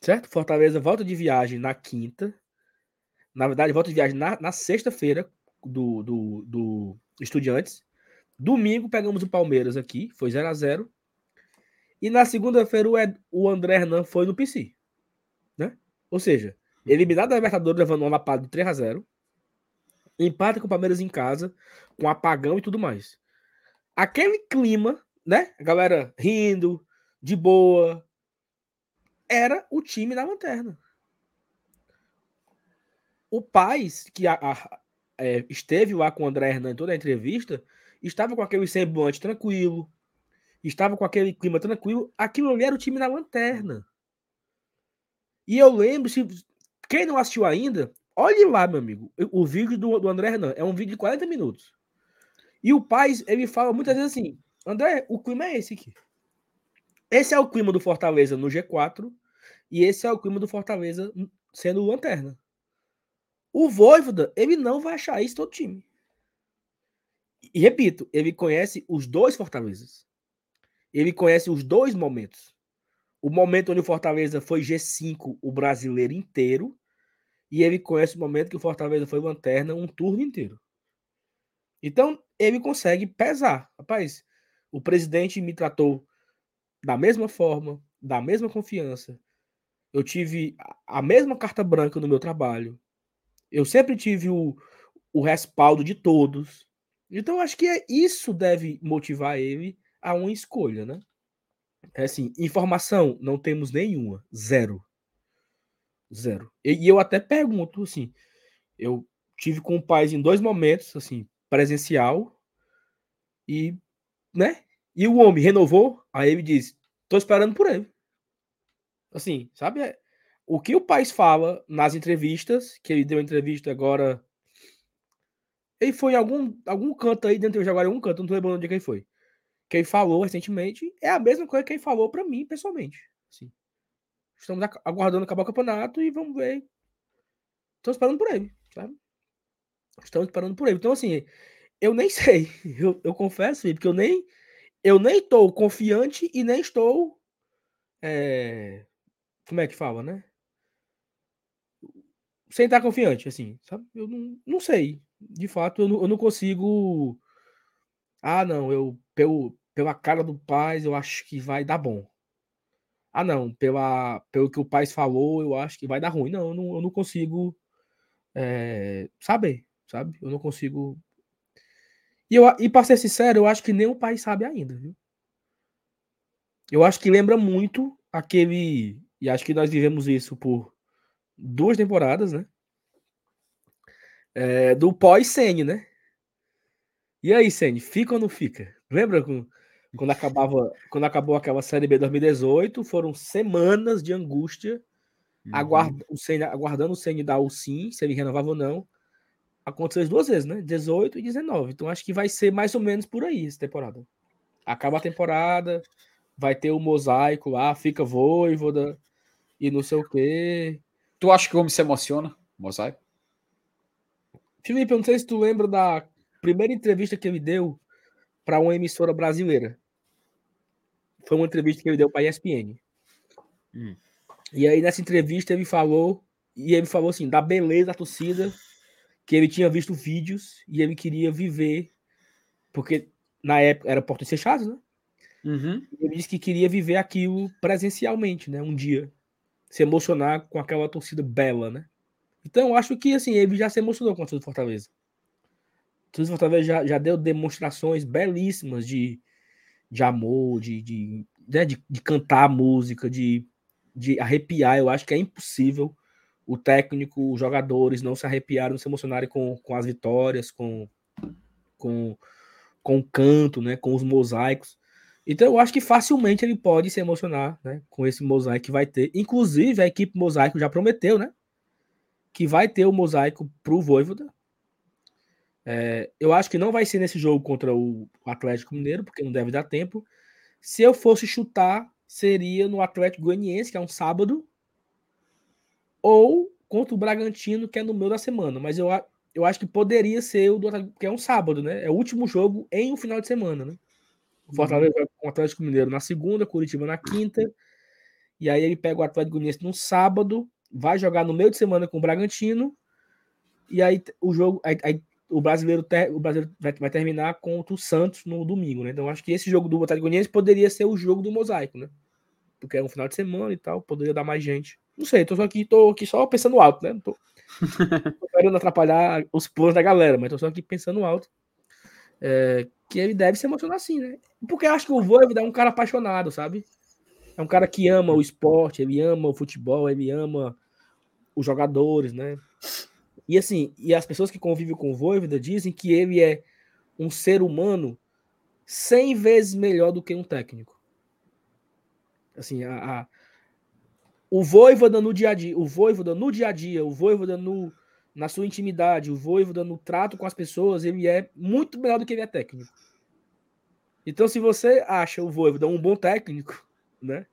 Certo? Fortaleza volta de viagem na quinta. Na verdade, volta de viagem na, na sexta-feira do, do, do Estudiantes. Domingo pegamos o Palmeiras aqui, foi 0 a 0 E na segunda-feira o, o André Hernan foi no PC. Né? Ou seja, eliminado da Libertadores levando uma lapada de 3 a 0 Empate com o Palmeiras em casa, com apagão e tudo mais. Aquele clima, né? A galera rindo, de boa. Era o time da lanterna. O Paz, que a, a, é, esteve lá com o André Hernan em toda a entrevista, estava com aquele semblante tranquilo, estava com aquele clima tranquilo. Aquilo ali era o time na lanterna. E eu lembro, se quem não assistiu ainda, olhe lá, meu amigo, o vídeo do, do André Hernan. É um vídeo de 40 minutos. E o pai, ele fala muitas vezes assim: André, o clima é esse aqui. Esse é o clima do Fortaleza no G4 e esse é o clima do Fortaleza sendo lanterna. O Voivoda, ele não vai achar isso todo time. E repito, ele conhece os dois Fortalezas. Ele conhece os dois momentos. O momento onde o Fortaleza foi G5 o brasileiro inteiro. E ele conhece o momento que o Fortaleza foi lanterna um turno inteiro. Então, ele consegue pesar. Rapaz, o presidente me tratou da mesma forma, da mesma confiança. Eu tive a mesma carta branca no meu trabalho. Eu sempre tive o, o respaldo de todos. Então, acho que é, isso deve motivar ele a uma escolha, né? É assim, informação não temos nenhuma, zero. Zero. E, eu até pergunto, assim, eu tive com o pai em dois momentos, assim, presencial, e, né? E o homem renovou, aí ele diz, tô esperando por ele. Assim, sabe? É, o que o pai fala nas entrevistas, que ele deu entrevista agora ele foi em algum, algum canto aí dentro do Jaguar, algum canto, não tô lembrando onde é que ele foi. Que ele falou recentemente é a mesma coisa que ele falou para mim pessoalmente. Assim. Estamos aguardando acabar o campeonato e vamos ver. Estamos esperando por ele, sabe? Estamos esperando por ele. Então, assim, eu nem sei. Eu, eu confesso, porque eu nem eu nem estou confiante e nem estou. É, como é que fala, né? Sem estar confiante, assim, sabe? Eu não, não sei de fato, eu não, eu não consigo. Ah, não, eu pelo, pela cara do Paz, eu acho que vai dar bom. Ah, não, pela, pelo que o Paz falou, eu acho que vai dar ruim. Não, eu não, eu não consigo é, saber. sabe? Eu não consigo. E, eu, e para ser sincero, eu acho que nem o pai sabe ainda, viu? Eu acho que lembra muito aquele. E acho que nós vivemos isso por duas temporadas, né? É, do pós-Sene, né? E aí, Sene, fica ou não fica? Lembra quando acabava, quando acabou aquela série B 2018, foram semanas de angústia, uhum. o Senna, aguardando o Sene dar o sim, se ele renovava ou não. Aconteceu duas vezes, né? 18 e 19. Então acho que vai ser mais ou menos por aí essa temporada. Acaba a temporada, vai ter o mosaico lá, fica voivoda e não sei o quê. Tu acha que o homem se emociona? Mosaico? Felipe, eu não sei se tu lembra da primeira entrevista que ele deu para uma emissora brasileira. Foi uma entrevista que ele deu para a ESPN. Hum. E aí, nessa entrevista, ele falou, e ele falou assim, da beleza da torcida, que ele tinha visto vídeos e ele queria viver, porque na época era portas fechadas, né? Uhum. Ele disse que queria viver aquilo presencialmente, né? Um dia. Se emocionar com aquela torcida bela, né? Então, eu acho que, assim, ele já se emocionou com a torcida do Fortaleza. A torcida do Fortaleza já, já deu demonstrações belíssimas de, de amor, de, de, né? de, de cantar música, de, de arrepiar. Eu acho que é impossível o técnico, os jogadores não se arrepiarem, não se emocionarem com, com as vitórias, com, com, com o canto, né, com os mosaicos. Então eu acho que facilmente ele pode se emocionar né, com esse mosaico que vai ter. Inclusive, a equipe mosaico já prometeu, né? Que vai ter o mosaico pro Voivoda. É, eu acho que não vai ser nesse jogo contra o Atlético Mineiro, porque não deve dar tempo. Se eu fosse chutar, seria no Atlético Goianiense, que é um sábado, ou contra o Bragantino, que é no meio da semana. Mas eu, eu acho que poderia ser o do Atlético, que é um sábado, né? É o último jogo em um final de semana, né? O Fortaleza vai com o Atlético Mineiro na segunda, Curitiba na quinta. E aí ele pega o Atlético Goianiense no sábado, vai jogar no meio de semana com o Bragantino. E aí o jogo, aí, aí o brasileiro, ter, o brasileiro vai, vai, terminar contra o Santos no domingo, né? Então acho que esse jogo do Goianiense poderia ser o jogo do mosaico, né? Porque é um final de semana e tal, poderia dar mais gente. Não sei, tô aqui, tô aqui só pensando alto, né? Não tô, tô querendo atrapalhar os planos da galera, mas tô só aqui pensando alto. É, que ele deve se emocionar assim, né? Porque eu acho que o Voivoda é um cara apaixonado, sabe? É um cara que ama o esporte, ele ama o futebol, ele ama os jogadores, né? E assim, e as pessoas que convivem com o Voivoda dizem que ele é um ser humano 100 vezes melhor do que um técnico. Assim, a, a o Voivoda no dia a dia, o Voivoda no dia a dia, o Voivoda no, na sua intimidade, o Voivoda no trato com as pessoas, ele é muito melhor do que ele é técnico. Então, se você acha o Voivoda um bom técnico, né?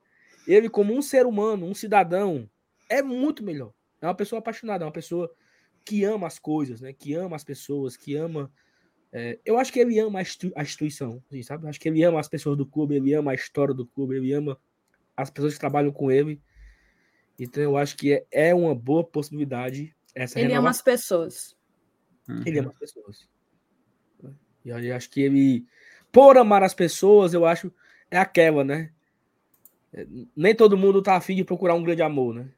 Ele, como um ser humano, um cidadão, é muito melhor. É uma pessoa apaixonada, é uma pessoa que ama as coisas, né? Que ama as pessoas, que ama. É, eu acho que ele ama a, institu a instituição, assim, sabe? Eu acho que ele ama as pessoas do clube, ele ama a história do clube, ele ama as pessoas que trabalham com ele. Então eu acho que é, é uma boa possibilidade essa Ele renovação. ama as pessoas. Uhum. Ele ama as pessoas. E eu acho que ele, por amar as pessoas, eu acho, é aquela, né? É, nem todo mundo tá afim de procurar um grande amor, né?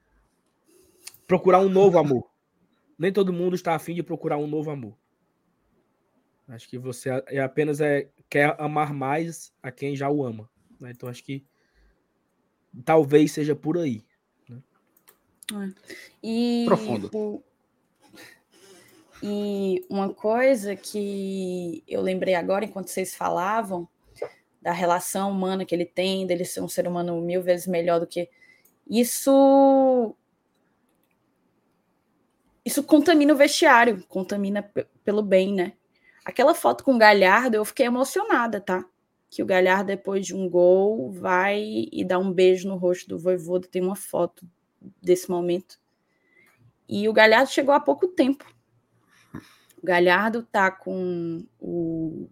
Procurar um novo amor. Nem todo mundo está afim de procurar um novo amor. Acho que você é apenas é, quer amar mais a quem já o ama. Né? Então acho que talvez seja por aí. É. E, Profundo. O, e uma coisa que eu lembrei agora, enquanto vocês falavam, da relação humana que ele tem, dele ser um ser humano mil vezes melhor do que. Isso. Isso contamina o vestiário, contamina pelo bem, né? Aquela foto com o Galhardo, eu fiquei emocionada, tá? Que o Galhardo, depois de um gol, vai e dá um beijo no rosto do Voivoda. Tem uma foto desse momento. E o Galhardo chegou há pouco tempo. O Galhardo tá com o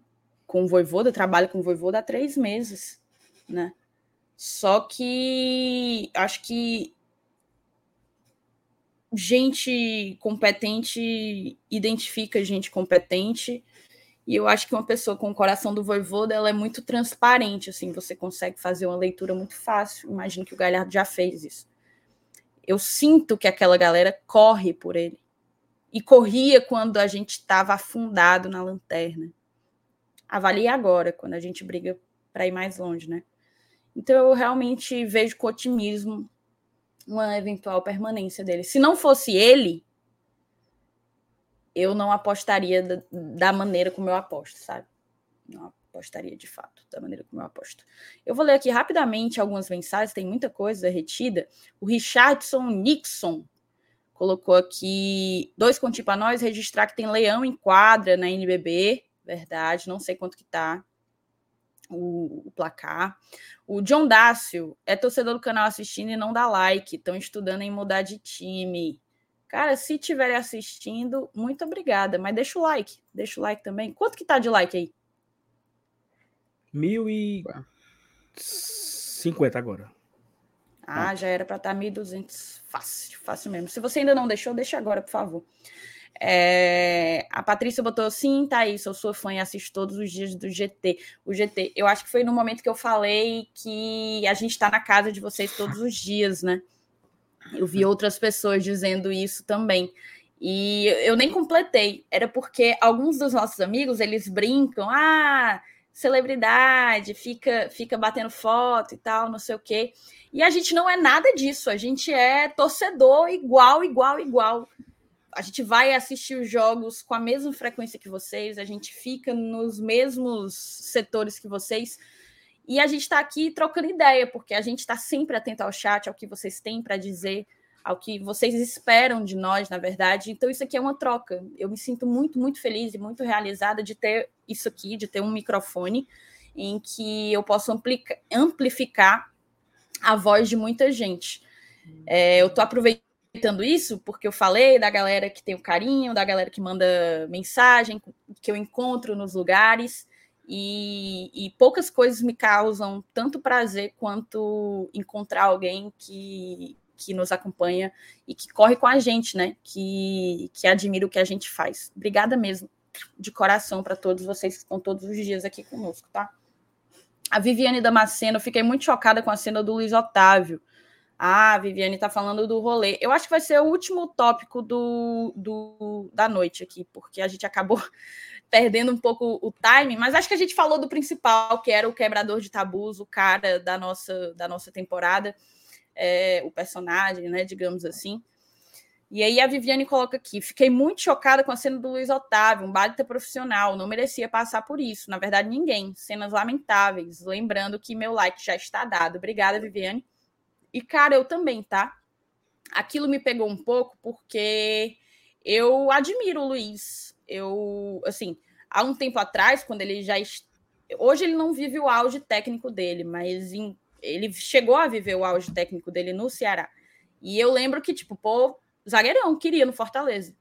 com o Voivoda, trabalha com o Voivoda há três meses, né? Só que acho que gente competente identifica gente competente e eu acho que uma pessoa com o coração do Voivoda ela é muito transparente, assim, você consegue fazer uma leitura muito fácil. Imagino que o Galhardo já fez isso eu sinto que aquela galera corre por ele. e corria quando a gente estava afundado na lanterna. Avalie agora, quando a gente briga para ir mais longe, né? Então eu realmente vejo com otimismo uma eventual permanência dele. Se não fosse ele, eu não apostaria da, da maneira como eu aposto, sabe? Não apostaria de fato da maneira como eu aposto. Eu vou ler aqui rapidamente algumas mensagens, tem muita coisa retida. O Richardson Nixon colocou aqui dois conti para nós, registrar que tem leão em quadra na NBB, verdade, não sei quanto que tá o, o, placar. O John Dácio é torcedor do canal assistindo e não dá like, estão estudando em mudar de time. Cara, se estiverem assistindo, muito obrigada, mas deixa o like, deixa o like também. Quanto que tá de like aí? Mil e cinquenta agora. Ah, já era para estar tá 1.200. Fácil, fácil mesmo. Se você ainda não deixou, deixa agora, por favor. É, a Patrícia botou sim, Thaís, eu sou fã e assisto todos os dias do GT. O GT, eu acho que foi no momento que eu falei que a gente está na casa de vocês todos os dias, né? Eu vi outras pessoas dizendo isso também. E eu nem completei. Era porque alguns dos nossos amigos, eles brincam, ah, celebridade, fica, fica batendo foto e tal, não sei o quê. E a gente não é nada disso, a gente é torcedor igual, igual, igual. A gente vai assistir os jogos com a mesma frequência que vocês, a gente fica nos mesmos setores que vocês. E a gente está aqui trocando ideia, porque a gente está sempre atento ao chat, ao que vocês têm para dizer ao que vocês esperam de nós, na verdade. Então, isso aqui é uma troca. Eu me sinto muito, muito feliz e muito realizada de ter isso aqui, de ter um microfone em que eu posso amplificar a voz de muita gente. É, eu estou aproveitando isso porque eu falei da galera que tem o carinho, da galera que manda mensagem, que eu encontro nos lugares. E, e, poucas coisas me causam tanto prazer quanto encontrar alguém que, que nos acompanha e que corre com a gente, né? Que, que admira o que a gente faz. Obrigada mesmo, de coração, para todos vocês que estão todos os dias aqui conosco, tá? A Viviane Damasceno, fiquei muito chocada com a cena do Luiz Otávio. Ah, a Viviane está falando do rolê. Eu acho que vai ser o último tópico do, do, da noite aqui, porque a gente acabou perdendo um pouco o time, mas acho que a gente falou do principal, que era o quebrador de tabus, o cara da nossa, da nossa temporada é, o personagem, né, digamos assim. E aí a Viviane coloca aqui: fiquei muito chocada com a cena do Luiz Otávio, um baita profissional, não merecia passar por isso. Na verdade, ninguém. Cenas lamentáveis. Lembrando que meu like já está dado. Obrigada, Viviane. E, cara, eu também, tá? Aquilo me pegou um pouco porque eu admiro o Luiz. Eu, assim, há um tempo atrás, quando ele já. Hoje ele não vive o auge técnico dele, mas em ele chegou a viver o auge técnico dele no Ceará. E eu lembro que, tipo, pô, zagueirão, queria no Fortaleza.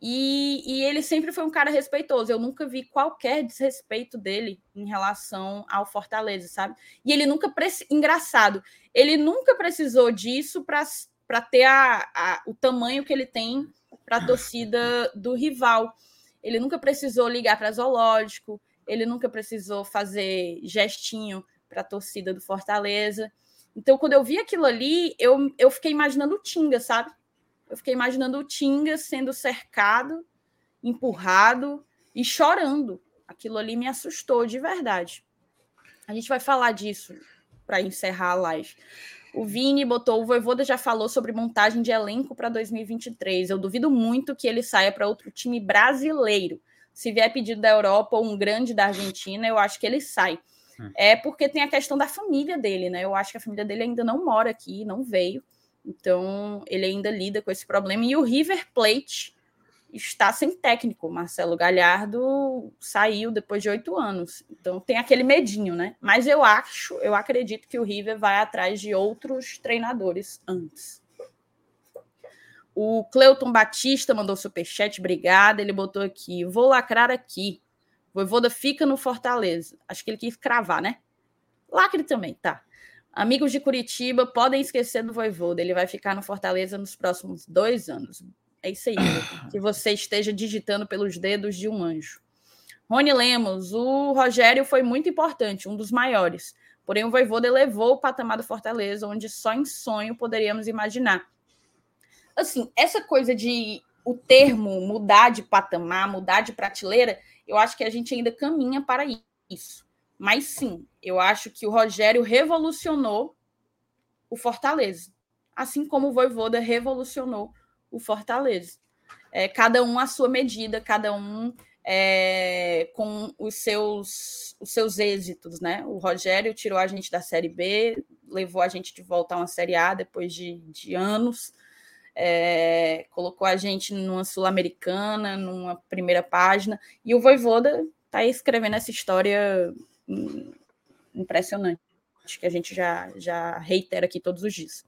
E, e, ele sempre foi um cara respeitoso. Eu nunca vi qualquer desrespeito dele em relação ao Fortaleza, sabe? E ele nunca. Engraçado, ele nunca precisou disso para ter a, a, o tamanho que ele tem para a torcida do rival. Ele nunca precisou ligar para zoológico, ele nunca precisou fazer gestinho para a torcida do Fortaleza. Então, quando eu vi aquilo ali, eu, eu fiquei imaginando o Tinga, sabe? Eu fiquei imaginando o Tinga sendo cercado, empurrado e chorando. Aquilo ali me assustou de verdade. A gente vai falar disso para encerrar a live. O Vini botou, o Voivoda já falou sobre montagem de elenco para 2023. Eu duvido muito que ele saia para outro time brasileiro. Se vier pedido da Europa ou um grande da Argentina, eu acho que ele sai. Hum. É porque tem a questão da família dele, né? Eu acho que a família dele ainda não mora aqui, não veio. Então, ele ainda lida com esse problema. E o River Plate está sem técnico. Marcelo Galhardo saiu depois de oito anos. Então, tem aquele medinho, né? Mas eu acho, eu acredito que o River vai atrás de outros treinadores antes. O Cleuton Batista mandou superchat, obrigada. Ele botou aqui: vou lacrar aqui. Voivoda fica no Fortaleza. Acho que ele quis cravar, né? Lacre também, tá. Amigos de Curitiba, podem esquecer do Voivoda. Ele vai ficar no Fortaleza nos próximos dois anos. É isso aí. que você esteja digitando pelos dedos de um anjo. Rony Lemos, o Rogério foi muito importante, um dos maiores. Porém, o Voivoda elevou o patamar do Fortaleza, onde só em sonho poderíamos imaginar. Assim, essa coisa de o termo mudar de patamar, mudar de prateleira, eu acho que a gente ainda caminha para isso. Mas sim, eu acho que o Rogério revolucionou o Fortaleza, assim como o Voivoda revolucionou o Fortaleza. É, cada um à sua medida, cada um é, com os seus, os seus êxitos, né? O Rogério tirou a gente da Série B, levou a gente de volta a uma Série A depois de, de anos, é, colocou a gente numa Sul-Americana, numa primeira página, e o Voivoda está escrevendo essa história impressionante, que a gente já, já reitera aqui todos os dias.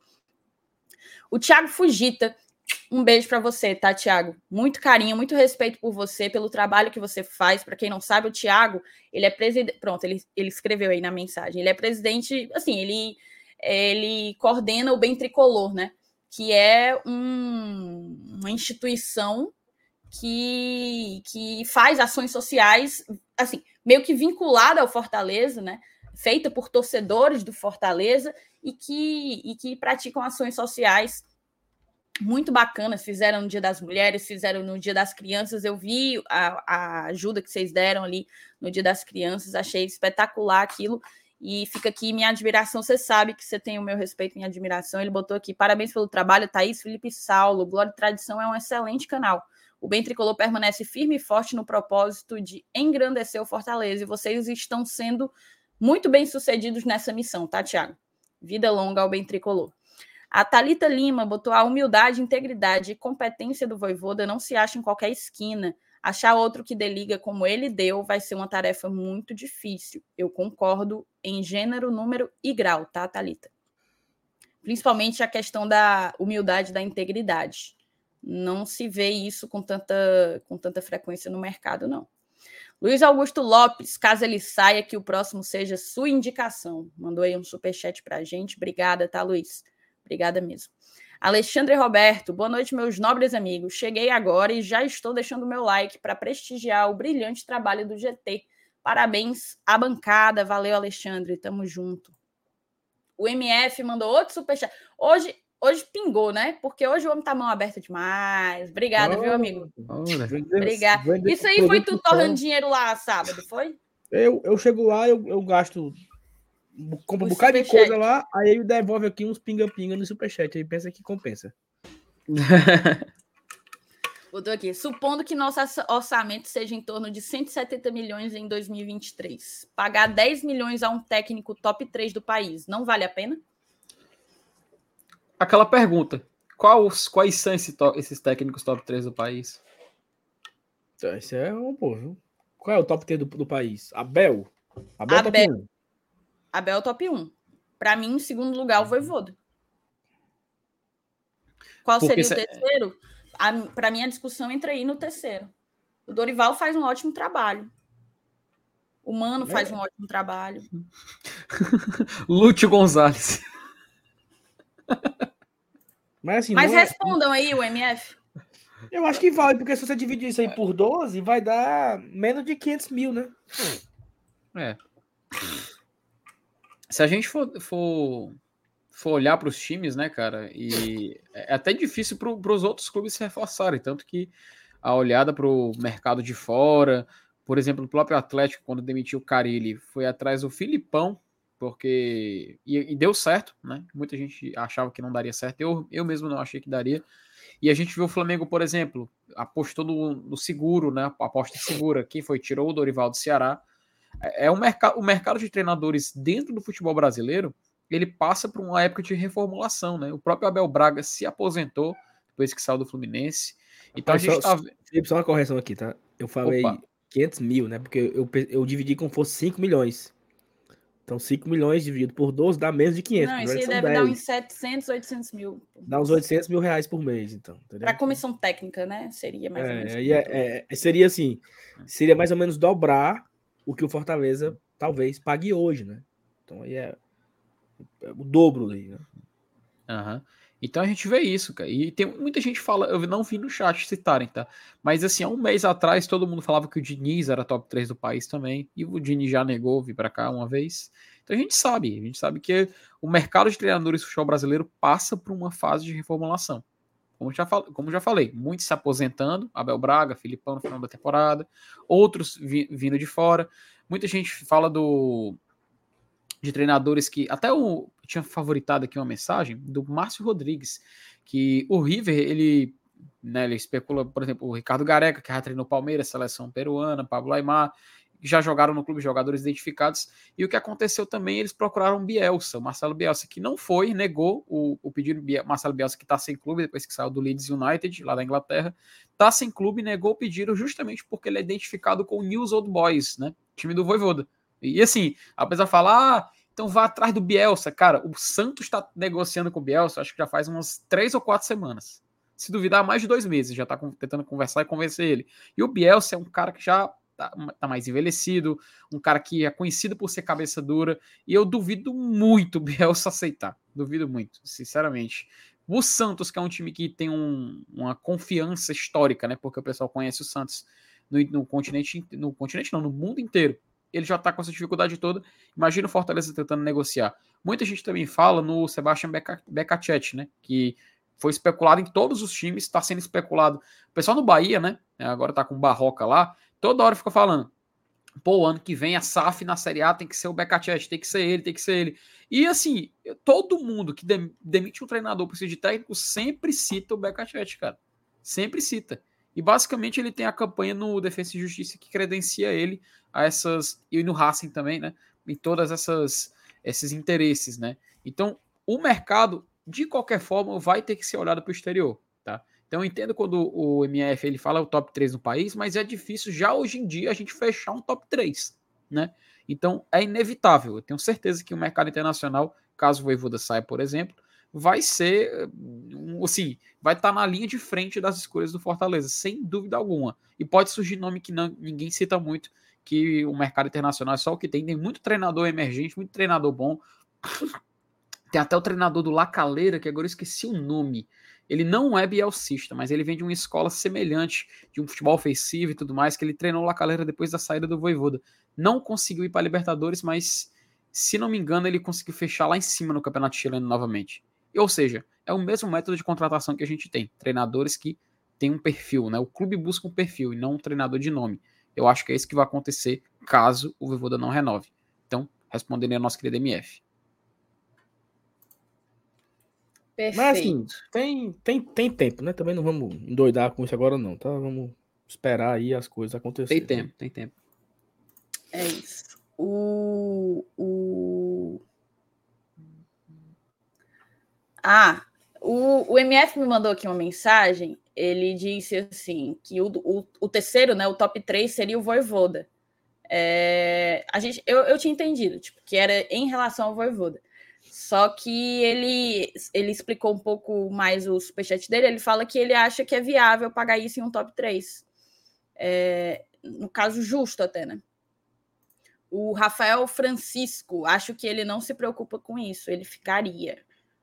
O Thiago Fugita um beijo para você, tá, Tiago? Muito carinho, muito respeito por você, pelo trabalho que você faz. Para quem não sabe, o Tiago, ele é presidente. Pronto, ele, ele escreveu aí na mensagem. Ele é presidente, assim, ele, ele coordena o Bem Tricolor, né? Que é um, uma instituição que, que faz ações sociais, assim, meio que vinculada ao Fortaleza, né? Feita por torcedores do Fortaleza e que, e que praticam ações sociais muito bacanas, fizeram no Dia das Mulheres, fizeram no Dia das Crianças. Eu vi a, a, ajuda que vocês deram ali no Dia das Crianças, achei espetacular aquilo. E fica aqui minha admiração. Você sabe que você tem o meu respeito e minha admiração. Ele botou aqui: parabéns pelo trabalho, Thaís Felipe Saulo. Glória e Tradição é um excelente canal. O Bem Tricolor permanece firme e forte no propósito de engrandecer o Fortaleza. E vocês estão sendo muito bem sucedidos nessa missão, tá, Tiago? Vida longa ao Bem Tricolor. A Talita Lima botou a humildade, integridade e competência do Voivoda não se acha em qualquer esquina. Achar outro que deliga como ele deu vai ser uma tarefa muito difícil. Eu concordo em gênero, número e grau, tá, Talita? Principalmente a questão da humildade, da integridade. Não se vê isso com tanta, com tanta frequência no mercado, não. Luiz Augusto Lopes, caso ele saia, que o próximo seja sua indicação. Mandou aí um superchat pra gente. Obrigada, tá, Luiz? Obrigada mesmo. Alexandre Roberto, boa noite, meus nobres amigos. Cheguei agora e já estou deixando meu like para prestigiar o brilhante trabalho do GT. Parabéns à bancada. Valeu, Alexandre. Tamo junto. O MF mandou outro superchat. Hoje, hoje pingou, né? Porque hoje o homem tá mão aberta demais. Obrigada, oh, viu, amigo? Obrigada. Isso aí foi tu torrando dinheiro lá sábado, foi? Eu, eu chego lá, eu, eu gasto compra um bocado de coisa lá, aí ele devolve aqui uns pinga-pinga no superchat. Aí pensa que compensa. Botou aqui. Supondo que nosso orçamento seja em torno de 170 milhões em 2023. Pagar 10 milhões a um técnico top 3 do país, não vale a pena? Aquela pergunta. Quais, quais são esse to, esses técnicos top 3 do país? Então, esse é um bom, Qual é o top 3 do, do país? Abel? Abel, é Abel. top 1. Abel é top 1. Para mim, em segundo lugar, o Voivoda. Qual Porque seria o terceiro? Para mim, a discussão entra aí no terceiro. O Dorival faz um ótimo trabalho. O Mano faz é. um ótimo trabalho. Lúcio Gonzalez. Mas, assim, Mas é- respondam é... aí, o MF. Eu acho que vale, porque se você dividir isso aí por 12, vai dar menos de 500 mil, né? É se a gente for, for, for olhar para os times, né, cara, e é até difícil para os outros clubes se reforçarem, tanto que a olhada para o mercado de fora, por exemplo, o próprio Atlético, quando demitiu o Carilli, foi atrás do Filipão, porque. E, e, deu certo, né? Muita gente achava que não daria certo, eu, eu mesmo não achei que daria. E a gente viu o Flamengo, por exemplo, apostou no, no seguro, né? Aposta segura. Quem foi? Tirou o Dorival do Ceará é, é um mercado, o mercado de treinadores dentro do futebol brasileiro, ele passa por uma época de reformulação, né? O próprio Abel Braga se aposentou depois que saiu do Fluminense. Então Rapaz, a gente só, tá... só uma correção aqui, tá? Eu falei Opa. 500 mil, né? Porque eu, eu dividi como fosse 5 milhões. Então 5 milhões dividido por 12 dá menos de 500. Não, isso aí deve 10. dar uns 700, 800 mil. Dá uns 800 mil reais por mês, então. Para comissão técnica, né? Seria mais é, ou menos. É, é, seria assim, seria mais ou menos dobrar o que o Fortaleza talvez pague hoje, né? Então aí é, é o dobro aí, né? Uhum. Então a gente vê isso, cara. E tem muita gente fala, eu não vi no chat citarem, tá? Mas assim, há um mês atrás todo mundo falava que o Diniz era top 3 do país também. E o Diniz já negou vir para cá uma vez. Então a gente sabe, a gente sabe que o mercado de treinadores do futebol brasileiro passa por uma fase de reformulação. como já, como já falei, muitos se aposentando, Abel Braga, Filipão no final da temporada, outros vi, vindo de fora. Muita gente fala do de treinadores que até o tinha favoritado aqui uma mensagem do Márcio Rodrigues, que o River, ele né, ele especula, por exemplo, o Ricardo Gareca, que já treinou Palmeiras, seleção peruana, Pablo Aymar, já jogaram no clube jogadores identificados. E o que aconteceu também, eles procuraram Bielsa, o Marcelo Bielsa, que não foi, negou o, o pedido. Marcelo Bielsa, que está sem clube, depois que saiu do Leeds United, lá da Inglaterra, está sem clube, negou o pedido justamente porque ele é identificado com o News Old Boys, né? Time do Voivoda. E assim, apesar de falar, ah, então vá atrás do Bielsa. Cara, o Santos está negociando com o Bielsa, acho que já faz umas três ou quatro semanas. Se duvidar, mais de dois meses, já está tentando conversar e convencer ele. E o Bielsa é um cara que já tá, tá, mais envelhecido, um cara que é conhecido por ser cabeça dura, e eu duvido muito o Bielsa aceitar. Duvido muito, sinceramente. O Santos, que é um time que tem um, uma confiança histórica, né? Porque o pessoal conhece o Santos no, no continente, no continente não, no mundo inteiro. Ele já tá com essa dificuldade toda. Imagina o Fortaleza tentando negociar. Muita gente também fala no Sebastian Becacete, né? Que foi especulado em todos os times, está sendo especulado. O pessoal no Bahia, né? Agora tá com Barroca lá. Toda hora fica falando. Pô, ano que vem a SAF na Série A tem que ser o Becacete, tem que ser ele, tem que ser ele. E assim, todo mundo que demite um treinador por ser de técnico sempre cita o Becacete, cara. Sempre cita. E basicamente ele tem a campanha no Defesa e Justiça que credencia ele a essas. E no Racing também, né? Em todas essas esses interesses, né? Então, o mercado, de qualquer forma, vai ter que ser olhado para o exterior, tá? Então eu entendo quando o MF ele fala o top 3 no país, mas é difícil já hoje em dia a gente fechar um top 3, né? Então é inevitável. Eu tenho certeza que o mercado internacional, caso o Voivoda saia, por exemplo, vai ser assim, vai estar tá na linha de frente das escolhas do Fortaleza, sem dúvida alguma. E pode surgir nome que não, ninguém cita muito, que o mercado internacional é só o que tem. Tem muito treinador emergente, muito treinador bom. Tem até o treinador do Lacaleira, que agora eu esqueci o nome. Ele não é bielcista, mas ele vem de uma escola semelhante, de um futebol ofensivo e tudo mais, que ele treinou La Calera depois da saída do Voivoda. Não conseguiu ir para Libertadores, mas se não me engano, ele conseguiu fechar lá em cima no Campeonato Chileno novamente. Ou seja, é o mesmo método de contratação que a gente tem. Treinadores que têm um perfil, né? O clube busca um perfil e não um treinador de nome. Eu acho que é isso que vai acontecer caso o Voivoda não renove. Então, respondendo a nossa querida MF. Perfeito. Mas assim, tem, tem, tem tempo, né? Também não vamos endoidar com isso agora, não, tá? Vamos esperar aí as coisas acontecerem. Tem tempo, tem tempo. É isso. O. o... Ah, o, o MF me mandou aqui uma mensagem. Ele disse assim: que o, o, o terceiro, né? O top 3 seria o Voivoda. É, a gente, eu, eu tinha entendido, tipo, que era em relação ao Voivoda. Só que ele, ele explicou um pouco mais o superchat dele. Ele fala que ele acha que é viável pagar isso em um top 3. É, no caso, justo até, né? O Rafael Francisco, acho que ele não se preocupa com isso, ele ficaria.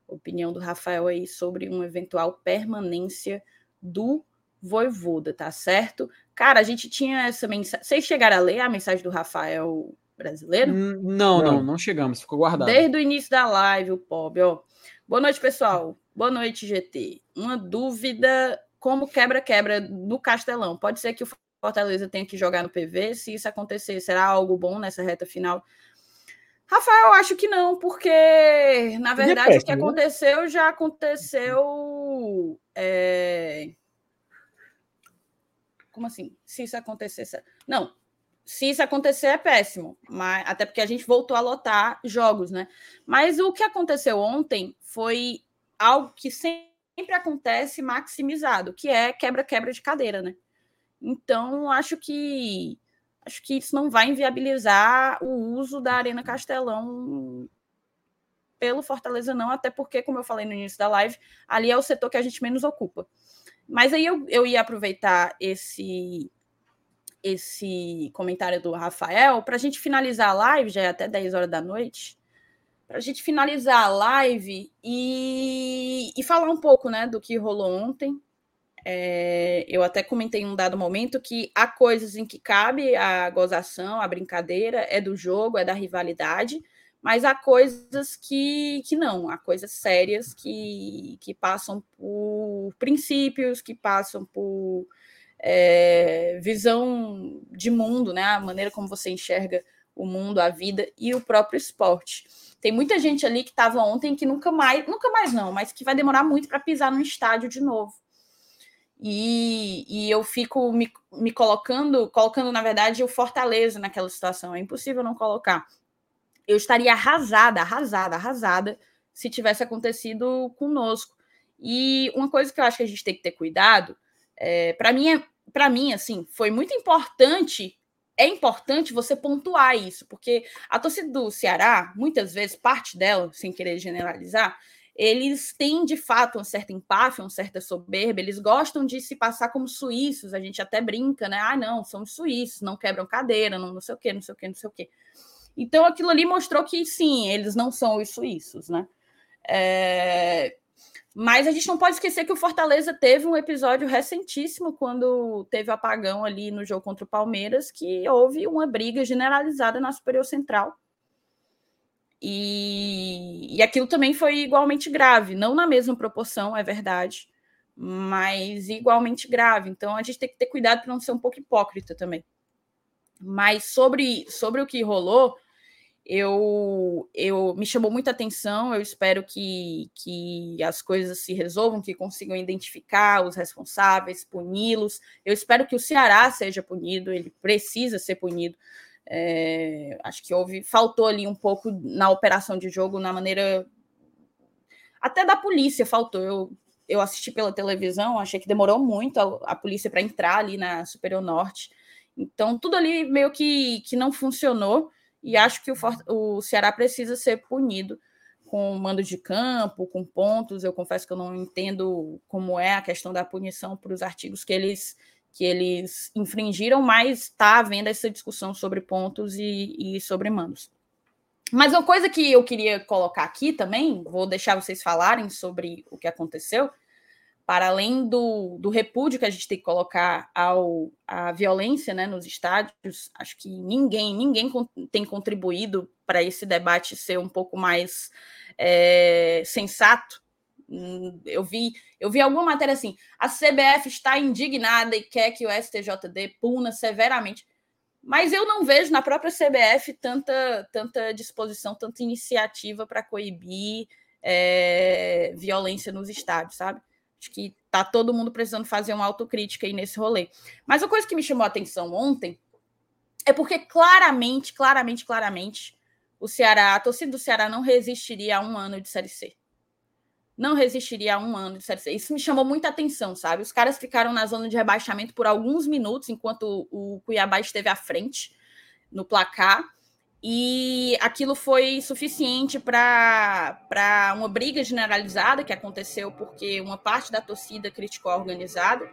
Opinião do Rafael aí sobre uma eventual permanência do Voivoda, tá certo? Cara, a gente tinha essa mensagem. Vocês chegaram a ler a mensagem do Rafael brasileiro? Hum, não, não, não chegamos, ficou guardado. Desde o início da live, o Pob, ó. Boa noite, pessoal. Boa noite, GT. Uma dúvida como quebra-quebra no Castelão. Pode ser que o Fortaleza tenha que jogar no PV. Se isso acontecer, será algo bom nessa reta final? Rafael, acho que não, porque na verdade péssimo, o que né? aconteceu já aconteceu. É... Como assim? Se isso acontecer. Não, se isso acontecer é péssimo, mas até porque a gente voltou a lotar jogos, né? Mas o que aconteceu ontem foi algo que sempre acontece maximizado, que é quebra-quebra de cadeira, né? Então, acho que acho que isso não vai inviabilizar o uso da Arena Castelão pelo Fortaleza não, até porque, como eu falei no início da live, ali é o setor que a gente menos ocupa. Mas aí eu, eu ia aproveitar esse esse comentário do Rafael, para a gente finalizar a live, já é até 10 horas da noite, para a gente finalizar a live e, e falar um pouco né, do que rolou ontem. É, eu até comentei em um dado momento que há coisas em que cabe a gozação, a brincadeira, é do jogo, é da rivalidade, mas há coisas que, que não, há coisas sérias que, que passam por princípios, que passam por é, visão de mundo, né? A maneira como você enxerga o mundo, a vida e o próprio esporte. Tem muita gente ali que estava ontem que nunca mais, nunca mais não, mas que vai demorar muito para pisar no estádio de novo. E, e eu fico me, me colocando, colocando, na verdade, o Fortaleza naquela situação. É impossível não colocar. Eu estaria arrasada, arrasada, arrasada se tivesse acontecido conosco. E uma coisa que eu acho que a gente tem que ter cuidado, é, para mim, é, para mim, assim, foi muito importante. É importante você pontuar isso, porque a torcida do Ceará, muitas vezes, parte dela, sem querer generalizar, eles têm de fato um certo empáfia, uma certa soberba, eles gostam de se passar como suíços, a gente até brinca, né? Ah, não, somos suíços, não quebram cadeira, não, não sei o quê, não sei o quê, não sei o quê. Então aquilo ali mostrou que sim, eles não são os suíços, né? É... Mas a gente não pode esquecer que o Fortaleza teve um episódio recentíssimo quando teve o apagão ali no jogo contra o Palmeiras, que houve uma briga generalizada na Superior Central e, e aquilo também foi igualmente grave, não na mesma proporção, é verdade, mas igualmente grave. Então a gente tem que ter cuidado para não ser um pouco hipócrita também. Mas sobre, sobre o que rolou, eu, eu me chamou muita atenção. Eu espero que, que as coisas se resolvam, que consigam identificar os responsáveis, puni-los. Eu espero que o Ceará seja punido, ele precisa ser punido. É, acho que houve, faltou ali um pouco na operação de jogo, na maneira. Até da polícia faltou. Eu, eu assisti pela televisão, achei que demorou muito a, a polícia para entrar ali na Superior Norte. Então, tudo ali meio que, que não funcionou. E acho que o, o Ceará precisa ser punido com mando de campo, com pontos. Eu confesso que eu não entendo como é a questão da punição para os artigos que eles que eles infringiram, mas está havendo essa discussão sobre pontos e, e sobre mandos. Mas uma coisa que eu queria colocar aqui também, vou deixar vocês falarem sobre o que aconteceu, para além do, do repúdio que a gente tem que colocar ao, à violência né, nos estádios, acho que ninguém, ninguém tem contribuído para esse debate ser um pouco mais é, sensato eu vi, eu vi alguma matéria assim: a CBF está indignada e quer que o STJD puna severamente. Mas eu não vejo na própria CBF tanta, tanta disposição, tanta iniciativa para coibir é, violência nos estádios, sabe? Acho que tá todo mundo precisando fazer uma autocrítica aí nesse rolê. Mas a coisa que me chamou a atenção ontem é porque claramente, claramente, claramente, o Ceará, a torcida do Ceará não resistiria a um ano de Série C não resistiria a um ano de Série C. Isso me chamou muita atenção, sabe? Os caras ficaram na zona de rebaixamento por alguns minutos, enquanto o Cuiabá esteve à frente no placar. E aquilo foi suficiente para uma briga generalizada que aconteceu porque uma parte da torcida criticou a organizada.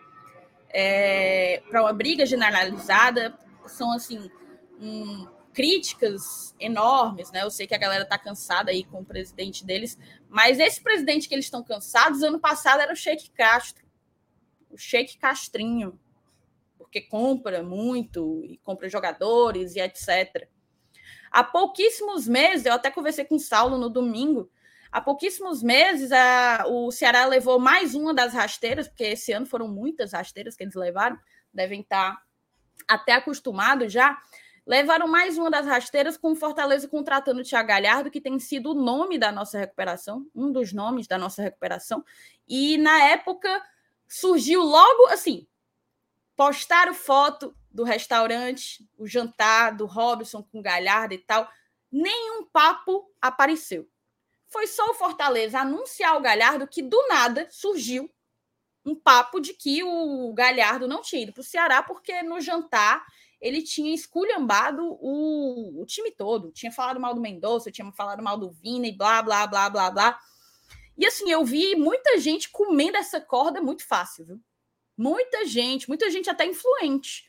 É, para uma briga generalizada, são assim. Críticas enormes, né? Eu sei que a galera tá cansada aí com o presidente deles, mas esse presidente que eles estão cansados, ano passado era o Sheik Castro, o Sheik Castrinho, porque compra muito e compra jogadores e etc. Há pouquíssimos meses, eu até conversei com o Saulo no domingo, há pouquíssimos meses a, o Ceará levou mais uma das rasteiras, porque esse ano foram muitas rasteiras que eles levaram, devem estar até acostumados já levaram mais uma das rasteiras com Fortaleza contratando o Thiago Galhardo, que tem sido o nome da nossa recuperação, um dos nomes da nossa recuperação. E na época surgiu logo assim: postaram foto do restaurante, o jantar do Robson com Galhardo e tal. Nenhum papo apareceu. Foi só o Fortaleza anunciar o Galhardo que do nada surgiu um papo de que o Galhardo não tinha ido para o Ceará porque no jantar ele tinha esculhambado o, o time todo. Tinha falado mal do Mendonça, tinha falado mal do Vina e blá, blá, blá, blá, blá. E assim, eu vi muita gente comendo essa corda muito fácil, viu? Muita gente, muita gente até influente.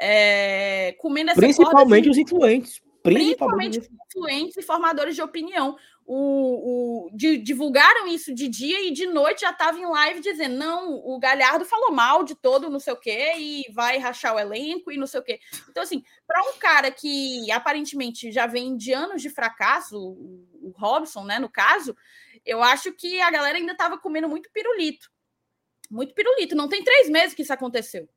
É, comendo essa Principalmente corda, os influentes. Principalmente, principalmente influentes e formadores de opinião, o, o de, divulgaram isso de dia e de noite já estava em live dizendo: não, o Galhardo falou mal de todo, não sei o quê, e vai rachar o elenco e não sei o quê. Então, assim, para um cara que aparentemente já vem de anos de fracasso, o, o Robson, né, no caso, eu acho que a galera ainda estava comendo muito pirulito. Muito pirulito. Não tem três meses que isso aconteceu.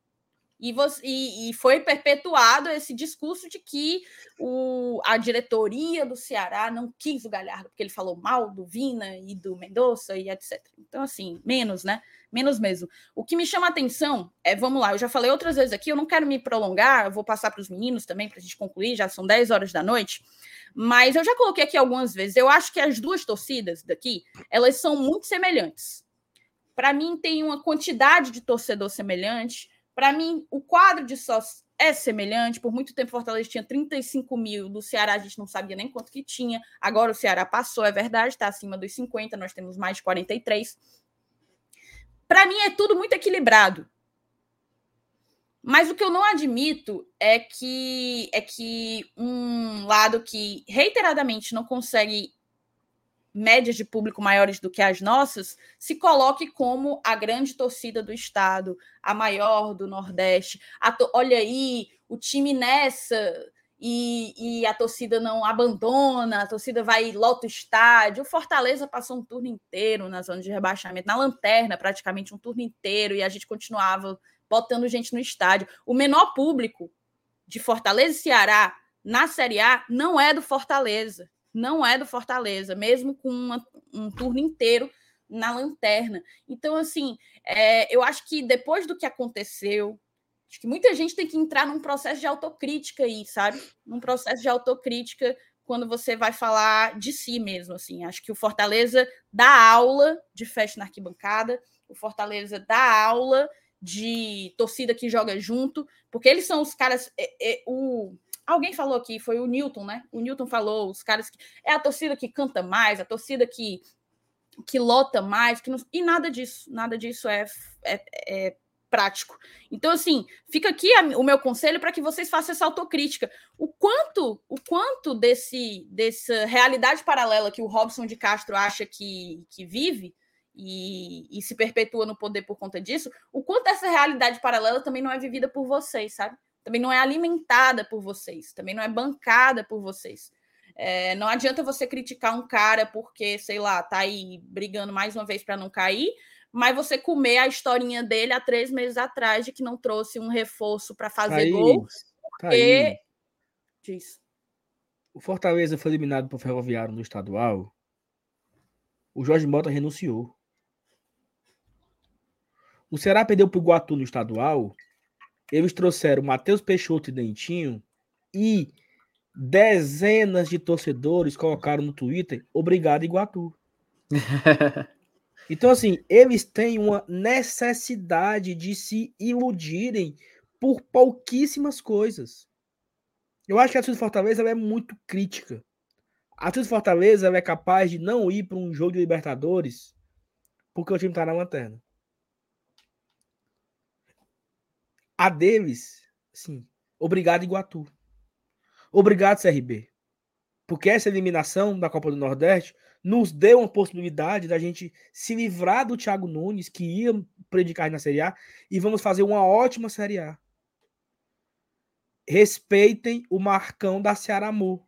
E, você, e, e, foi perpetuado esse discurso de que o, a diretoria do Ceará não quis o Galhardo, porque ele falou mal do Vina e do Mendonça e etc. Então, assim, menos, né? Menos mesmo. O que me chama a atenção é, vamos lá, eu já falei outras vezes aqui, eu não quero me prolongar, eu vou passar para os meninos também, para a gente concluir, já são 10 horas da noite, mas eu já coloquei aqui algumas vezes, eu acho que as duas torcidas daqui, elas são muito semelhantes. Para mim, tem uma quantidade de torcedor semelhante, para mim, o quadro de sócios é semelhante. Por muito tempo, Fortaleza tinha 35 mil. Do Ceará, a gente não sabia nem quanto que tinha. Agora o Ceará passou, é verdade, está acima dos 50, nós temos mais de 43. Para mim, é tudo muito equilibrado. Mas o que eu não admito é que é que um lado que reiteradamente não consegue médias de público maiores do que as nossas, se coloque como a grande torcida do estado, a maior do Nordeste. Olha aí, o time nessa e, e, a torcida não abandona, a torcida vai lota o estádio. O Fortaleza passou um turno inteiro na zona de rebaixamento, na lanterna, praticamente um turno inteiro, e a gente continuava botando gente no estádio. O menor público de Fortaleza e Ceará na Série A não é do Fortaleza não é do Fortaleza, mesmo com uma, um turno inteiro na lanterna. Então, assim, é, eu acho que depois do que aconteceu, acho que muita gente tem que entrar num processo de autocrítica aí, sabe? Num processo de autocrítica quando você vai falar de si mesmo, assim. Acho que o Fortaleza dá aula de festa na arquibancada, o Fortaleza dá aula de torcida que joga junto, porque eles são os caras. É, é, o, Alguém falou aqui, foi o Newton, né? O Newton falou, os caras que. É a torcida que canta mais, a torcida que, que lota mais, que não, e nada disso, nada disso é, é, é prático. Então, assim, fica aqui o meu conselho para que vocês façam essa autocrítica. O quanto, o quanto desse, dessa realidade paralela que o Robson de Castro acha que, que vive. E, e se perpetua no poder por conta disso, o quanto essa realidade paralela também não é vivida por vocês, sabe? Também não é alimentada por vocês, também não é bancada por vocês. É, não adianta você criticar um cara porque, sei lá, tá aí brigando mais uma vez para não cair, mas você comer a historinha dele há três meses atrás de que não trouxe um reforço para fazer gol. Porque... Diz. O Fortaleza foi eliminado o Ferroviário no estadual. O Jorge Mota renunciou. O Ceará perdeu para o Guatu no estadual eles trouxeram Matheus Peixoto e Dentinho e dezenas de torcedores colocaram no Twitter obrigado Iguatu. então assim, eles têm uma necessidade de se iludirem por pouquíssimas coisas. Eu acho que a torcida Fortaleza é muito crítica. A torcida Fortaleza é capaz de não ir para um jogo de Libertadores porque o time está na lanterna. A deles, sim. Obrigado, Iguatu. Obrigado, CRB. Porque essa eliminação da Copa do Nordeste nos deu uma possibilidade da gente se livrar do Thiago Nunes, que ia predicar na Série A, e vamos fazer uma ótima Série A. Respeitem o Marcão da Ceará Amor.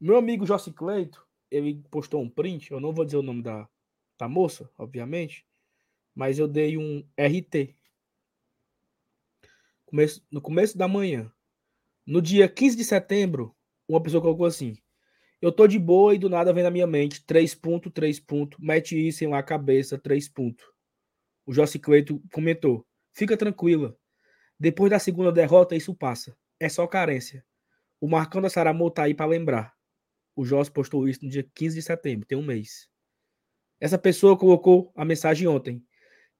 Meu amigo Jossi Cleito, ele postou um print, eu não vou dizer o nome da, da moça, obviamente, mas eu dei um RT. Começo, no começo da manhã. No dia 15 de setembro, uma pessoa colocou assim: Eu tô de boa e do nada vem na minha mente: 3 pontos, 3 pontos, mete isso em lá cabeça, 3 pontos. O Jossi Cleito comentou: Fica tranquila. Depois da segunda derrota, isso passa. É só carência. O Marcão da Saramô tá aí para lembrar. O Jossi postou isso no dia 15 de setembro, tem um mês. Essa pessoa colocou a mensagem ontem.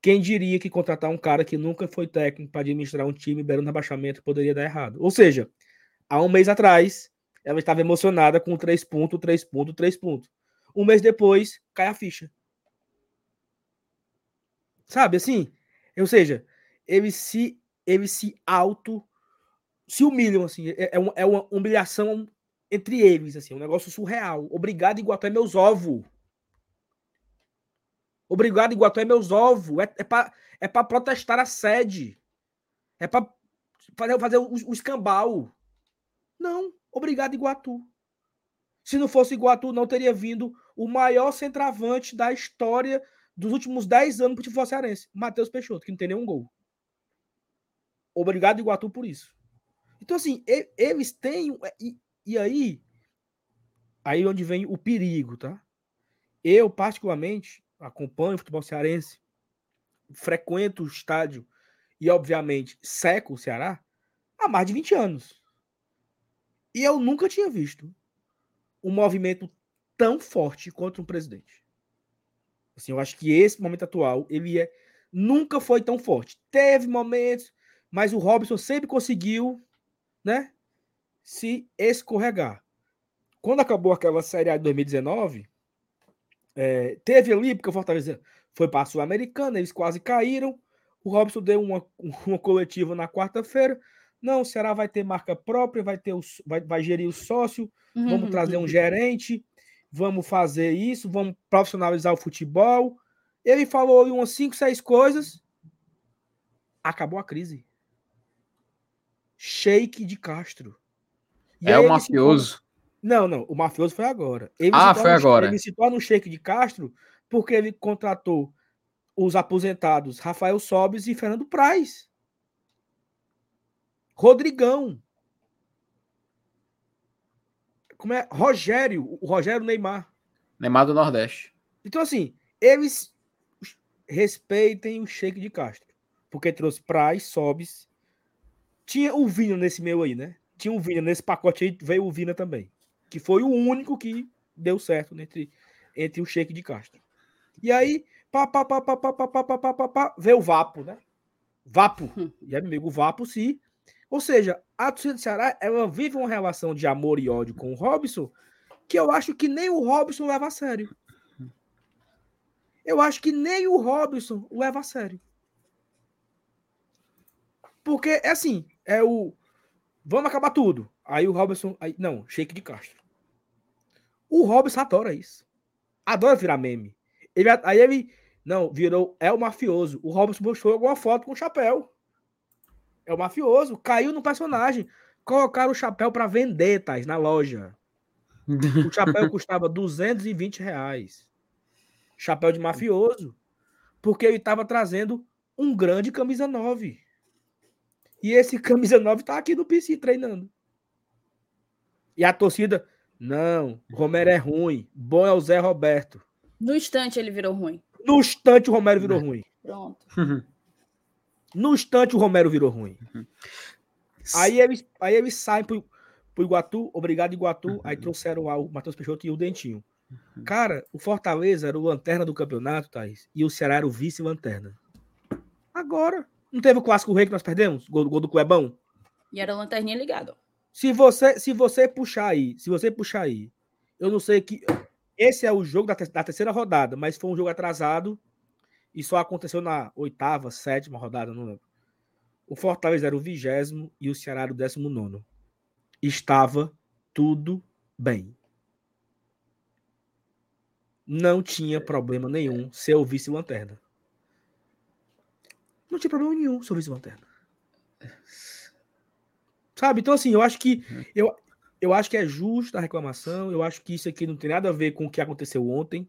Quem diria que contratar um cara que nunca foi técnico para administrar um time beirando rebaixamento poderia dar errado? Ou seja, há um mês atrás, ela estava emocionada com 3 pontos, 3 pontos, 3 pontos. Um mês depois, cai a ficha. Sabe assim? Ou seja, eles se, eles se auto se humilham assim. É, é, uma, é uma humilhação entre eles, assim, um negócio surreal. Obrigado, Iguatu, é meus ovos. Obrigado, Iguatu, é meus ovos. É, é para é pra protestar a sede. É para fazer, fazer o, o escambau. Não, obrigado, Iguatu. Se não fosse Iguatu, não teria vindo o maior centroavante da história dos últimos 10 anos para o futebol cearense, Matheus Peixoto, que não tem nenhum gol. Obrigado, Iguatu, por isso. Então, assim, eles têm. E, e aí, aí onde vem o perigo, tá? Eu, particularmente, acompanho o futebol cearense, frequento o estádio e, obviamente, seco o Ceará há mais de 20 anos. E eu nunca tinha visto um movimento tão forte contra um presidente. Assim, eu acho que esse momento atual, ele é nunca foi tão forte. Teve momentos, mas o Robson sempre conseguiu, né, se escorregar. Quando acabou aquela Série A de 2019, é, teve ali, porque o Fortaleza foi para a Sul-Americana, eles quase caíram. O Robson deu uma, uma coletiva na quarta-feira. Não, o Ceará vai ter marca própria, vai ter o, vai, vai gerir o sócio, uhum. vamos trazer um gerente, vamos fazer isso, vamos profissionalizar o futebol. Ele falou umas cinco, seis coisas. Acabou a crise. Sheik de Castro. E é o mafioso. Não, não, o mafioso foi agora. Ele ah, foi agora. Ele se torna o Sheik de Castro porque ele contratou os aposentados Rafael Sobes e Fernando Praz. Rodrigão. Como é? Rogério, o Rogério Neymar. Neymar do Nordeste. Então, assim, eles respeitem o Sheik de Castro. Porque trouxe Praz, Sobes. Tinha o Vina nesse meio aí, né? Tinha o Vina nesse pacote aí, veio o Vina também. Que foi o único que deu certo entre, entre o Sheik de Castro. E aí, pá, pá, pá, pá, pá, pá, pá, pá, pá, pá, veio o Vapo, né? Vapo. E aí, amigo, o Vapo se ou seja, a torcida do Ceará ela vive uma relação de amor e ódio com o Robson que eu acho que nem o Robson leva a sério. Eu acho que nem o Robson leva a sério. Porque é assim, é o vamos acabar tudo. Aí o Robson, aí, não, shake de Castro. O Robson adora isso. Adora virar meme. Ele, aí ele, não, virou, é o mafioso. O Robson postou alguma foto com o chapéu. É o mafioso. Caiu no personagem. Colocaram o chapéu para vender, Thais, na loja. O chapéu custava 220 reais. Chapéu de mafioso. Porque ele estava trazendo um grande camisa 9. E esse camisa 9 tá aqui no PC treinando. E a torcida, não, Romero é ruim. Bom é o Zé Roberto. No instante ele virou ruim. No instante o Romero virou ruim. Pronto. No instante, o Romero virou ruim. Uhum. Aí eles, aí eles saem pro, pro Iguatu, obrigado, Iguatu. Uhum. Aí trouxeram o Matheus Peixoto e o Dentinho. Uhum. Cara, o Fortaleza era o lanterna do campeonato, Thaís, e o Ceará era o vice-lanterna. Agora. Não teve o clássico rei que nós perdemos? Gol, gol do Clebão? E era a lanterninha ligada. Se você, se você puxar aí, se você puxar aí, eu não sei que. Esse é o jogo da, da terceira rodada, mas foi um jogo atrasado e só aconteceu na oitava, sétima rodada, não lembro. O Fortaleza era o vigésimo e o Ceará era o décimo nono. Estava tudo bem. Não tinha problema nenhum ser o vice-lanterna. Não tinha problema nenhum ser o vice-lanterna. Sabe? Então, assim, eu acho que eu, eu acho que é justa a reclamação. Eu acho que isso aqui não tem nada a ver com o que aconteceu ontem.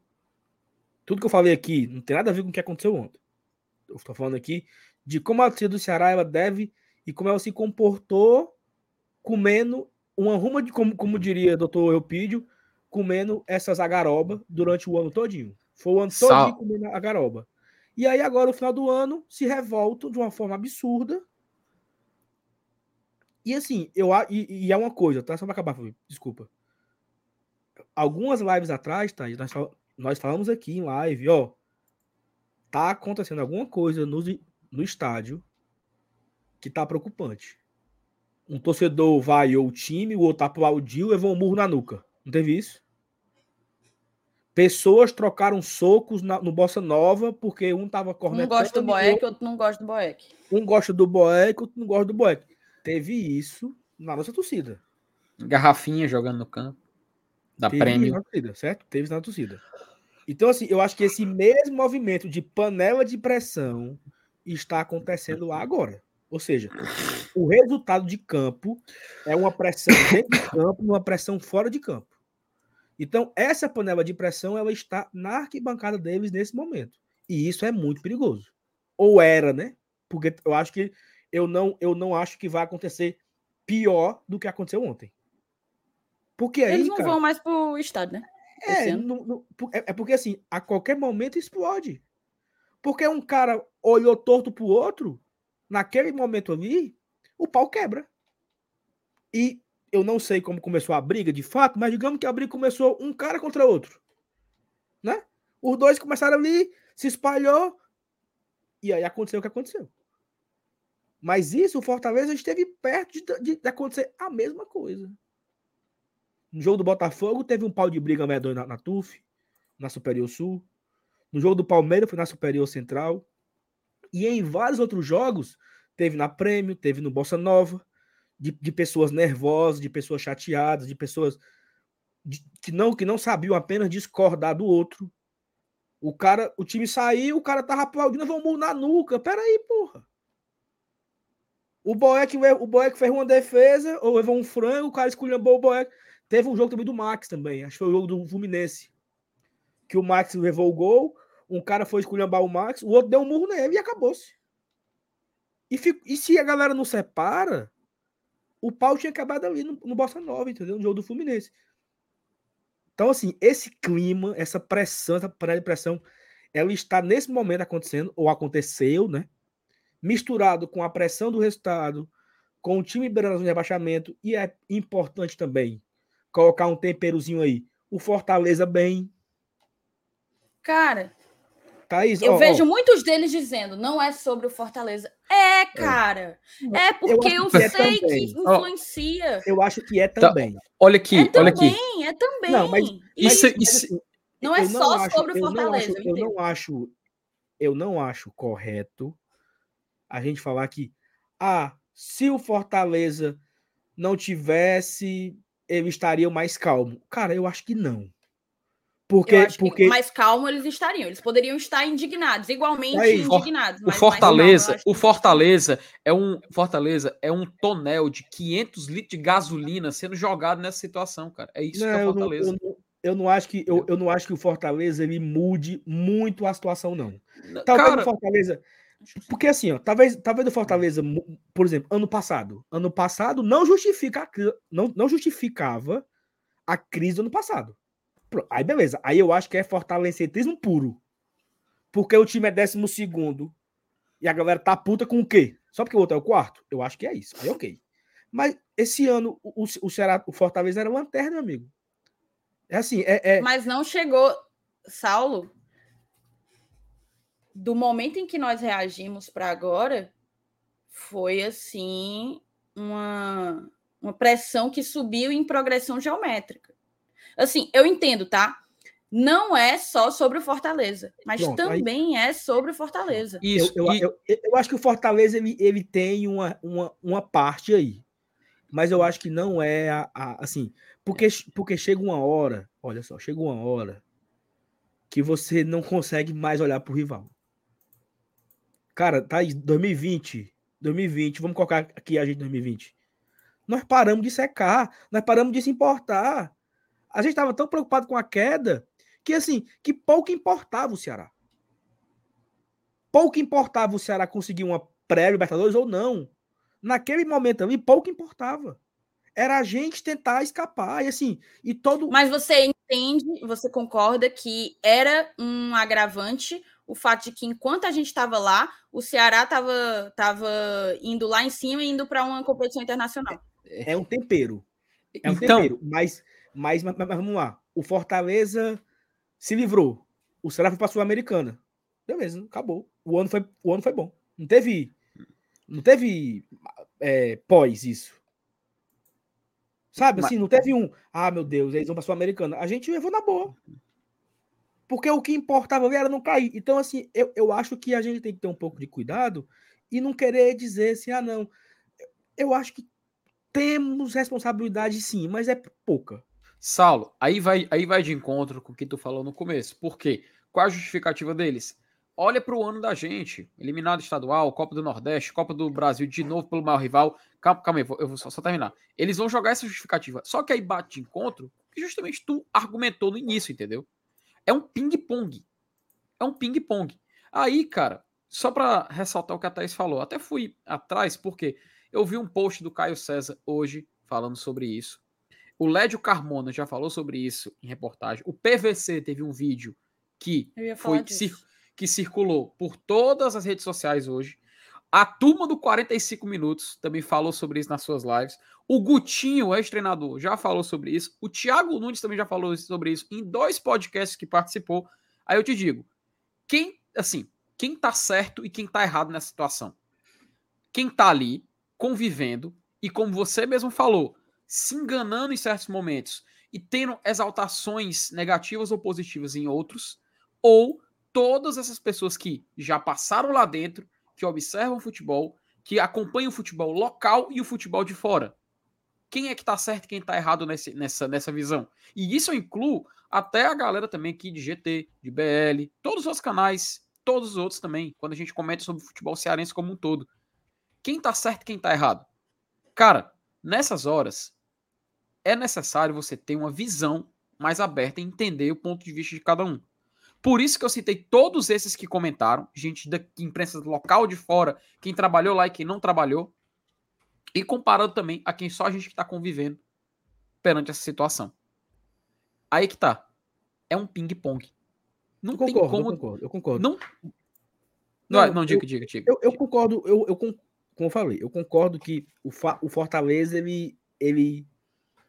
Tudo que eu falei aqui não tem nada a ver com o que aconteceu ontem. Eu estou falando aqui de como a torcida do Ceará ela deve e como ela se comportou comendo uma ruma de, como, como diria o doutor Eupídio, comendo essas agaroba durante o ano todinho. Foi o ano todinho comendo a garoba. E aí agora, no final do ano, se revoltam de uma forma absurda. E assim, eu e, e é uma coisa, tá? Só para acabar, desculpa. Algumas lives atrás, tá? Nós, nós falamos aqui em live, ó, tá acontecendo alguma coisa no, no estádio que tá preocupante. Um torcedor vai ou o time, o outro aplaudiu e levou um murro na nuca. Não teve isso? Pessoas trocaram socos na, no Bossa Nova porque um tava cornetando. Um gosta do Boeck, outro não gosta do Boeck. Um gosta do Boeck, outro não gosta do Boeck. Teve isso na nossa torcida. Garrafinha jogando no campo. Da Teve prêmio. na torcida, certo? Teve na torcida. Então, assim, eu acho que esse mesmo movimento de panela de pressão está acontecendo lá agora. Ou seja, o resultado de campo é uma pressão dentro de campo, uma pressão fora de campo. Então, essa panela de pressão ela está na arquibancada deles nesse momento. E isso é muito perigoso. Ou era, né? Porque eu acho que eu não, eu não acho que vai acontecer pior do que aconteceu ontem. Porque aí, Eles não cara, vão mais pro estádio, né? é, é, é porque assim, a qualquer momento explode. Porque um cara olhou torto pro outro, naquele momento ali, o pau quebra. E eu não sei como começou a briga de fato, mas digamos que a briga começou um cara contra outro. Né? Os dois começaram ali, se espalhou, e aí aconteceu o que aconteceu. Mas isso, o Fortaleza esteve perto de, de- de acontecer a mesma coisa. No jogo do Botafogo, teve um pau de briga medonho na, na TUF, na Superior Sul. No jogo do Palmeiras, foi na Superior Central. E em vários outros jogos, teve na Prêmio, teve no Bossa Nova, de, de pessoas nervosas, de pessoas chateadas, de pessoas de- que, não, que não sabiam apenas discordar do outro. O cara, o time saiu, o cara tava aplaudindo, vamos na nuca. Peraí, porra. O Boeck, o Boeck fez uma defesa, ou levou um frango, o cara esculhambou o Boeck. Teve um jogo também do Max também, acho que foi o jogo do Fluminense. Que o Max levou o gol, um cara foi esculhambar o Max, o outro deu um murro nele e acabou-se. E, e se a galera não separa, o pau tinha acabado ali no, no Bossa Nova, entendeu? No jogo do Fluminense. Então, assim, esse clima, essa pressão, essa pressão, ela está nesse momento acontecendo, ou aconteceu, né? Misturado com a pressão do resultado, com o time beirando de rebaixamento, e é importante também colocar um temperozinho aí. O Fortaleza bem. Cara, Thaís, eu ó, ó, vejo muitos deles dizendo, não é sobre o Fortaleza. É, cara. É, porque eu, que é sei também. que influencia. eu acho que é Tá, também. Olha aqui, é olha aqui. também, é também. Não, mas- Isso, E Mas, isso, assim, não é eu só acho- sobre o eu não Fortaleza. acho- eu eu não acho, eu não acho correto a gente falar que, ah, se o Fortaleza não tivesse, ele estaria mais calmo. Cara, eu acho que não. Porque, Eu acho que porque mais calmo eles estariam. Eles poderiam estar indignados, igualmente Aí, indignados. o Fortaleza, calmo, o Fortaleza é um Fortaleza é um tonel de 500 litros de gasolina sendo jogado nessa situação, cara. É isso não, que é o eu, não, Fortaleza. eu, não, eu não acho que eu, eu não acho que o Fortaleza ele mude muito a situação não. Não, Talvez cara, o Fortaleza Porque assim, ó, talvez, talvez o Fortaleza, por exemplo, ano passado, ano passado não justifica a não, não justificava a crise do ano passado. Aí beleza, aí eu acho que é fortalecentrismo puro. Porque o time é décimo segundo e a galera tá puta com o quê? Só porque o outro é o quarto? Eu acho que é isso. Aí ok. Mas esse ano o, o, Ceará, o Fortaleza era lanterna, meu amigo. É assim, é, é- Mas não chegou, Saulo, do momento em que nós reagimos para agora, foi assim uma, uma pressão que subiu em progressão geométrica. Assim, eu entendo, tá? Não é só sobre o Fortaleza, mas Pronto, aí- também é sobre o Fortaleza. isso. Eu, eu, e- eu, eu acho que o Fortaleza ele, ele tem uma, uma, uma parte aí. Mas eu acho que não é a, a- assim. Porque, porque chega uma hora, olha só, chega uma hora que você não consegue mais olhar pro rival. Cara, tá aí, 2020, 2020, vamos colocar aqui a gente 2020. Nós paramos de secar, nós paramos de se importar. A gente estava tão preocupado com a queda que assim, que pouco importava o Ceará pouco importava o Ceará conseguir uma pré-Libertadores ou não. Naquele momento ali, pouco importava. Era a gente tentar escapar. E assim, e todo. Mas você entende, você concorda que era um agravante o fato de que enquanto a gente estava lá, o Ceará estava tava indo lá em cima e indo para uma competição internacional. É um tempero. É um então, tempero. Mas, mas, mas, mas vamos lá. O Fortaleza se livrou. O Ceará foi para a Sul-Americana. Beleza, acabou. O ano foi, o ano foi bom. Não teve. Não teve é, pós isso. Sabe Mas- assim, não teve um. Ah, meu Deus, eles vão para a Sul-Americana. A gente levou na boa. Porque o que importava era não cair. Então, assim, eu, eu acho que a gente tem que ter um pouco de cuidado e não querer dizer assim, ah, não. Eu acho que temos responsabilidade sim, mas é pouca. Saulo, aí vai, aí vai de encontro com o que tu falou no começo. Por quê? Qual a justificativa deles? Olha para o ano da gente. Eliminado estadual, Copa do Nordeste, Copa do Brasil de novo pelo maior rival. Calma, calma aí, eu vou só, só terminar. Eles vão jogar essa justificativa. Só que aí bate de encontro que justamente tu argumentou no início, entendeu? É um ping-pong. É um ping-pong. Aí, cara, só para ressaltar o que a Thaís falou, até fui atrás, porque eu vi um post do Caio César hoje falando sobre isso. O Lédio Carmona já falou sobre isso em reportagem. O PVC teve um vídeo que foi que circulou por todas as redes sociais hoje. A turma do 45 minutos também falou sobre isso nas suas lives. O Gutinho, ex-treinador, já falou sobre isso. O Thiago Nunes também já falou sobre isso em dois podcasts que participou. Aí eu te digo, quem, assim, quem tá certo e quem tá errado nessa situação? Quem tá ali convivendo e como você mesmo falou, se enganando em certos momentos e tendo exaltações negativas ou positivas em outros, ou todas essas pessoas que já passaram lá dentro, que observam o futebol, que acompanham o futebol local e o futebol de fora. Quem é que tá certo e quem tá errado nesse, nessa, nessa visão? E isso eu incluo até a galera também aqui de GT, de BL, todos os canais, todos os outros também, quando a gente comenta sobre o futebol cearense como um todo. Quem tá certo e quem tá errado? Cara, nessas horas, é necessário você ter uma visão mais aberta e entender o ponto de vista de cada um. Por isso que eu citei todos esses que comentaram, gente da imprensa local de fora, quem trabalhou lá e quem não trabalhou, e comparando também a quem só a gente está convivendo perante essa situação. Aí que tá. É um ping-pong. Não eu concordo, tem como. Eu concordo, eu concordo. Não, não, não, não diga, diga, diga. Eu, eu concordo, eu, eu, como eu falei, eu concordo que o, o Fortaleza ele, ele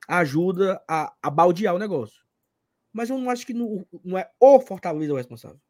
ajuda a, a baldear o negócio. Mas eu não acho que não, não é o Fortaleza o responsável.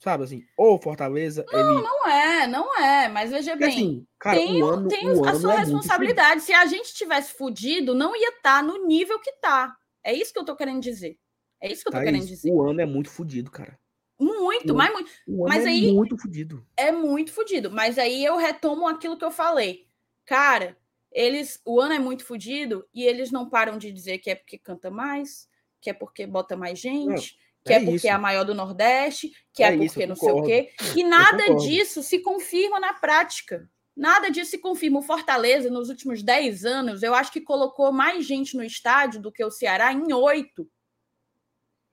Sabe assim, o Fortaleza. Não, ele... não é, não é. Mas veja Porque, bem, assim, cara, tem, ano, tem a sua é responsabilidade. Se a gente tivesse fudido, não ia estar tá no nível que tá. É isso que eu tô querendo dizer. É isso que eu tô Thaís, querendo dizer. O ano é muito fudido, cara. Muito, o, mas muito. O mas é aí, muito fudido. É muito fudido. Mas aí eu retomo aquilo que eu falei. Cara, eles. O ano é muito fudido e eles não param de dizer que é porque canta mais, que é porque bota mais gente, não, que é, é porque isso. é a maior do Nordeste, que é, é porque isso, não sei o quê. E nada disso se confirma na prática. Nada disso se confirma. O Fortaleza, nos últimos 10 anos, eu acho que colocou mais gente no estádio do que o Ceará em oito.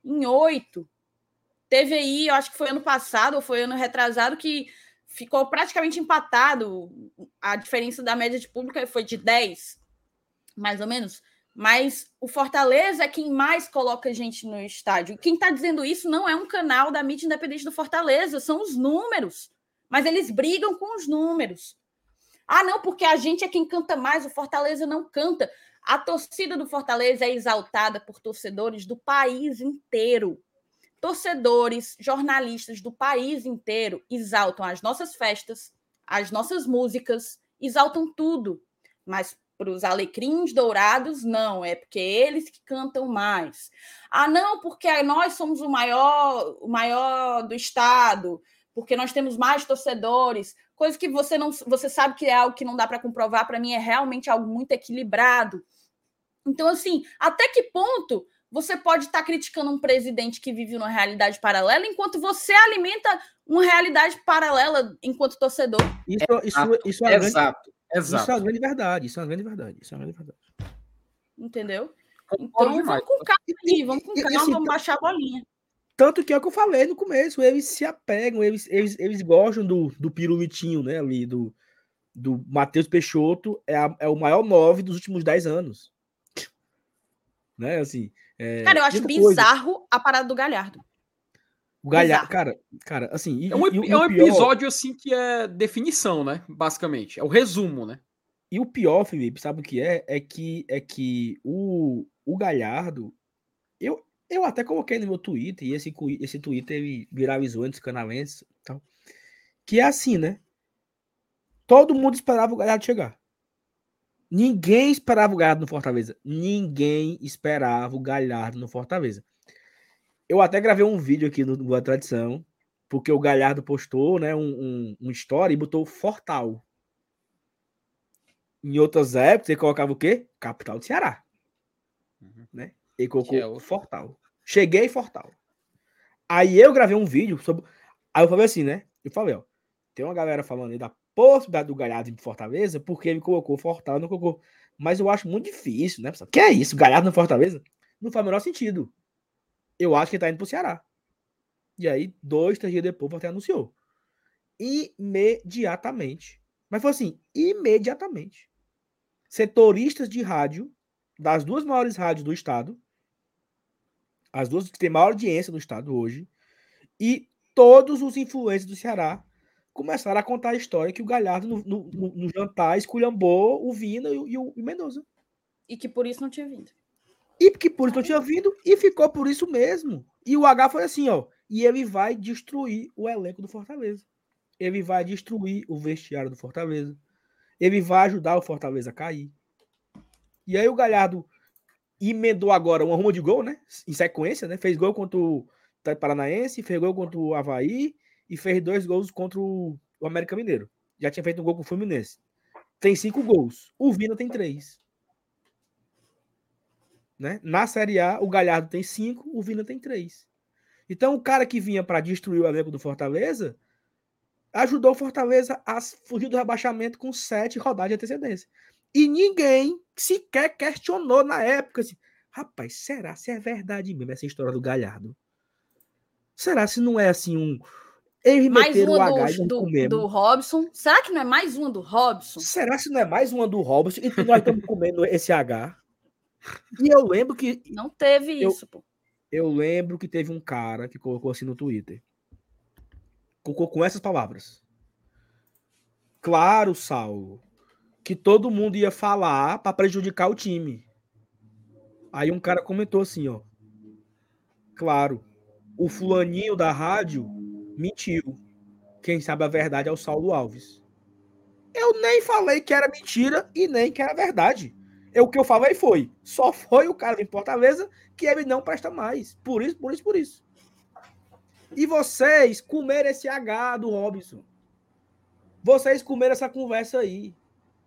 Em oito. Teve aí, eu acho que foi ano passado ou foi ano retrasado, que ficou praticamente empatado. A diferença da média de público foi de 10, mais ou menos. Mas o Fortaleza é quem mais coloca gente no estádio. Quem está dizendo isso não é um canal da mídia independente do Fortaleza, são os números. Mas eles brigam com os números. Ah, não, porque a gente é quem canta mais, o Fortaleza não canta. A torcida do Fortaleza é exaltada por torcedores do país inteiro. Torcedores, jornalistas do país inteiro exaltam as nossas festas, as nossas músicas, exaltam tudo. Mas para os alecrins dourados, não, é porque eles que cantam mais. Ah, não, porque nós somos o maior, o maior do estado, porque nós temos mais torcedores, coisa que você não, você sabe que é algo que não dá para comprovar, para mim é realmente algo muito equilibrado. Então, assim, até que ponto você pode estar tá criticando um presidente que vive numa realidade paralela, enquanto você alimenta uma realidade paralela enquanto torcedor? Isso, isso, isso é exato. Exato. Isso é uma grande verdade, isso é uma grande verdade, isso é uma grande verdade. Entendeu? Então vamos com calma aí, vamos com calma, assim, vamos baixar a bolinha. Tanto que é o que eu falei no começo, eles se apegam, eles, eles, eles gostam do, do pirulitinho, né, ali, do, do Matheus Peixoto, é, a, é o maior nove dos últimos dez anos. Né, assim... É, cara, eu acho bizarro coisa. a parada do Galhardo. O Galhardo, cara, cara, assim. E, é um, e, é um pior... episódio assim que é definição, né? Basicamente. É o resumo, né? E o pior, Felipe, sabe o que é? É que, é que o, o Galhardo. Eu, eu até coloquei no meu Twitter, e esse, esse Twitter ele viralizou entre os canalenses tal. Que é assim, né? Todo mundo esperava o Galhardo chegar. Ninguém esperava o Galhardo no Fortaleza. Ninguém esperava o Galhardo no Fortaleza. Eu até gravei um vídeo aqui no Boa Tradição, porque o Galhardo postou né, um, um, um story e botou Fortal. Em outras épocas, ele colocava o quê? Capital do Ceará. Uhum. Né? Ele colocou é Fortal. Cheguei Fortal. Aí eu gravei um vídeo sobre. Aí eu falei assim, né? Eu falei, ó. Tem uma galera falando aí da possibilidade do Galhardo pro Fortaleza, porque ele colocou Fortal, não colocou. Mas eu acho muito difícil, né, pessoal? Que é isso? Galhardo no Fortaleza? Não faz o menor sentido. Eu acho que ele tá indo pro Ceará. E aí, dois, três dias depois, Fortaleza anunciou. Imediatamente. Mas foi assim, imediatamente. Setoristas de rádio, das duas maiores rádios do estado, as duas que têm maior audiência no estado hoje, e todos os influentes do Ceará começaram a contar a história que o Galhardo, no, no, no jantar, esculhambou o Vina e o, e o Mendoza. E que por isso não tinha vindo. E que por isso não tinha vindo, e ficou por isso mesmo. E o H foi assim, ó. E ele vai destruir o elenco do Fortaleza. Ele vai destruir o vestiário do Fortaleza. Ele vai ajudar o Fortaleza a cair. E aí o Galhardo emendou agora uma ruma de gol, né? Em sequência, né? Fez gol contra o Paranaense, fez gol contra o Havaí e fez dois gols contra o América Mineiro. Já tinha feito um gol com o Fluminense. Tem cinco gols. O Vina tem três. Né? Na Série A, o Galhardo tem cinco, o Vina tem três. Então, o cara que vinha para destruir o elenco do Fortaleza ajudou o Fortaleza a fugir do rebaixamento com sete rodadas de antecedência. E ninguém sequer questionou na época assim, rapaz, será se é verdade mesmo essa história do Galhardo? Será se não é assim um eles mais uma do, do, do, Robson. Será que não é mais uma do Robson? Será se não é mais uma do Robson e nós estamos comendo esse H? E eu lembro que. Não teve eu, isso, pô. Eu lembro que teve um cara que colocou assim no Twitter. Colocou com essas palavras. Claro, Saulo, que todo mundo ia falar para prejudicar o time. Aí um cara comentou assim, ó. Claro, o fulaninho da rádio mentiu. Quem sabe a verdade é o Saulo Alves. Eu nem falei que era mentira e nem que era verdade. Eu, o que eu falei foi, só foi o cara em Fortaleza que ele não presta mais. Por isso, por isso, por isso. E vocês comeram esse H do Robson. Vocês comeram essa conversa aí.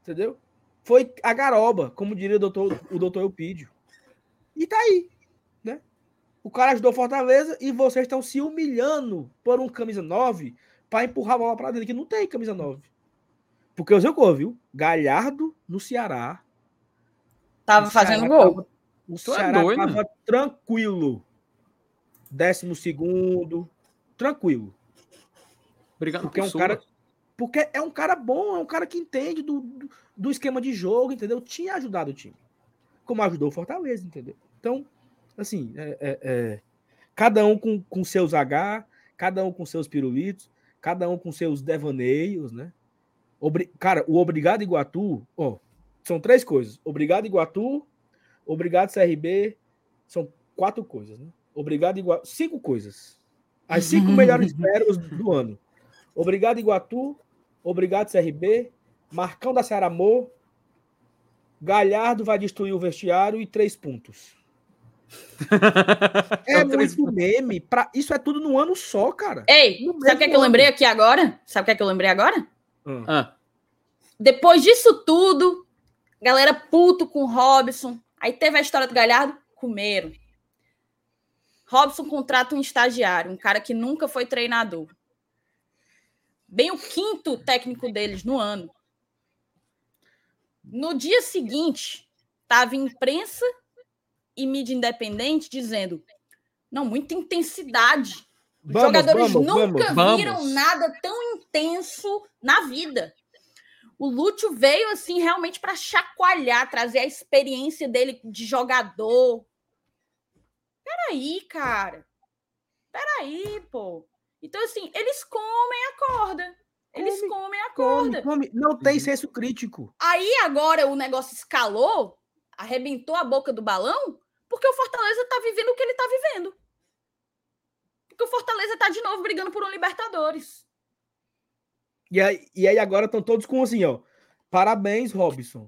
Entendeu? Foi a garoba, como diria o doutor, o doutor Eupídio. E tá aí. Né? O cara ajudou Fortaleza e vocês estão se humilhando por um camisa 9 para empurrar a bola para dentro, que não tem camisa 9. Porque o Zeucou, viu? Galhardo no Ceará. Tava fazendo gol. Tava, o é Ceará é tava tranquilo. Décimo segundo. Tranquilo. Obrigado porque é um cara Porque é um cara bom, é um cara que entende do, do, do esquema de jogo, entendeu? Tinha ajudado o time. Como ajudou o Fortaleza, entendeu? Então, Assim, é, é, é, cada um com, com seus H, cada um com seus pirulitos, cada um com seus devaneios, né? Obri Cara, o Obrigado Iguatu, ó, são três coisas. Obrigado Iguatu, Obrigado CRB, são quatro coisas, né? Obrigado Iguatu, cinco coisas. As cinco melhores pérolas do ano. Obrigado Iguatu, Obrigado CRB, Marcão da Ceará Amor, Galhardo vai destruir o vestiário e três pontos. é muito meme. Pra... Isso é tudo no ano só, cara. Ei, sabe o que, é que eu lembrei aqui agora? Sabe o que é que eu lembrei agora? Hum. Ah. Depois disso tudo, galera puto com Robson. Aí teve a história do Galhardo, comeram. Robson contrata um estagiário, um cara que nunca foi treinador. Bem o quinto técnico deles no ano. No dia seguinte, tava imprensa e mídia independente dizendo: não, muita intensidade. Os vamos, jogadores vamos, nunca vamos, viram nada tão intenso na vida. O Lúcio veio assim realmente para chacoalhar, trazer a experiência dele de jogador. Peraí, cara. Peraí, pô. Então, assim, eles comem a corda. Eles come, comem a corda. Come, come. Não tem uhum. senso crítico. Aí agora o negócio escalou, arrebentou a boca do balão, porque o Fortaleza está vivendo o que ele está vivendo. Porque o Fortaleza está de novo brigando por um Libertadores. E aí, e aí agora estão todos com assim, ó. Parabéns, Robson.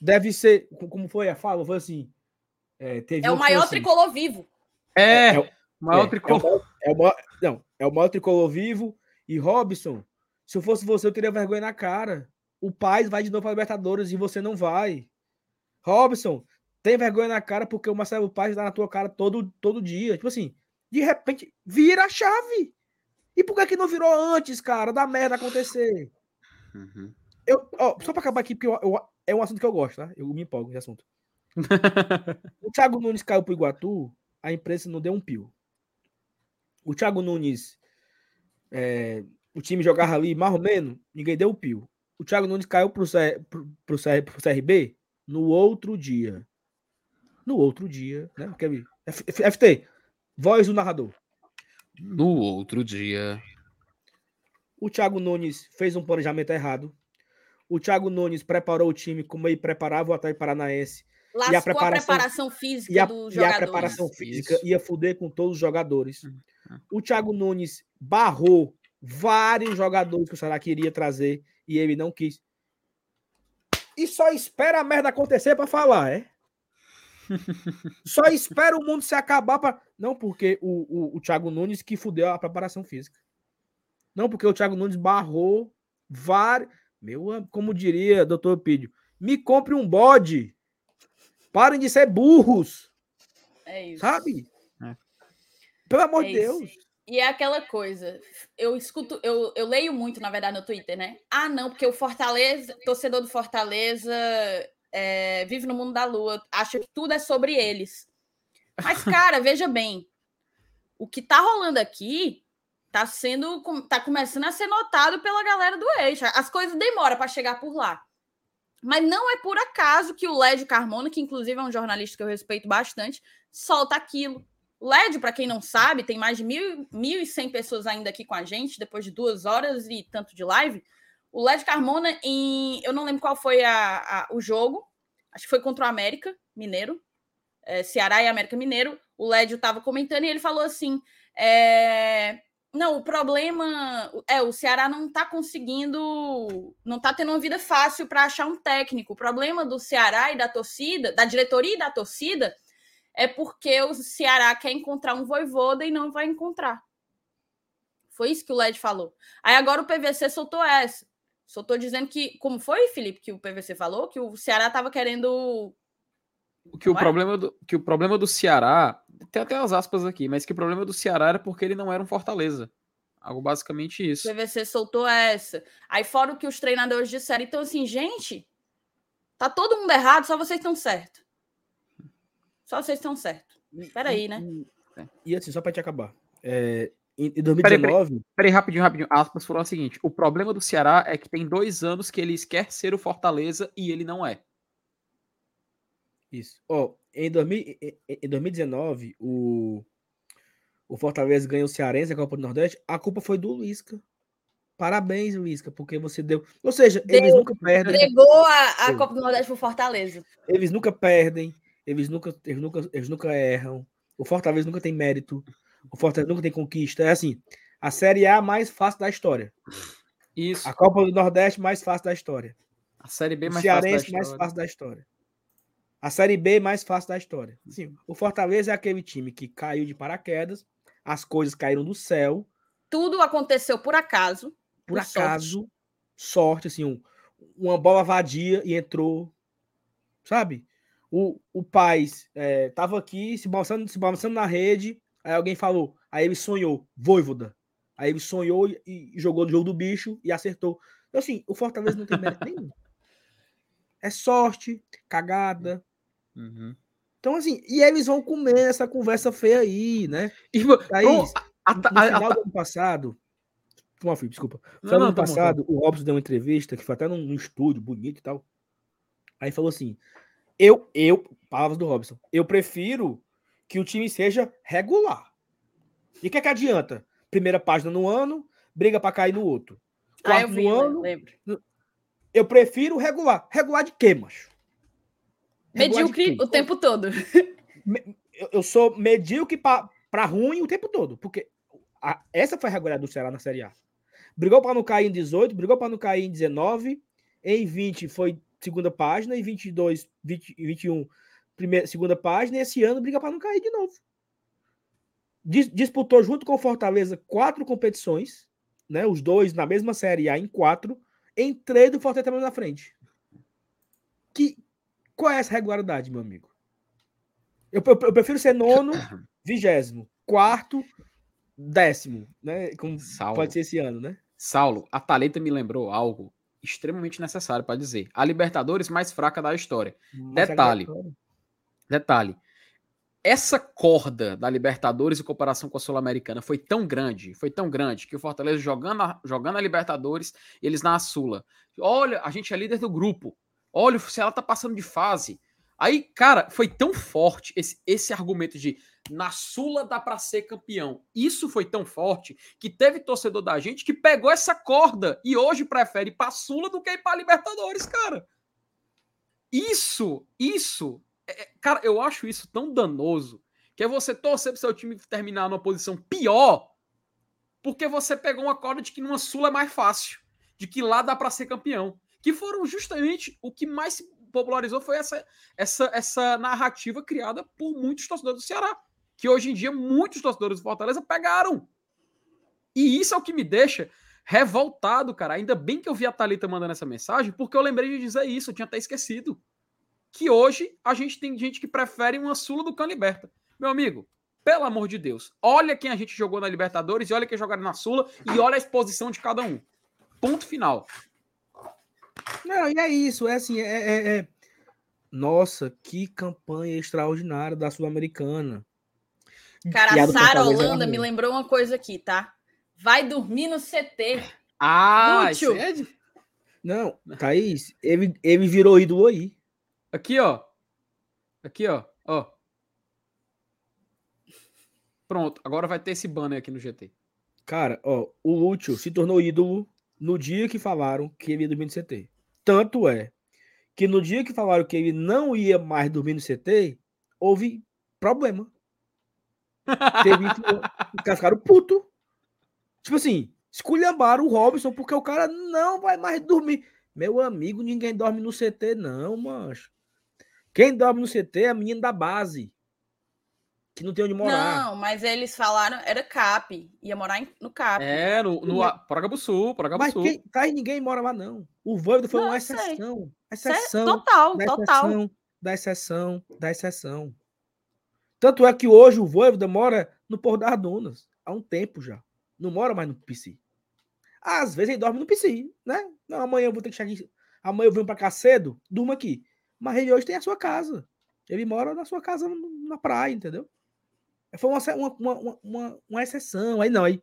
Deve ser. Como foi a fala? Foi assim. É, é o maior assim, tricolor vivo. É, é, é o maior é, tricolor. É o maior, não, é o maior tricolor vivo. E Robson, se eu fosse você, eu teria vergonha na cara. o pai vai de novo para Libertadores e você não vai. Robson, tem vergonha na cara porque o Marcelo Paz dá na tua cara todo, todo dia. Tipo assim, de repente, vira a chave. E por que, que não virou antes, cara, da merda acontecer? Uhum. Eu, ó, só para acabar aqui, porque eu, eu, é um assunto que eu gosto, tá? Eu me empolgo nesse assunto. o Thiago Nunes caiu pro Iguatu, a imprensa não deu um pio. O Thiago Nunes, é, o time jogava ali mais ou menos, ninguém deu um pio. O Thiago Nunes caiu pro, pro, pro, pro CRB no outro dia. No outro dia, né? FT, voz do narrador. No outro dia. O Thiago Nunes fez um planejamento errado. O Thiago Nunes preparou o time como ele preparava o Atlético Paranaense. Lascou e a preparação, a preparação física e a, dos jogadores. E a preparação física Isso. ia fuder com todos os jogadores. Hum, hum. O Thiago Nunes barrou vários jogadores que o Ceará queria trazer e ele não quis. E só espera a merda acontecer para falar, é? Só espera o mundo se acabar para. Não, porque o, o, o Thiago Nunes que fudeu a preparação física. Não, porque o Thiago Nunes barrou vários. Meu, como diria doutor Pídio, me compre um bode. Parem de ser burros. É isso. Sabe? É. Pelo amor é de Deus. Isso. E é aquela coisa, eu escuto, eu, eu leio muito, na verdade, no Twitter, né? Ah, não, porque o Fortaleza, torcedor do Fortaleza, é, vive no mundo da lua, acha que tudo é sobre eles. Mas, cara, veja bem, o que tá rolando aqui tá sendo, tá começando a ser notado pela galera do eixo. As coisas demoram para chegar por lá. Mas não é por acaso que o Lédio Carmona, que inclusive é um jornalista que eu respeito bastante, solta aquilo. O Lédio, para quem não sabe, tem mais de mil, 1.100 pessoas ainda aqui com a gente, depois de duas horas e tanto de live. O Led Carmona, em. Eu não lembro qual foi a, a, o jogo. Acho que foi contra o América Mineiro. É, Ceará e América Mineiro. O Lédio estava comentando e ele falou assim: é, não, o problema é o Ceará não está conseguindo, não está tendo uma vida fácil para achar um técnico. O problema do Ceará e da torcida, da diretoria e da torcida, é porque o Ceará quer encontrar um voivoda e não vai encontrar. Foi isso que o Led falou. Aí agora o PVC soltou essa. Só estou dizendo que, como foi, Felipe, que o PVC falou, que o Ceará estava querendo. Que o, é? problema do, que o problema do Ceará, tem até as aspas aqui, mas que o problema do Ceará era porque ele não era um Fortaleza. Algo basicamente isso. O PVC soltou essa. Aí, fora o que os treinadores disseram. Então, assim, gente, tá todo mundo errado, só vocês estão certo. Só vocês estão certo. Peraí, né? E, e assim, só para te acabar. É, em 2019. Peraí, peraí, peraí, rapidinho, rapidinho. Aspas foram o seguinte: o problema do Ceará é que tem dois anos que ele quer ser o Fortaleza e ele não é. Isso. Ó, oh, em, 2000, em 2019, o, o Fortaleza ganhou o Cearense, a Copa do Nordeste. A culpa foi do Luisca. Parabéns, Luisca, porque você deu. Ou seja, deu, eles nunca perdem. Entregou a, a Copa do Nordeste pro Fortaleza. Eles nunca perdem, eles nunca, eles nunca, eles nunca erram. O Fortaleza nunca tem mérito. O Fortaleza nunca tem conquista. É assim, a Série A mais fácil da história. Isso. A Copa do Nordeste mais fácil da história. A Série B mais fácil da história. mais fácil da história. A Série B mais fácil da história. Sim, o Fortaleza é aquele time que caiu de paraquedas, as coisas caíram do céu. Tudo aconteceu por acaso. Por, por acaso, sorte, sorte assim, um, uma bola vadia e entrou, sabe? O, o Paz é, tava aqui se balançando, se balançando na rede, Aí alguém falou, aí ele sonhou, Voivoda. Aí ele sonhou e, e jogou no jogo do bicho e acertou. Então, assim, o Fortaleza não tem mérito nenhum. É sorte, cagada. Uhum. Então, assim, e eles vão comer essa conversa feia aí, né? E, aí, no, final do ano passado, uma filho, desculpa. No ano passado, o Robson deu uma entrevista que foi até num, num estúdio bonito e tal. Aí falou assim: eu, eu, palavras do Robson, eu prefiro que o time seja regular. E o que, é que adianta? Primeira página no ano, briga para cair no outro. Quarto ah, eu vi, no ano. Lembro. Eu prefiro regular. Regular de quê, macho? Medíocre o tempo todo. Eu sou medíocre para ruim o tempo todo. Porque a, essa foi a regularidade do Ceará na Série A. Brigou para não cair em 18, brigou para não cair em 19. Em 20 foi segunda página, em 22, 20, 21 primeira, segunda página, e esse ano briga para não cair de novo. Disputou junto com o Fortaleza quatro competições, né? Os dois na mesma série A em quatro. entrei do Fortaleza também na frente. Que, qual é essa regularidade, meu amigo? Eu, eu, eu prefiro ser nono, vigésimo, quarto, décimo, né? Como Saulo. pode ser esse ano, né? Saulo, a Taleta me lembrou algo extremamente necessário para dizer. A Libertadores mais fraca da história. Mas detalhe. Detalhe. Essa corda da Libertadores em comparação com a Sul-Americana foi tão grande, foi tão grande, que o Fortaleza jogando a, jogando a Libertadores, eles na Sula. Olha, a gente é líder do grupo. Olha, o Ceará tá passando de fase. Aí, cara, foi tão forte esse, esse argumento de na Sula dá para ser campeão. Isso foi tão forte que teve torcedor da gente que pegou essa corda e hoje prefere ir pra Sula do que ir pra Libertadores, cara. Isso, isso, é, é cara, eu acho isso tão danoso que é você torcer pro seu time terminar numa posição pior porque você pegou uma corda de que numa Sula é mais fácil, de que lá dá para ser campeão. Que foram justamente o que mais se popularizou foi essa, essa, essa narrativa criada por muitos torcedores do Ceará, que hoje em dia muitos torcedores do Fortaleza pegaram. E isso é o que me deixa revoltado, cara. Ainda bem que eu vi a Thalita mandando essa mensagem, porque eu lembrei de dizer isso, eu tinha até esquecido. Que hoje a gente tem gente que prefere uma Sula do que Liberta. Meu amigo, pelo amor de Deus, olha quem a gente jogou na Libertadores e olha quem jogaram na Sula e olha a exposição de cada um. Ponto final. Não, e é isso, é assim, é, é, é... Nossa, que campanha extraordinária da Sul-Americana. Cara, a Sara Holanda me lembrou uma coisa aqui, tá? Vai dormir no CT. Ah, Lúcio. É de... Não, Thaís, ele, ele virou ídolo aí. Aqui, ó. Aqui, ó. Ó. Pronto, agora vai ter esse banner aqui no GT. Cara, ó, o Lúcio se tornou ídolo no dia que falaram que ele ia dormir no CT. Tanto é que no dia que falaram que ele não ia mais dormir no CT, houve problema. Teve ficaram puto. Tipo assim, esculhambaram o Robson porque o cara não vai mais dormir. Meu amigo, ninguém dorme no CT, não, mancho. Quem dorme no CT é a menina da base que não tem onde morar. Não, mas eles falaram, era CAP, ia morar no CAP. É, no, no é... Sul, Mas quem, tá, ninguém mora lá, não. O Voivoda foi não, uma exceção. Exceção. Total, da total. Exceção, da exceção, da exceção. Tanto é que hoje o Voivoda mora no Porto das Dunas, há um tempo já. Não mora mais no PC. Às vezes ele dorme no PC, né? Não, amanhã eu vou ter que chegar aqui. Amanhã eu venho pra cá cedo, durma aqui. Mas ele hoje tem a sua casa. Ele mora na sua casa na praia, entendeu? Foi uma, uma, uma, uma, exceção. Aí não, aí.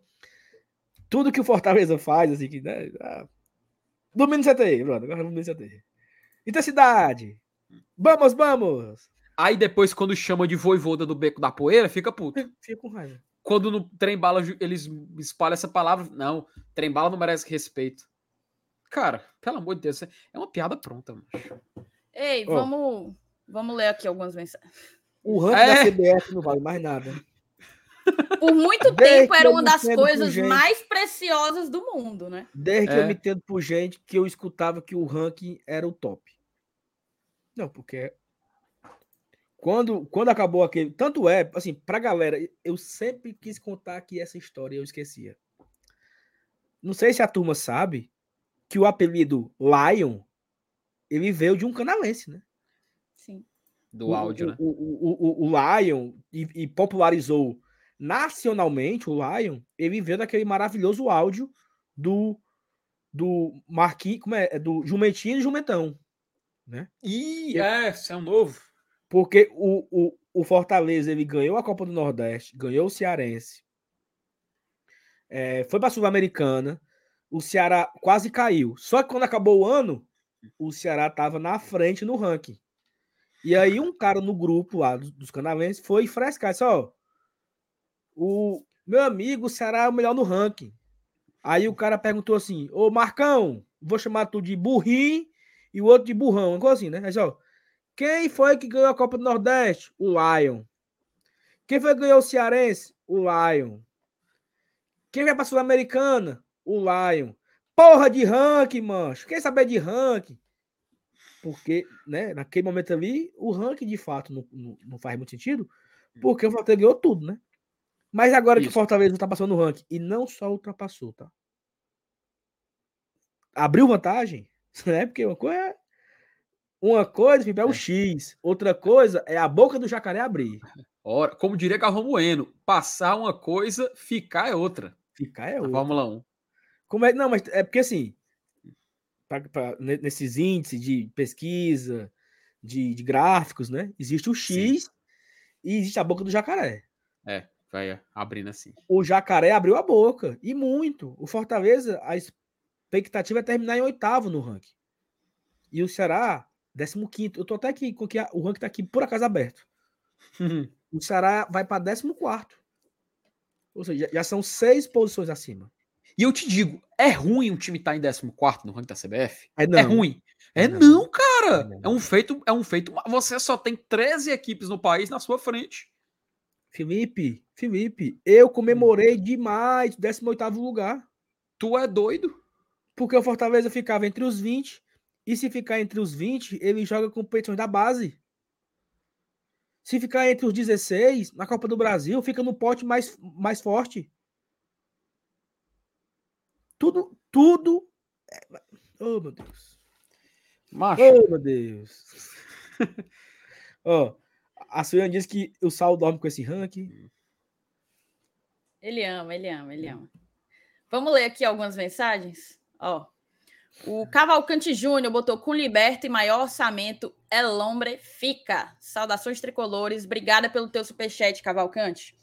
Tudo que o Fortaleza faz, assim, que. Né, ah, domingo CT, pronto, agora domingo CT. Intensidade. Vamos, vamos! Aí depois, quando chama de voivoda do beco da poeira, fica puto. Fica com raiva. Quando no trem bala eles espalham essa palavra, não, trem bala não merece respeito. Cara, pelo amor de Deus, é uma piada pronta, macho. Ei, oh. vamos, vamos ler aqui algumas mensagens. O ranking é. da CBF não vale mais nada. Por muito tempo era uma das coisas mais preciosas do mundo, né? Desde é. que eu me entendo por gente que eu escutava que o ranking era o top. Não, porque quando, quando acabou aquele. Tanto é, assim, pra galera, eu sempre quis contar aqui essa história e eu esquecia. Não sei se a turma sabe que o apelido Lion ele veio de um canalense, né? do áudio, o, né? O, o, o, o Lion e, e, popularizou nacionalmente o Lion, ele veio daquele maravilhoso áudio do do Marquinhos, como é? é? Do Jumentinho e Jumentão, né? Ih, é, é um novo. Porque o, o, o Fortaleza ele ganhou a Copa do Nordeste, ganhou o Cearense, é, foi para a Sul-Americana, o Ceará quase caiu. Só que quando acabou o ano, o Ceará estava na frente no ranking. E aí um cara no grupo lá dos, canalenses foi frescar, só o meu amigo, o Ceará é o melhor no ranking. Aí o cara perguntou assim: Ô Marcão, vou chamar tu de burrinho e o outro de burrão, coisa assim, né? Aí, só, quem foi que ganhou a Copa do Nordeste? O Lion. Quem foi que ganhou o Cearense? O Lion. Quem vai pra Sul-Americana? O Lion. Porra de ranking, mancho. Quem saber de ranking? porque, né, naquele momento ali, o ranking de fato não, não, não faz muito sentido, porque o Fortaleza ganhou tudo, né? Mas agora Isso. que o Fortaleza ultrapassou no ranking, e não só ultrapassou, tá? abriu vantagem, né? Porque uma coisa é uma coisa é o X, outra coisa é a boca do jacaré abrir. Ora, como diria Galvão Bueno, passar uma coisa, ficar é outra. Ficar é outra. Fórmula 1. Como é, não, mas é porque assim, pra, pra, nesses índices de pesquisa, de, de, gráficos, né? Existe o X Sim. e existe a boca do jacaré. É, vai abrindo assim. O jacaré abriu a boca, e muito. O Fortaleza, a expectativa é terminar em oitavo no ranking. E o Ceará, décimo quinto. Eu tô até aqui, porque o ranking tá aqui por acaso aberto. o Ceará vai para décimo quarto. Ou seja, já são seis posições acima. E eu te digo, é ruim um time estar tá em 14 no ranking da CBF? É, é ruim. É, é não. não, cara. É, não. é, um feito, é um feito. Você só tem 13 equipes no país na sua frente. Felipe, Felipe, eu comemorei demais 18 lugar. Tu é doido? Porque o Fortaleza ficava entre os 20 e se ficar entre os 20, ele joga com competições da base. Se ficar entre os 16, na Copa do Brasil, fica no pote mais, mais forte. Tudo, tudo. Oh, meu Deus. Macho. Oh, meu Deus. Ó, oh, a Suiane diz que o Sal dorme com esse ranking. Ele ama, ele ama, ele ama. Vamos ler aqui algumas mensagens? Ó. O Cavalcante Júnior botou com liberto e maior orçamento, é Lombre fica. Saudações tricolores. Obrigada pelo teu superchat, Cavalcante.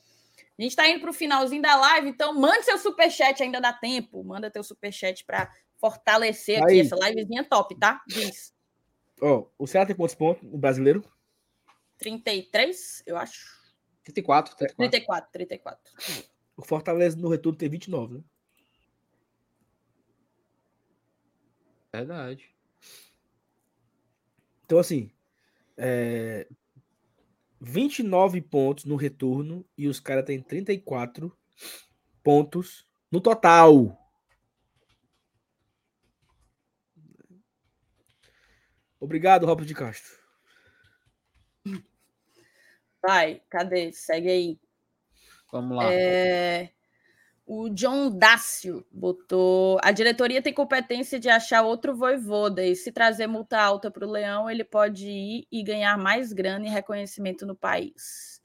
A gente está indo para o finalzinho da live, então mande seu superchat, ainda dá tempo. Manda teu superchat para fortalecer Aí. aqui essa livezinha top, tá? Diz. Oh, o Ceará tem quantos pontos no brasileiro? 33, eu acho. 34, 34. 34, 34. O Fortaleza no retorno tem 29, né? Verdade. Então, assim, é, 29 pontos no retorno e os caras têm 34 pontos no total. Obrigado, Robert de Castro. Vai, cadê? Segue aí. Vamos lá. É... O John Dácio botou. A diretoria tem competência de achar outro voivoda, e se trazer multa alta para o Leão, ele pode ir e ganhar mais grana e reconhecimento no país.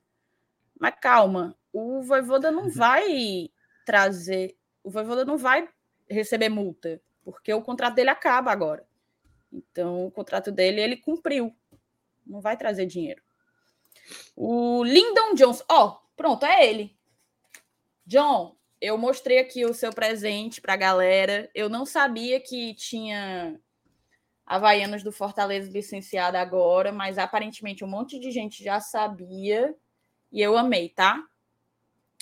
Mas calma, o voivoda não vai trazer. O voivoda não vai receber multa, porque o contrato dele acaba agora. Então, o contrato dele ele cumpriu. Não vai trazer dinheiro. O Lyndon Jones. Ó, oh, pronto, é ele. John, eu mostrei aqui o seu presente para a galera. Eu não sabia que tinha Havaianas do Fortaleza licenciada agora, mas aparentemente um monte de gente já sabia e eu amei, tá?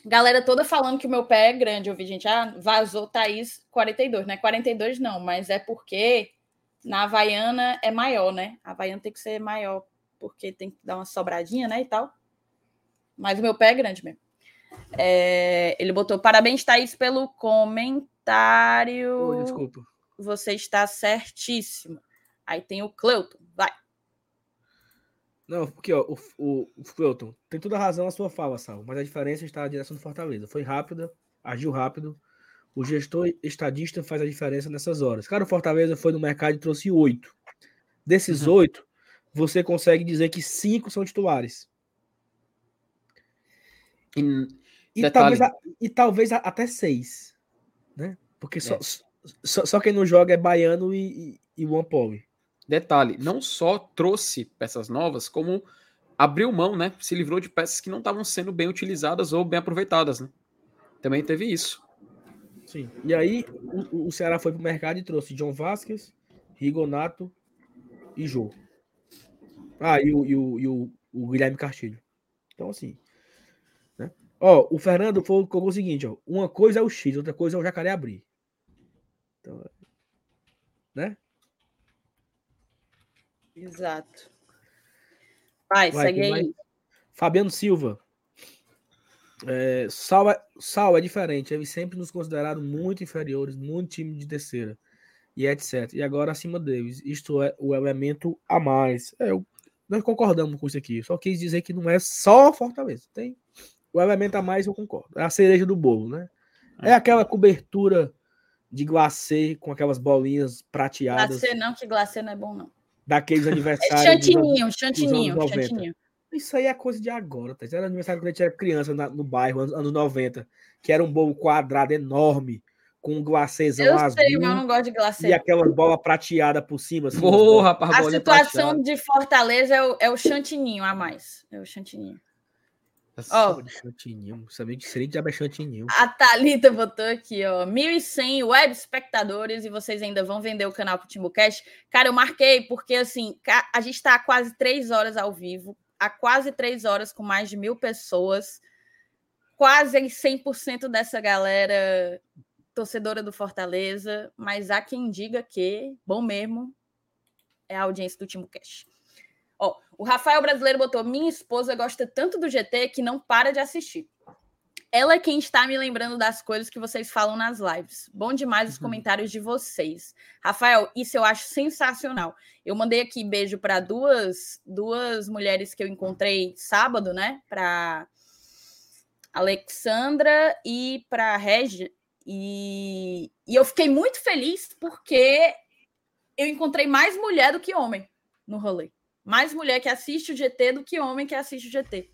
Galera toda falando que o meu pé é grande. Eu vi gente, ah, vazou Thaís 42, né? 42 não, mas é porque na Havaiana é maior, né? A Havaiana tem que ser maior, porque tem que dar uma sobradinha, né? E tal. Mas o meu pé é grande mesmo. É, ele botou parabéns, Thaís, pelo comentário. Oi, desculpa. Você está certíssimo. Aí tem o Cleuton, vai. Não, porque ó, o, o, o Cleuton tem toda a razão na sua fala, Sal, mas a diferença está na direção do Fortaleza. Foi rápida, agiu rápido. O gestor estadista faz a diferença nessas horas. Cara, o Fortaleza foi no mercado e trouxe oito. Desses uhum. oito, você consegue dizer que cinco são titulares. E, talvez, e talvez até seis. Né? Porque só, é. só, só, quem não joga é Baiano e, e, e One Paul. Detalhe, não só trouxe peças novas, como abriu mão, né? Se livrou de peças que não estavam sendo bem utilizadas ou bem aproveitadas, né? Também teve isso. Sim. E aí o, o Ceará foi pro mercado e trouxe John Vasquez, Rigonato e Jô. Ah, e o, e o, e o, o Guilherme Castilho. Então, assim, Ó, o Fernando colocou o seguinte, ó. Uma coisa é o X, outra coisa é o jacaré abrir. Então, né? Exato. Vai, Vai segue aí. Mais... Fabiano Silva. É, Sal, é, Sal é diferente. Eles sempre nos consideraram muito inferiores, muito time de terceira. E etc. E agora acima deles. Isto é o elemento a mais. É, eu, nós concordamos com isso aqui. Só quis dizer que não é só Fortaleza. Tem o elemento a mais eu concordo. É a cereja do bolo, né? É, é aquela cobertura de glacê com aquelas bolinhas prateadas. Glacê não, que glacê não é bom, não. Daqueles aniversários. É chantininho, chantininho, chantininho. Isso aí é coisa de agora, tá? Isso era aniversário quando a gente era criança na, no bairro, anos, anos 90, que era um bolo quadrado enorme, com um glacêzão eu azul. Sei, mas eu não gosto de glacê. E aquela bola prateada por cima. Assim, oh, rapaz, a situação prateada. de Fortaleza é o, é o chantininho a mais. É o chantininho. Ó, oh, chantininho. Sabia seria de chantininho. A Thalita botou aqui, ó. 1.100 web espectadores e vocês ainda vão vender o canal pro TimbuCast. Cara, eu marquei porque, assim, a gente está há quase três horas ao vivo. Há quase três horas com mais de mil pessoas. Quase 100% dessa galera torcedora do Fortaleza. Mas há quem diga que, bom mesmo, é a audiência do TimbuCast. O Rafael Brasileiro botou: Minha esposa gosta tanto do GT que não para de assistir. Ela é quem está me lembrando das coisas que vocês falam nas lives. Bom demais os uhum. comentários de vocês. Rafael, isso eu acho sensacional. Eu mandei aqui beijo para duas duas mulheres que eu encontrei sábado, né? Para Alexandra e para Regi. E, e eu fiquei muito feliz porque eu encontrei mais mulher do que homem no rolê mais mulher que assiste o GT do que homem que assiste o GT.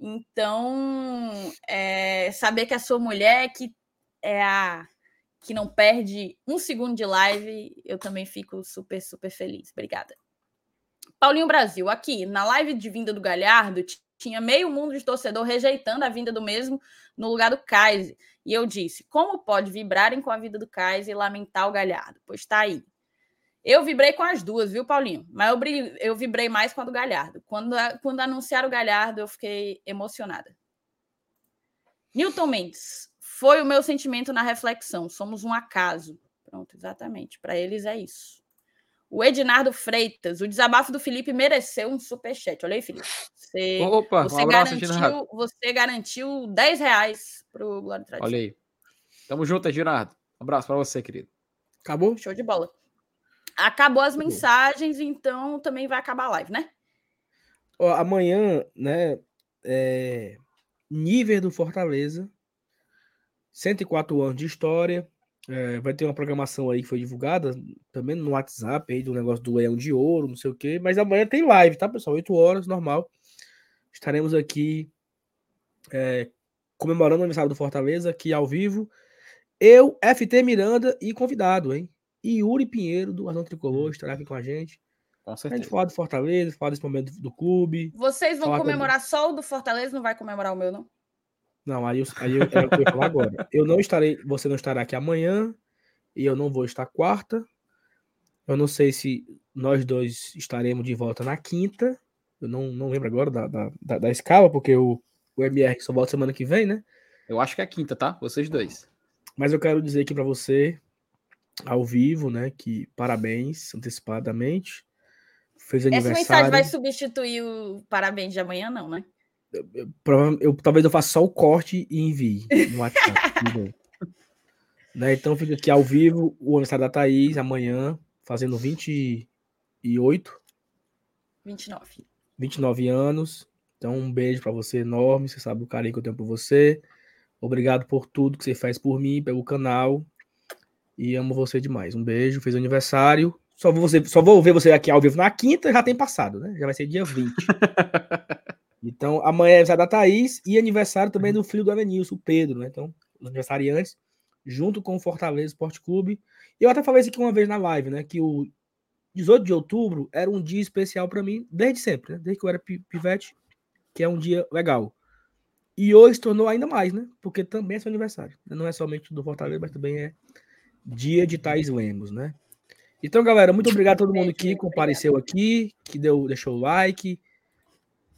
Então, é, saber que a sua mulher que é a que não perde um segundo de live, eu também fico super, super feliz. Obrigada. Paulinho Brasil, aqui na live de vinda do Galhardo, tinha meio mundo de torcedor rejeitando a vinda do mesmo no lugar do Kaiser. E eu disse: como pode vibrarem com a vida do Kaiser e lamentar o Galhardo? Pois está aí. Eu vibrei com as duas, viu, Paulinho? Mas eu, eu vibrei mais com a do Galhardo. Quando, quando anunciaram o Galhardo, eu fiquei emocionada. Newton Mendes, foi o meu sentimento na reflexão. Somos um acaso. Pronto, exatamente. Para eles é isso. O Ednardo Freitas, o desabafo do Felipe mereceu um superchat. Olha aí, Felipe. Você, Opa, você, um abraço, garantiu, você garantiu 10 reais para o Glória Tradição. Olha aí. Tamo junto, Ednardo. Um abraço para você, querido. Acabou? Show de bola. Acabou as mensagens, então também vai acabar a live, né? Ó, amanhã, né? É... Nível do Fortaleza. 104 anos de história. É, vai ter uma programação aí que foi divulgada também no WhatsApp aí do negócio do Leão de Ouro, não sei o quê. Mas amanhã tem live, tá, pessoal? 8 horas, normal. Estaremos aqui é, comemorando o aniversário do Fortaleza, aqui ao vivo. Eu, FT Miranda e convidado, hein? E Yuri Pinheiro, do Arnão Tricolor, estará aqui com a gente. Com certeza. A gente falar do Fortaleza, falar desse momento do clube. Vocês vão comemorar só o do Fortaleza, não vai comemorar o meu, não? Não, aí, eu, aí eu, é o que eu ia falar agora. Eu não estarei, você não estará aqui amanhã, e eu não vou estar quarta. Eu não sei se nós dois estaremos de volta na quinta. Eu não, não lembro agora da, da, da, da escala, porque o, o MR só volta semana que vem, né? Eu acho que é quinta, tá? Vocês dois. Mas eu quero dizer aqui para você ao vivo, né? Que parabéns antecipadamente. Fez aniversário. Essa mensagem vai substituir o parabéns de amanhã, não, né? Eu, eu, eu talvez eu faça só o corte e envie no WhatsApp. né? Então fica aqui ao vivo o aniversário da Thaís amanhã, fazendo 28. 29. 29 anos. Então, um beijo para você enorme. Você sabe o carinho que eu tenho por você. Obrigado por tudo que você faz por mim, pelo canal. E amo você demais. Um beijo, fez aniversário. Só vou, você, só vou ver você aqui ao vivo na quinta, já tem passado, né? Já vai ser dia 20. então, amanhã é aniversário da Thaís e aniversário também do filho do Avenilson, o Pedro, né? Então, os aniversariantes, junto com o Fortaleza Esporte Clube. E eu até falei isso aqui uma vez na live, né? Que o 18 de outubro era um dia especial para mim, desde sempre, né? Desde que eu era pivete, que é um dia legal. E hoje se tornou ainda mais, né? Porque também é seu aniversário. Não é somente do Fortaleza, mas também é dia de Thais Lemos, né? Então, galera, muito obrigado a todo mundo que compareceu aqui, que deu, deixou o like.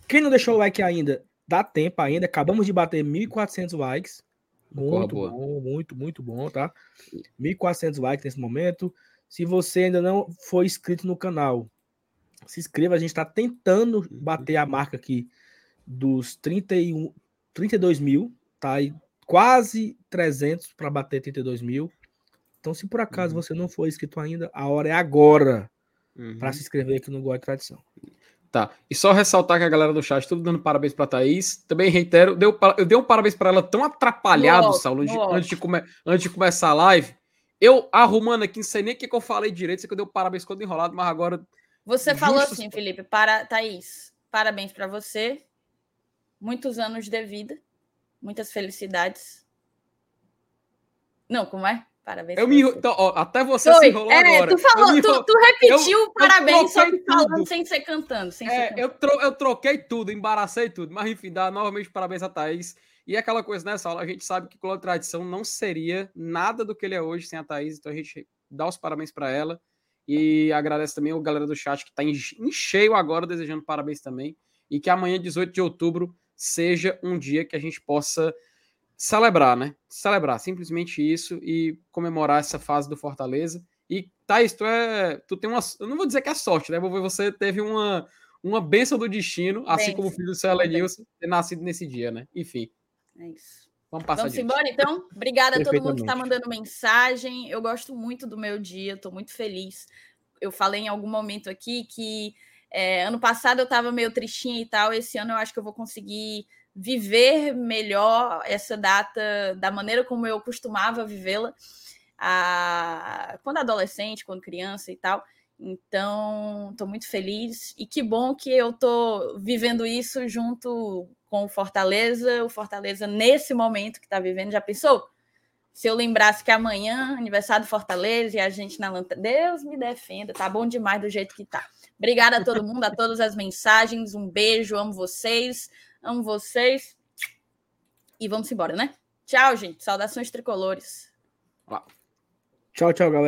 Quem não deixou o like ainda, dá tempo ainda. Acabamos de bater 1.400 likes. Muito boa, bom, muito, muito bom, tá? 1.400 likes nesse momento. Se você ainda não foi inscrito no canal, se inscreva. A gente está tentando bater a marca aqui dos 31, 32 mil, tá? E quase 300 para bater 32 mil. Então, se por acaso uhum. você não for inscrito ainda, a hora é agora uhum. para se inscrever aqui no Gol de Tradição. Tá. E só ressaltar que a galera do chat, tudo dando parabéns para Thaís. Também reitero, deu, eu dei um parabéns para ela tão atrapalhado, Saulo, antes, antes, de come, antes de começar a live, Eu arrumando aqui, não sei nem o que, que eu falei direito, sei que eu dei parabéns quando enrolado, mas agora. Você falou assim, Felipe, para Thaís, parabéns para você. Muitos anos de vida, muitas felicidades. Não, como é? Parabéns. Eu me, então, ó, até você Foi. se enrolou é, agora. Tu, falou, tu, tu, repetiu eu, parabéns, só que falando sem ser cantando. Sem é, ser eu, tro, eu troquei tudo, embaracei tudo. Mas enfim, dá novamente parabéns a Thaís. E é aquela coisa, né, Saulo? A gente sabe que Clã Tradição não seria nada do que ele é hoje sem a Thaís. Então a gente dá os parabéns para ela. E agradece também a galera do chat que está em cheio agora, desejando parabéns também. E que amanhã, 18 de outubro, seja um dia que a gente possa celebrar, né? Celebrar, simplesmente isso e comemorar essa fase do Fortaleza. E, Thaís, tu, é, tu tem uma. Eu não vou dizer que é sorte, né? Você teve uma, uma benção do destino, assim como o filho do Céu Nilson, ter nascido nesse dia, né? Enfim. É isso. Vamos passar Vamos embora, então? Obrigada a todo mundo que está mandando mensagem. Eu gosto muito do meu dia, estou muito feliz. Eu falei em algum momento aqui que é, ano passado eu estava meio tristinha e tal. Esse ano eu acho que eu vou conseguir viver melhor essa data da maneira como eu costumava vivê-la quando adolescente, quando criança e tal. Então, estou muito feliz e que bom que eu estou vivendo isso junto com o Fortaleza. O Fortaleza, nesse momento que está vivendo, já pensou? Se eu lembrasse que amanhã, aniversário do Fortaleza, e a gente na lanterna. Deus me defenda, tá bom demais do jeito que tá. Obrigada a todo mundo, a todas as mensagens. Um beijo, amo vocês. Amo vocês. E vamos embora, né? Tchau, gente. Saudações tricolores. Tchau, tchau, galera.